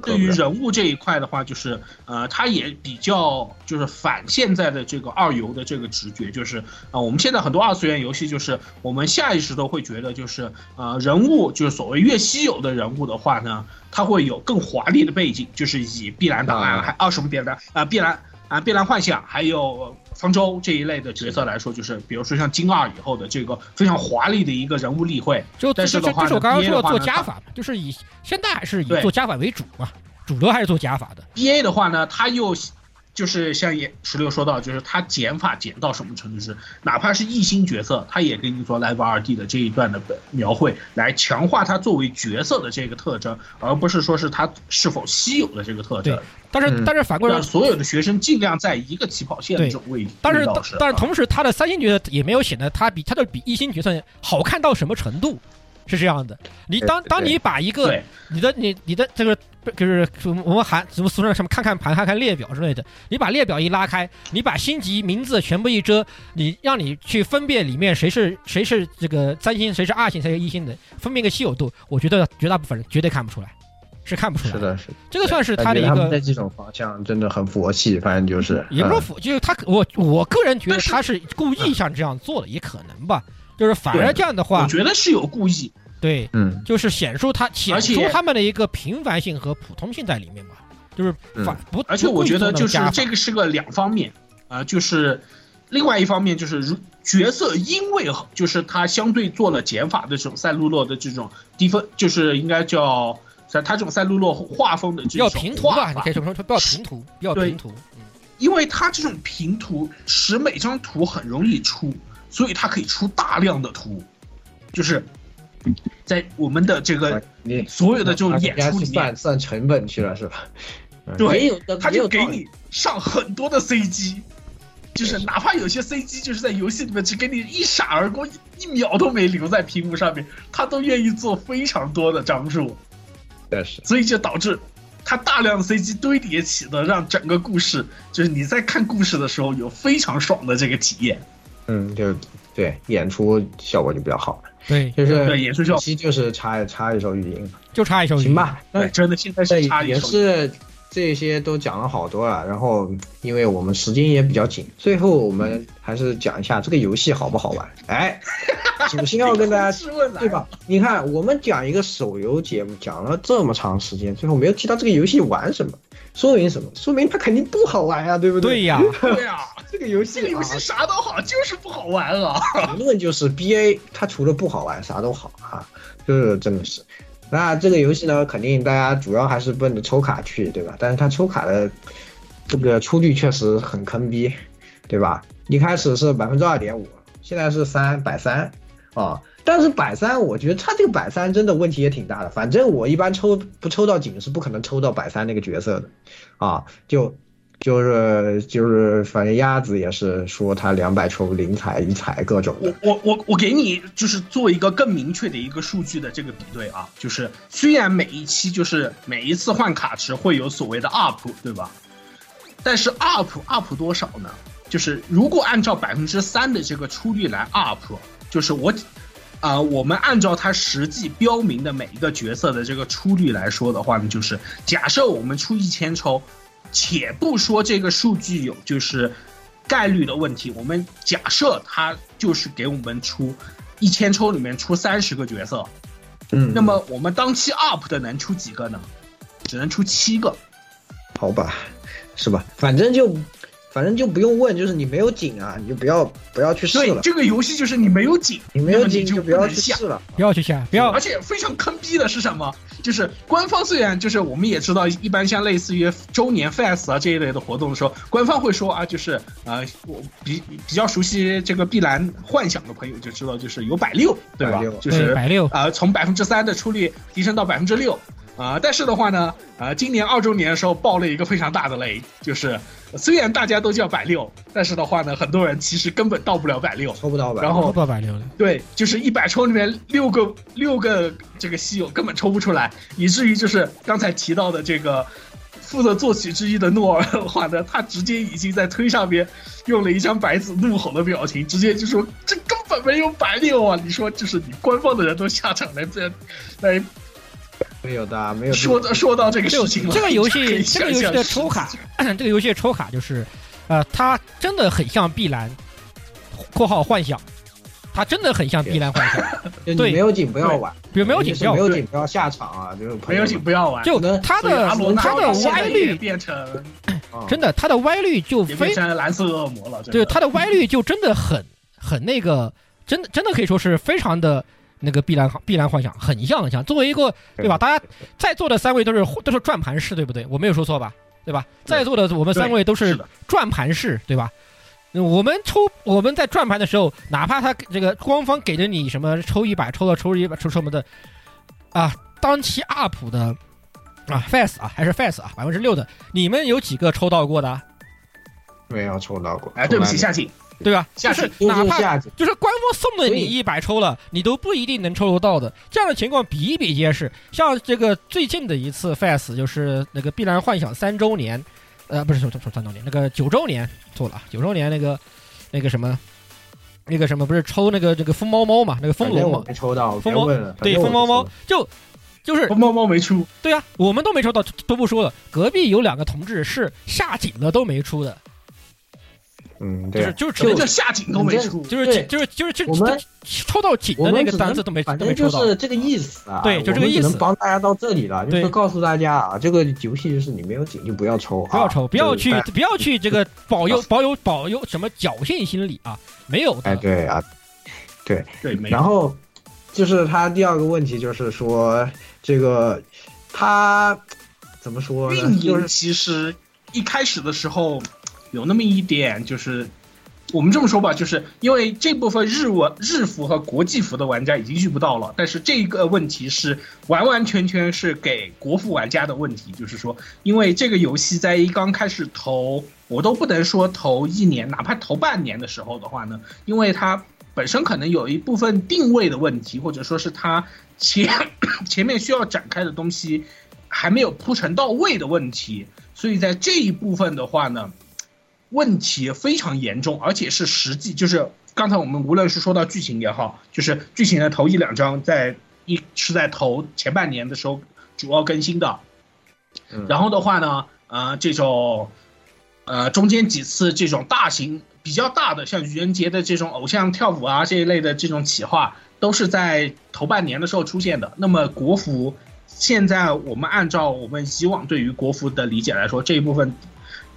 对于人物这一块的话，就是呃，他也比较就是反现在的这个二游的这个直觉，就是啊，我们现在很多二次元游戏就是我们下意识都会觉得就是呃，人物就是所谓越稀有的人物的话呢，他会有更华丽的背景，就是以碧蓝档案还啊什么别的啊碧蓝啊碧蓝幻想还有。方舟这一类的角色来说，就是比如说像金二以后的这个非常华丽的一个人物例会，就但是的话，就是我刚刚说的做加法嘛，就是以现在还是以做加法为主嘛，主流还是做加法的。B A 的话呢，他又就是像也石榴说到，就是他减法减到什么程度是，哪怕是异星角色，他也给你做 Live 二 D 的这一段的描绘，来强化他作为角色的这个特征，而不是说是他是否稀有的这个特征。但是但是反过来，让所有的学生尽量在一个起跑线的这种位置。但是但是同时，他的三星角色也没有显得他比他的比一星角色好看到什么程度。是这样的，你当当你把一个你的你你的这个就是我们喊什么俗称什么看看盘看看列表之类的，你把列表一拉开，你把星级名字全部一遮，你让你去分辨里面谁是谁是这个三星，谁是二星，谁是一星的，分辨个稀有度，我觉得绝大部分人绝对看不出来，是看不出来。是的，是这个算是他的一个在这种方向真的很佛系，反正就是也不是佛，就是他我我个人觉得他是故意像这样做的，也可能吧。就是反而这样的话，我觉得是有故意。对，嗯，就是显出他显出他们的一个平凡性和普通性在里面嘛，就是反不。而且我觉得就是这个是个两方面啊，就是另外一方面就是如角色因为就是他相对做了减法的这种赛璐珞的这种低分，就是应该叫在他这种赛璐珞画风的这种平图吧，你可以这么说，不要平图，不要平涂，因为他这种平图使每张图很容易出，所以它可以出大量的图，就是。在我们的这个所有的这种演出里面，算算成本去了是吧？对，他就给你上很多的 CG，就是哪怕有些 CG 就是在游戏里面只给你一闪而过，一秒都没留在屏幕上面，他都愿意做非常多的张数。但是，所以就导致他大量的 CG 堆叠起的，让整个故事就是你在看故事的时候有非常爽的这个体验。嗯，就对演出效果就比较好了。对，就是对演出效果，就是插插一首语音，就插一首语音，行吧？那，真的现在是插一首。也是这些都讲了好多了，然后因为我们时间也比较紧，最后我们还是讲一下这个游戏好不好玩？哎，首先要跟大家对吧？你看我们讲一个手游节目，讲了这么长时间，最后没有提到这个游戏玩什么。说明什么？说明它肯定不好玩呀，对不对？对呀，对呀，这个游戏，这个游戏啥都好，就是不好玩啊。评论就是 B A，它除了不好玩，啥都好啊，就是真的是。那这个游戏呢，肯定大家主要还是奔着抽卡去，对吧？但是它抽卡的这个出率确实很坑逼，对吧？一开始是百分之二点五，现在是三百三啊。但是百三，我觉得它这个百三真的问题也挺大的。反正我一般抽不抽到井是不可能抽到百三那个角色的，啊，就就是就是，反正鸭子也是说他两百抽零彩一彩各种。我我我我给你就是做一个更明确的一个数据的这个比对啊，就是虽然每一期就是每一次换卡池会有所谓的 up，对吧？但是 up up 多少呢？就是如果按照百分之三的这个出率来 up，就是我。啊，我们按照它实际标明的每一个角色的这个出率来说的话呢，就是假设我们出一千抽，且不说这个数据有就是概率的问题，我们假设它就是给我们出一千抽里面出三十个角色，嗯，那么我们当期 up 的能出几个呢？只能出七个，好吧，是吧？反正就。反正就不用问，就是你没有井啊，你就不要不要去试了。这个游戏就是你没有井，你没有井就不要去试了，不要去下，不要。而且非常坑逼的是什么？就是官方虽然就是我们也知道，一般像类似于周年 fest 啊这一类的活动的时候，官方会说啊，就是呃，我比比较熟悉这个碧蓝幻想的朋友就知道，就是有百六，对吧？就是百六啊，从百分之三的出率提升到百分之六。啊，但是的话呢，呃，今年二周年的时候爆了一个非常大的雷，就是虽然大家都叫百六，但是的话呢，很多人其实根本到不了百六，抽不到百，然后抽不到百六的，对，就是一百抽里面六个六个这个稀有根本抽不出来，以至于就是刚才提到的这个负责作曲之一的诺尔的话呢，他直接已经在推上边用了一张白纸怒吼的表情，直接就说这根本没有百六啊！你说就是你官方的人都下场来这来。没有的，没有。说到说到这个事情了，这个游戏，这个游戏的抽卡，这个游戏的抽卡就是，呃，它真的很像碧蓝（括号幻想），它真的很像碧蓝幻想。对，没有井不要玩，比如没有井不要，没有井不要下场啊，就是没有井不要玩。就它的它的歪率变成，真的，它的歪率就非常蓝色恶魔了。对，它的歪率就真的很很那个，真的真的可以说是非常的。那个碧蓝碧蓝幻想很像很像，作为一个对吧？大家在座的三位都是都是转盘式，对不对？我没有说错吧？对吧？在座的我们三位都是转盘式，对吧？我们抽我们在转盘的时候，哪怕他这个官方给了你什么抽一百，抽了抽一百，抽什么的啊，当期 UP 的啊 Fast 啊还是 Fast 啊百分之六的，你们有几个抽到过的？没有抽到过。哎，对不起，夏景。对吧？就是哪怕就是官方送了你一百抽了，你都不一定能抽得到的。这样的情况比比皆是。像这个最近的一次 FAS 就是那个《碧蓝幻想》三周年，呃，不是说说三周年，那个九周年错了，九周年那个那个什么那个什么不是抽那个这个疯猫猫嘛？那个风龙嘛？没抽到，疯猫对疯猫猫就就是疯猫猫没出。对啊，我们都没抽到，都不说了。隔壁有两个同志是下井了都没出的。嗯，就是就是只能叫下井都没出，就是就是就是就我们抽到井的那个单子都没反都没抽到，就是这个意思啊。对，就这个意思。能帮大家到这里了，就是告诉大家啊，这个游戏就是你没有井就不要抽，不要抽，不要去不要去这个 保佑保佑保佑什么侥幸心理啊，没有。哎，对啊，对对，然后就是他第二个问题就是说这个他怎么说呢？运营其实一开始的时候。有那么一点，就是我们这么说吧，就是因为这部分日文日服和国际服的玩家已经遇不到了，但是这个问题是完完全全是给国服玩家的问题，就是说，因为这个游戏在一刚开始投，我都不能说投一年，哪怕投半年的时候的话呢，因为它本身可能有一部分定位的问题，或者说是它前前面需要展开的东西还没有铺陈到位的问题，所以在这一部分的话呢。问题非常严重，而且是实际，就是刚才我们无论是说到剧情也好，就是剧情的头一两章在一是在头前半年的时候主要更新的，然后的话呢，呃，这种，呃，中间几次这种大型比较大的像愚人节的这种偶像跳舞啊这一类的这种企划，都是在头半年的时候出现的。那么国服现在我们按照我们以往对于国服的理解来说，这一部分。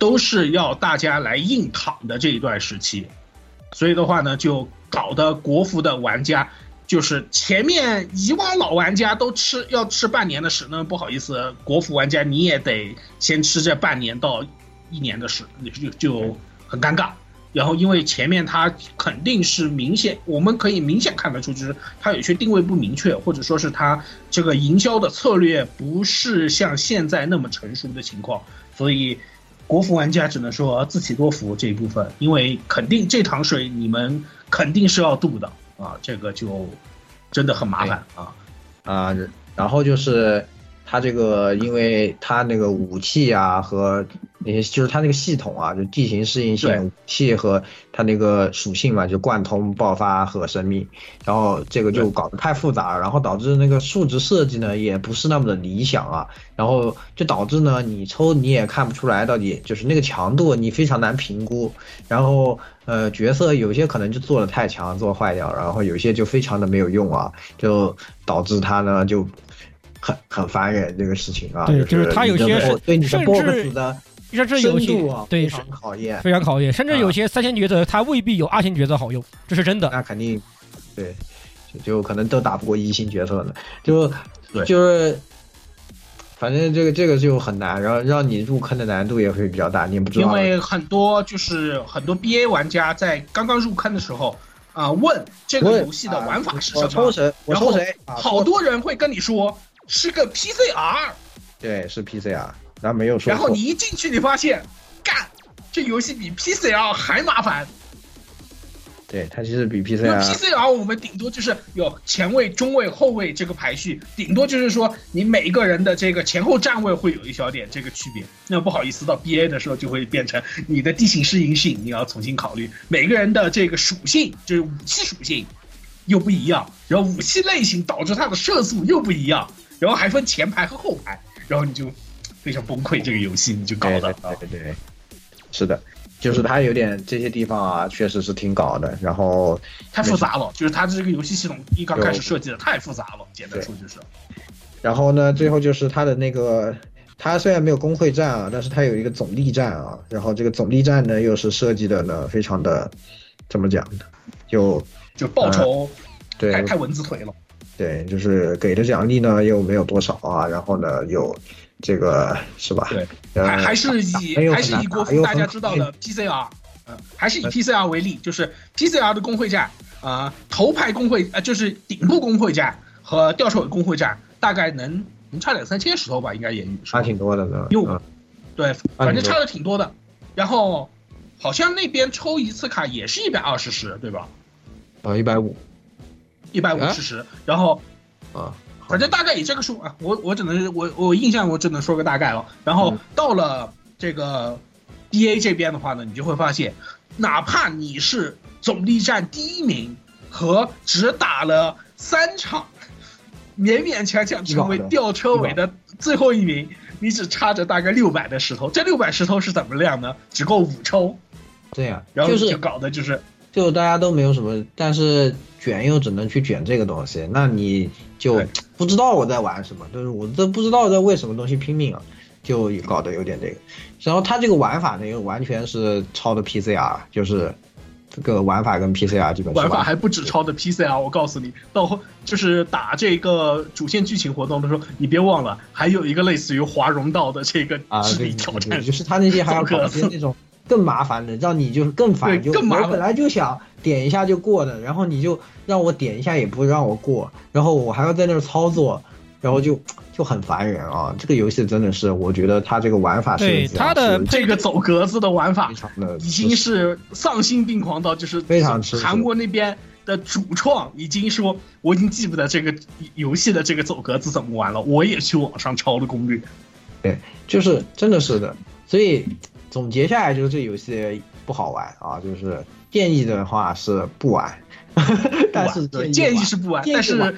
都是要大家来硬躺的这一段时期，所以的话呢，就搞得国服的玩家就是前面以往老玩家都吃要吃半年的屎，那不好意思，国服玩家你也得先吃这半年到一年的屎，就就很尴尬。然后因为前面它肯定是明显，我们可以明显看得出，就是它有些定位不明确，或者说是它这个营销的策略不是像现在那么成熟的情况，所以。国服玩家只能说自取多福这一部分，因为肯定这趟水你们肯定是要渡的啊，这个就真的很麻烦啊啊，然后就是他这个，因为他那个武器啊和。那些就是它那个系统啊，就地形适应性武器和它那个属性嘛，就贯通、爆发和生命，然后这个就搞得太复杂，然后导致那个数值设计呢也不是那么的理想啊，然后就导致呢你抽你也看不出来到底就是那个强度你非常难评估，然后呃角色有些可能就做的太强做坏掉，然后有些就非常的没有用啊，就导致它呢就很很烦人这个事情啊，对，就是它有些是对你的 BOSS 的。甚至有些对非常考验，非常考验，甚至有些三星角色它未必有二星角色好用，这是真的。那肯定，对，就就可能都打不过一星角色呢，就就是，反正这个这个就很难，然后让你入坑的难度也会比较大，你不知道。因为很多就是很多 BA 玩家在刚刚入坑的时候啊，问这个游戏的玩法是什么，然后好多人会跟你说是个 PCR，对，是 PCR。然后没有说。然后你一进去，你发现，干，这游戏比 PCL 还麻烦。对，它其实比 PCL。PCL 我们顶多就是有前卫、中卫、后卫这个排序，顶多就是说你每一个人的这个前后站位会有一小点这个区别。那不好意思，到 BA 的时候就会变成你的地形适应性你要重新考虑，每个人的这个属性就是武器属性又不一样，然后武器类型导致它的射速又不一样，然后还分前排和后排，然后你就。非常崩溃，这个游戏你就搞的，对对对，是的，就是它有点这些地方啊，确实是挺搞的，然后太复杂了，就是它这个游戏系统一刚开始设计的太复杂了，简单说就是。然后呢，最后就是它的那个，它虽然没有工会战啊，但是它有一个总力战啊，然后这个总力战呢又是设计的呢非常的，怎么讲呢？就就报仇，对，太文字腿了。对，就是给的奖励呢又没有多少啊，然后呢有这个是吧？对，呃还还是以还是以国服大家知道的 PCR，呃，还是以 PCR 为例，就是 PCR 的工会战，啊、头牌工会呃就是顶部工会战和吊车尾工会战，大概能能差两三千石头吧，应该言语差挺多的呢。哟嗯对，反正差的挺多的。然后好像那边抽一次卡也是一百二十石，对吧？啊，一百五一百五十石，然后啊，反正大概以这个数啊，我我只能我我印象我只能说个大概了。然后到了这个 D A 这边的话呢，你就会发现，哪怕你是总力战第一名和只打了三场，勉勉强强成为吊车尾的最后一名，你只差着大概六百的石头。这六百石头是怎么量呢？只够五抽，对啊，然后就搞的就是就大家都没有什么，但是卷又只能去卷这个东西，那你就不知道我在玩什么，就是我都不知道在为什么东西拼命啊，就搞得有点这个。然后它这个玩法呢，又完全是抄的 PCR，就是这个玩法跟 PCR 基本是玩法还不止抄的 PCR，我告诉你，到后就是打这个主线剧情活动的时候，你别忘了还有一个类似于华容道的这个智力挑战，对对就是他那些还要搞一些那种更麻烦的，让你就是更烦，就更麻烦我本来就想点一下就过的，然后你就让我点一下也不让我过，然后我还要在那儿操作，然后就就很烦人啊。这个游戏真的是，我觉得它这个玩法设计啊是这个走格子的玩法的已经是丧心病狂到就是非常吃韩国那边的主创已经说，我已经记不得这个游戏的这个走格子怎么玩了，我也去网上抄了攻略。对，就是真的是的，所以总结下来就是这游戏不好玩啊，就是建议的话是不玩，但是对建议建议是不玩，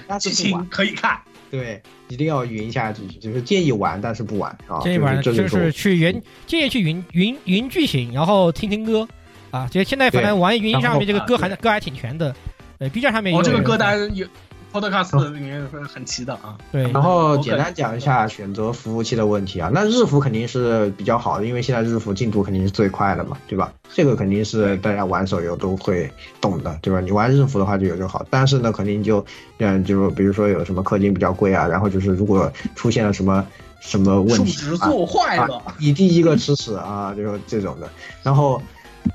但是剧情可以看。对，一定要云一下剧情，就是建议玩，但是不玩啊。建议玩就就是是去云，建议去云云云剧情，然后听听歌啊。就现在反正网易云音上面这个歌还歌还挺全的，呃，B 站上面有人这个歌单有 Podcast 里面是很齐的啊。对，然后简单讲一下选择服务器的问题啊，那日服肯定是比较好的，因为现在日服进度肯定是最快的嘛，对吧？这个肯定是大家玩手游都会懂的，对吧？你玩日服的话就有就好，但是呢，肯定就嗯，就比如说有什么氪金比较贵啊，然后就是如果出现了什么什么问题，数值做坏了啊，你第一个吃屎啊，就是这种的。然后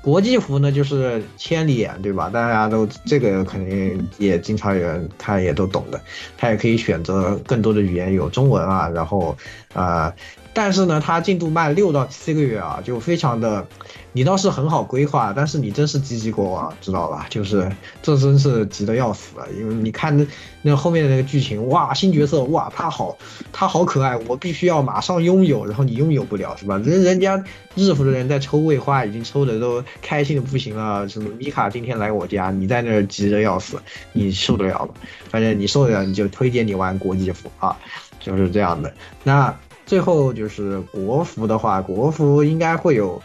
国际服呢，就是千里眼，对吧？大家都这个肯定也经常有人看，也都懂的。他也可以选择更多的语言，有中文啊，然后啊，但是呢，它进度慢六到七个月啊，就非常的，你倒是很好规划，但是你真是积极过啊，知道吧？就是这真是急得要死了，因为你看那那后面的那个剧情，哇，新角色，哇，他好，他好可爱，我必须要马上拥有，然后你拥有不了是吧？人人家日服的人在抽位花已经抽的都开心的不行了，什么米卡今天来我家，你在那儿急得要死，你受得了吗？反正你受得了，你就推荐你玩国际服啊，就是这样的。那最后就是国服的话，国服应该会有，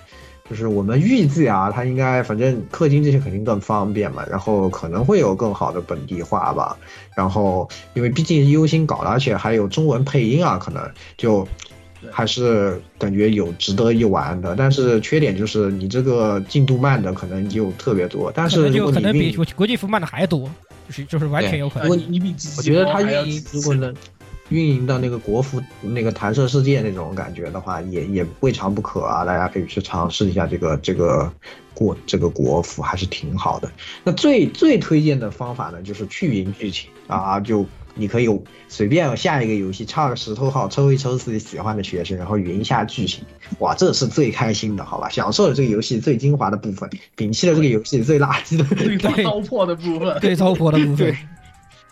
就是我们预计啊，它应该反正氪金这些肯定更方便嘛，然后可能会有更好的本地化吧。然后因为毕竟是优心搞的，而且还有中文配音啊，可能就还是感觉有值得一玩的。但是缺点就是你这个进度慢的可能就特别多，但是如果你可能比国际服慢的还多，就是就是完全有可能。如果你比我觉得他运营如果能运营到那个国服那个弹射世界那种感觉的话，也也未尝不可啊！大家可以去尝试一下这个这个国这个国服，还是挺好的。那最最推荐的方法呢，就是去云剧情啊，就你可以随便下一个游戏插个石头号，抽一抽自己喜欢的学生，然后云一下剧情，哇，这是最开心的，好吧？享受了这个游戏最精华的部分，摒弃了这个游戏最垃圾的最糟粕的部分，最糟粕的部分。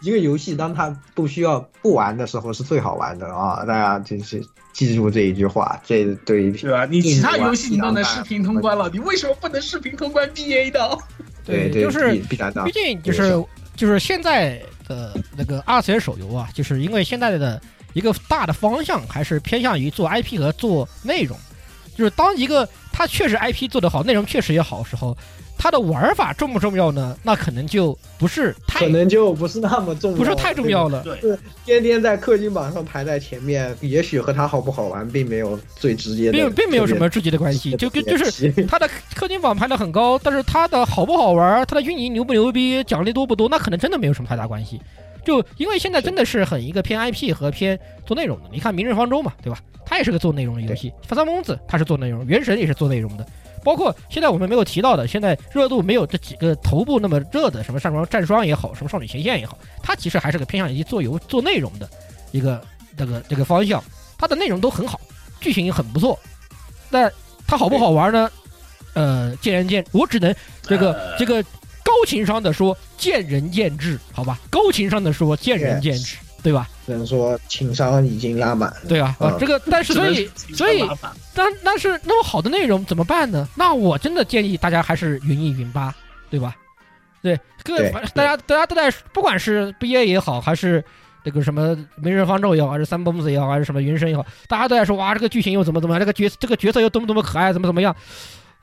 一个游戏当它不需要不玩的时候是最好玩的啊！大家就是记住这一句话，这对对吧？你其他游戏你都能视频通关了，你为什么不能视频通关 BA 的？对，就是必然的，毕竟就是就是现在的那个二次元手游啊，就是因为现在的一个大的方向还是偏向于做 IP 和做内容，就是当一个它确实 IP 做得好，内容确实也好的时候。它的玩法重不重要呢？那可能就不是太，可能就不是那么重要，不是太重要了。对，天天在氪金榜上排在前面，也许和它好不好玩并没有最直接的，并并没有什么直接的关系。就跟就是它 的氪金榜排的很高，但是它的好不好玩，它的运营牛不牛逼，奖励多不多，那可能真的没有什么太大关系。就因为现在真的是很一个偏 IP 和偏做内容的。你看《明日方舟》嘛，对吧？它也是个做内容的游戏。《三公子》它是做内容，《原神》也是做内容的。包括现在我们没有提到的，现在热度没有这几个头部那么热的，什么《上双战双》也好，什么《少女前线》也好，它其实还是个偏向于做游做内容的一个这个这个方向。它的内容都很好，剧情也很不错。但它好不好玩呢？呃，见仁见，我只能这个这个高情商的说，见仁见智，好吧？高情商的说，见仁见智，对吧？只能说情商已经拉满，对啊，啊，这个但是所以所以，但但是那么好的内容怎么办呢？那我真的建议大家还是云一云吧，对吧？对，各大家大家都在，不管是 B A 也好，还是这个什么《明日方舟》也好，还是《三蹦子》也好，还是什么《云深》也好，大家都在说哇，这个剧情又怎么怎么样，这个角这个角色又多么多么可爱，怎么怎么样？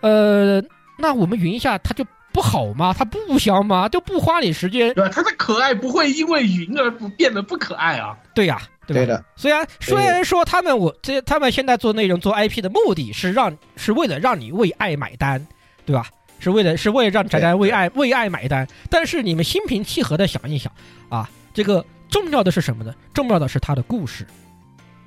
呃，那我们云一下，他就不好吗？它不香吗？就不花你时间？对吧？它的可爱不会因为云而不变得不可爱啊？对呀，对的。虽然虽然说他们我这他们现在做内容做 IP 的目的是让是为了让你为爱买单，对吧？是为了是为了让宅宅为爱为爱买单。但是你们心平气和的想一想啊，这个重要的是什么呢？重要的是他的故事，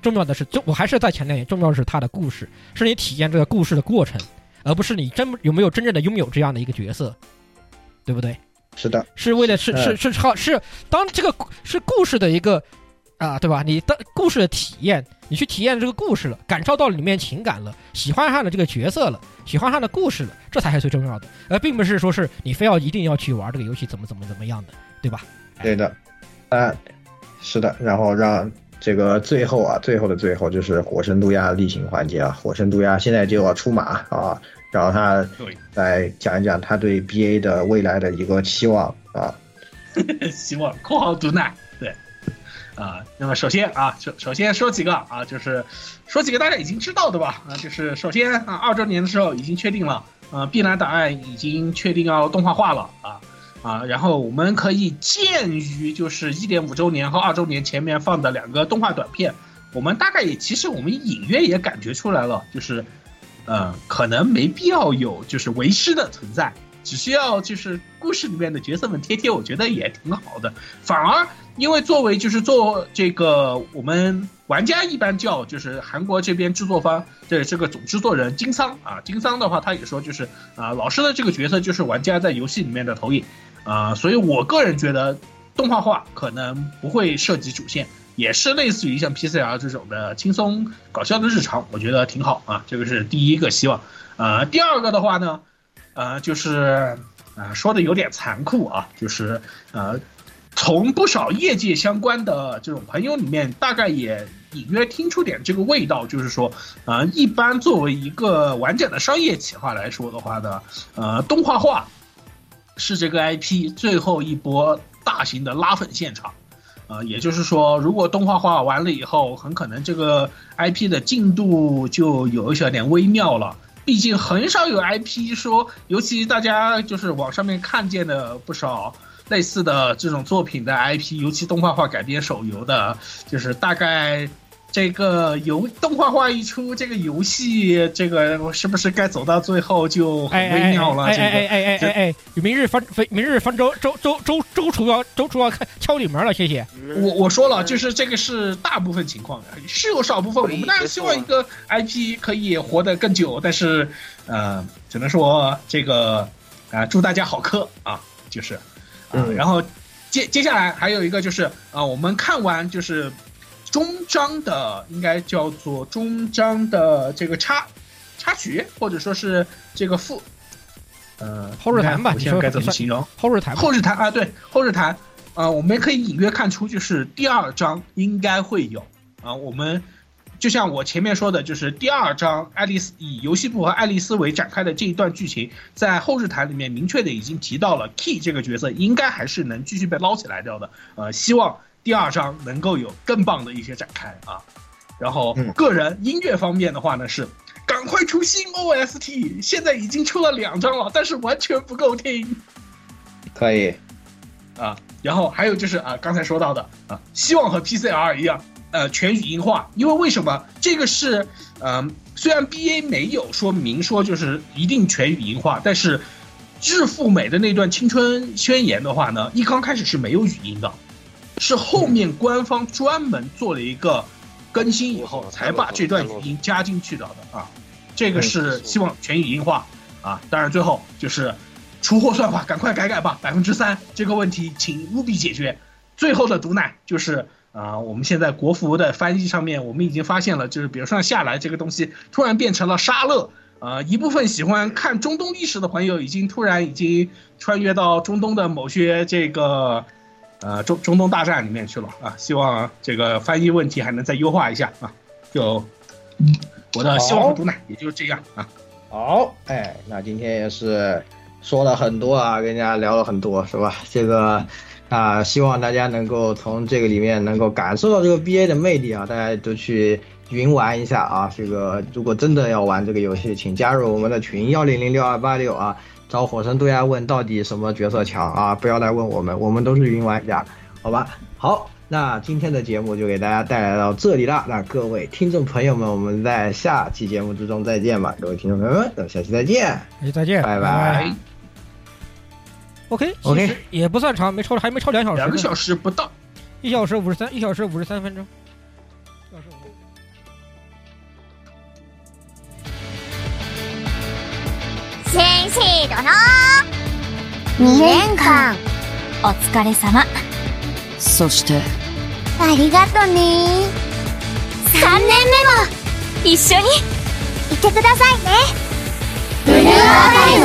重要的是就我还是再强调一点，重要的是他的故事，是你体验这个故事的过程。而不是你真有没有真正的拥有这样的一个角色，对不对？是的，是为了是是是超是当这个是故事的一个啊，对吧？你的故事的体验，你去体验这个故事了，感受到里面情感了，喜欢上了这个角色了，喜欢上了故事了，这才是最重要的，而并不是说是你非要一定要去玩这个游戏怎么怎么怎么样的，对吧？对的，啊，是的，然后让。这个最后啊，最后的最后就是火神渡鸦例行环节啊，火神渡鸦现在就要出马啊，然后他来讲一讲他对 BA 的未来的一个期望啊，希望（括号毒奶）对，啊，那么首先啊，首首先说几个啊，就是说几个大家已经知道的吧啊，就是首先啊，二周年的时候已经确定了，啊，碧蓝档案已经确定要动画化了啊。啊，然后我们可以鉴于就是一点五周年和二周年前面放的两个动画短片，我们大概也其实我们隐约也感觉出来了，就是，呃，可能没必要有就是为师的存在，只需要就是故事里面的角色们贴贴，我觉得也挺好的。反而因为作为就是做这个我们玩家一般叫就是韩国这边制作方的这个总制作人金桑啊，金桑的话他也说就是啊，老师的这个角色就是玩家在游戏里面的投影。啊，所以我个人觉得，动画化可能不会涉及主线，也是类似于像 PCL 这种的轻松搞笑的日常，我觉得挺好啊。这个是第一个希望。呃，第二个的话呢，呃，就是啊，说的有点残酷啊，就是呃，从不少业界相关的这种朋友里面，大概也隐约听出点这个味道，就是说，啊，一般作为一个完整的商业企划来说的话呢，呃，动画化。是这个 IP 最后一波大型的拉粉现场，呃，也就是说，如果动画化完了以后，很可能这个 IP 的进度就有一小点微妙了。毕竟很少有 IP 说，尤其大家就是网上面看见的不少类似的这种作品的 IP，尤其动画化改编手游的，就是大概。这个游动画化一出，这个游戏这个是不是该走到最后就很微妙了？哎哎哎哎哎哎！明日方明日方舟周周周周厨要周厨要开敲你门了，谢谢。我我说了，就是这个是大部分情况的，是有少部分我们当然希望一个 IP 可以活得更久，但是呃，只能说这个啊，祝大家好磕啊，就是啊，然后接接下来还有一个就是啊，我们看完就是。终章的应该叫做终章的这个插插曲，或者说是这个副呃后日谈吧，我现在该怎么形容？后日谈，后日谈啊，对，后日谈啊，我们可以隐约看出，就是第二章应该会有啊。我们就像我前面说的，就是第二章爱丽丝以游戏部和爱丽丝为展开的这一段剧情，在后日谈里面明确的已经提到了 Key 这个角色应该还是能继续被捞起来掉的。呃，希望。第二章能够有更棒的一些展开啊，然后个人音乐方面的话呢是赶快出新 OST，现在已经出了两张了，但是完全不够听。可以，啊，然后还有就是啊，刚才说到的啊，希望和 PCR 一样，呃，全语音化，因为为什么？这个是嗯，虽然 BA 没有说明说就是一定全语音化，但是日富美的那段青春宣言的话呢，一刚开始是没有语音的。是后面官方专门做了一个更新以后，才把这段语音加进去的啊。这个是希望全语音化啊。当然最后就是出货算法，赶快改改吧，百分之三这个问题请务必解决。最后的毒奶就是啊，我们现在国服的翻译上面，我们已经发现了，就是比如说下来这个东西突然变成了沙勒。呃，一部分喜欢看中东历史的朋友，已经突然已经穿越到中东的某些这个，呃中中东大战里面去了啊！希望这个翻译问题还能再优化一下啊！就我的希望和毒奶也就是这样啊。好，哎，那今天也是说了很多啊，跟大家聊了很多，是吧？这个啊，希望大家能够从这个里面能够感受到这个 BA 的魅力啊，大家都去。云玩一下啊！这个如果真的要玩这个游戏，请加入我们的群幺零零六二八六啊，找火神对呀问到底什么角色强啊！不要来问我们，我们都是云玩家，好吧？好，那今天的节目就给大家带来到这里了。那各位听众朋友们，我们在下期节目之中再见吧！各位听众朋友们，等下期再见，下期再见，拜拜。OK OK，也不算长，没超，还没超两小时，两个小时不到，一小时五十三，一小时五十三分钟。先生殿2年間。お疲れ様。そして。ありがとね。3年目も一緒にいてくださいね。ブルーアーカイ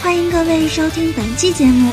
欢迎各位收听本期节目。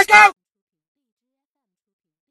Blackout!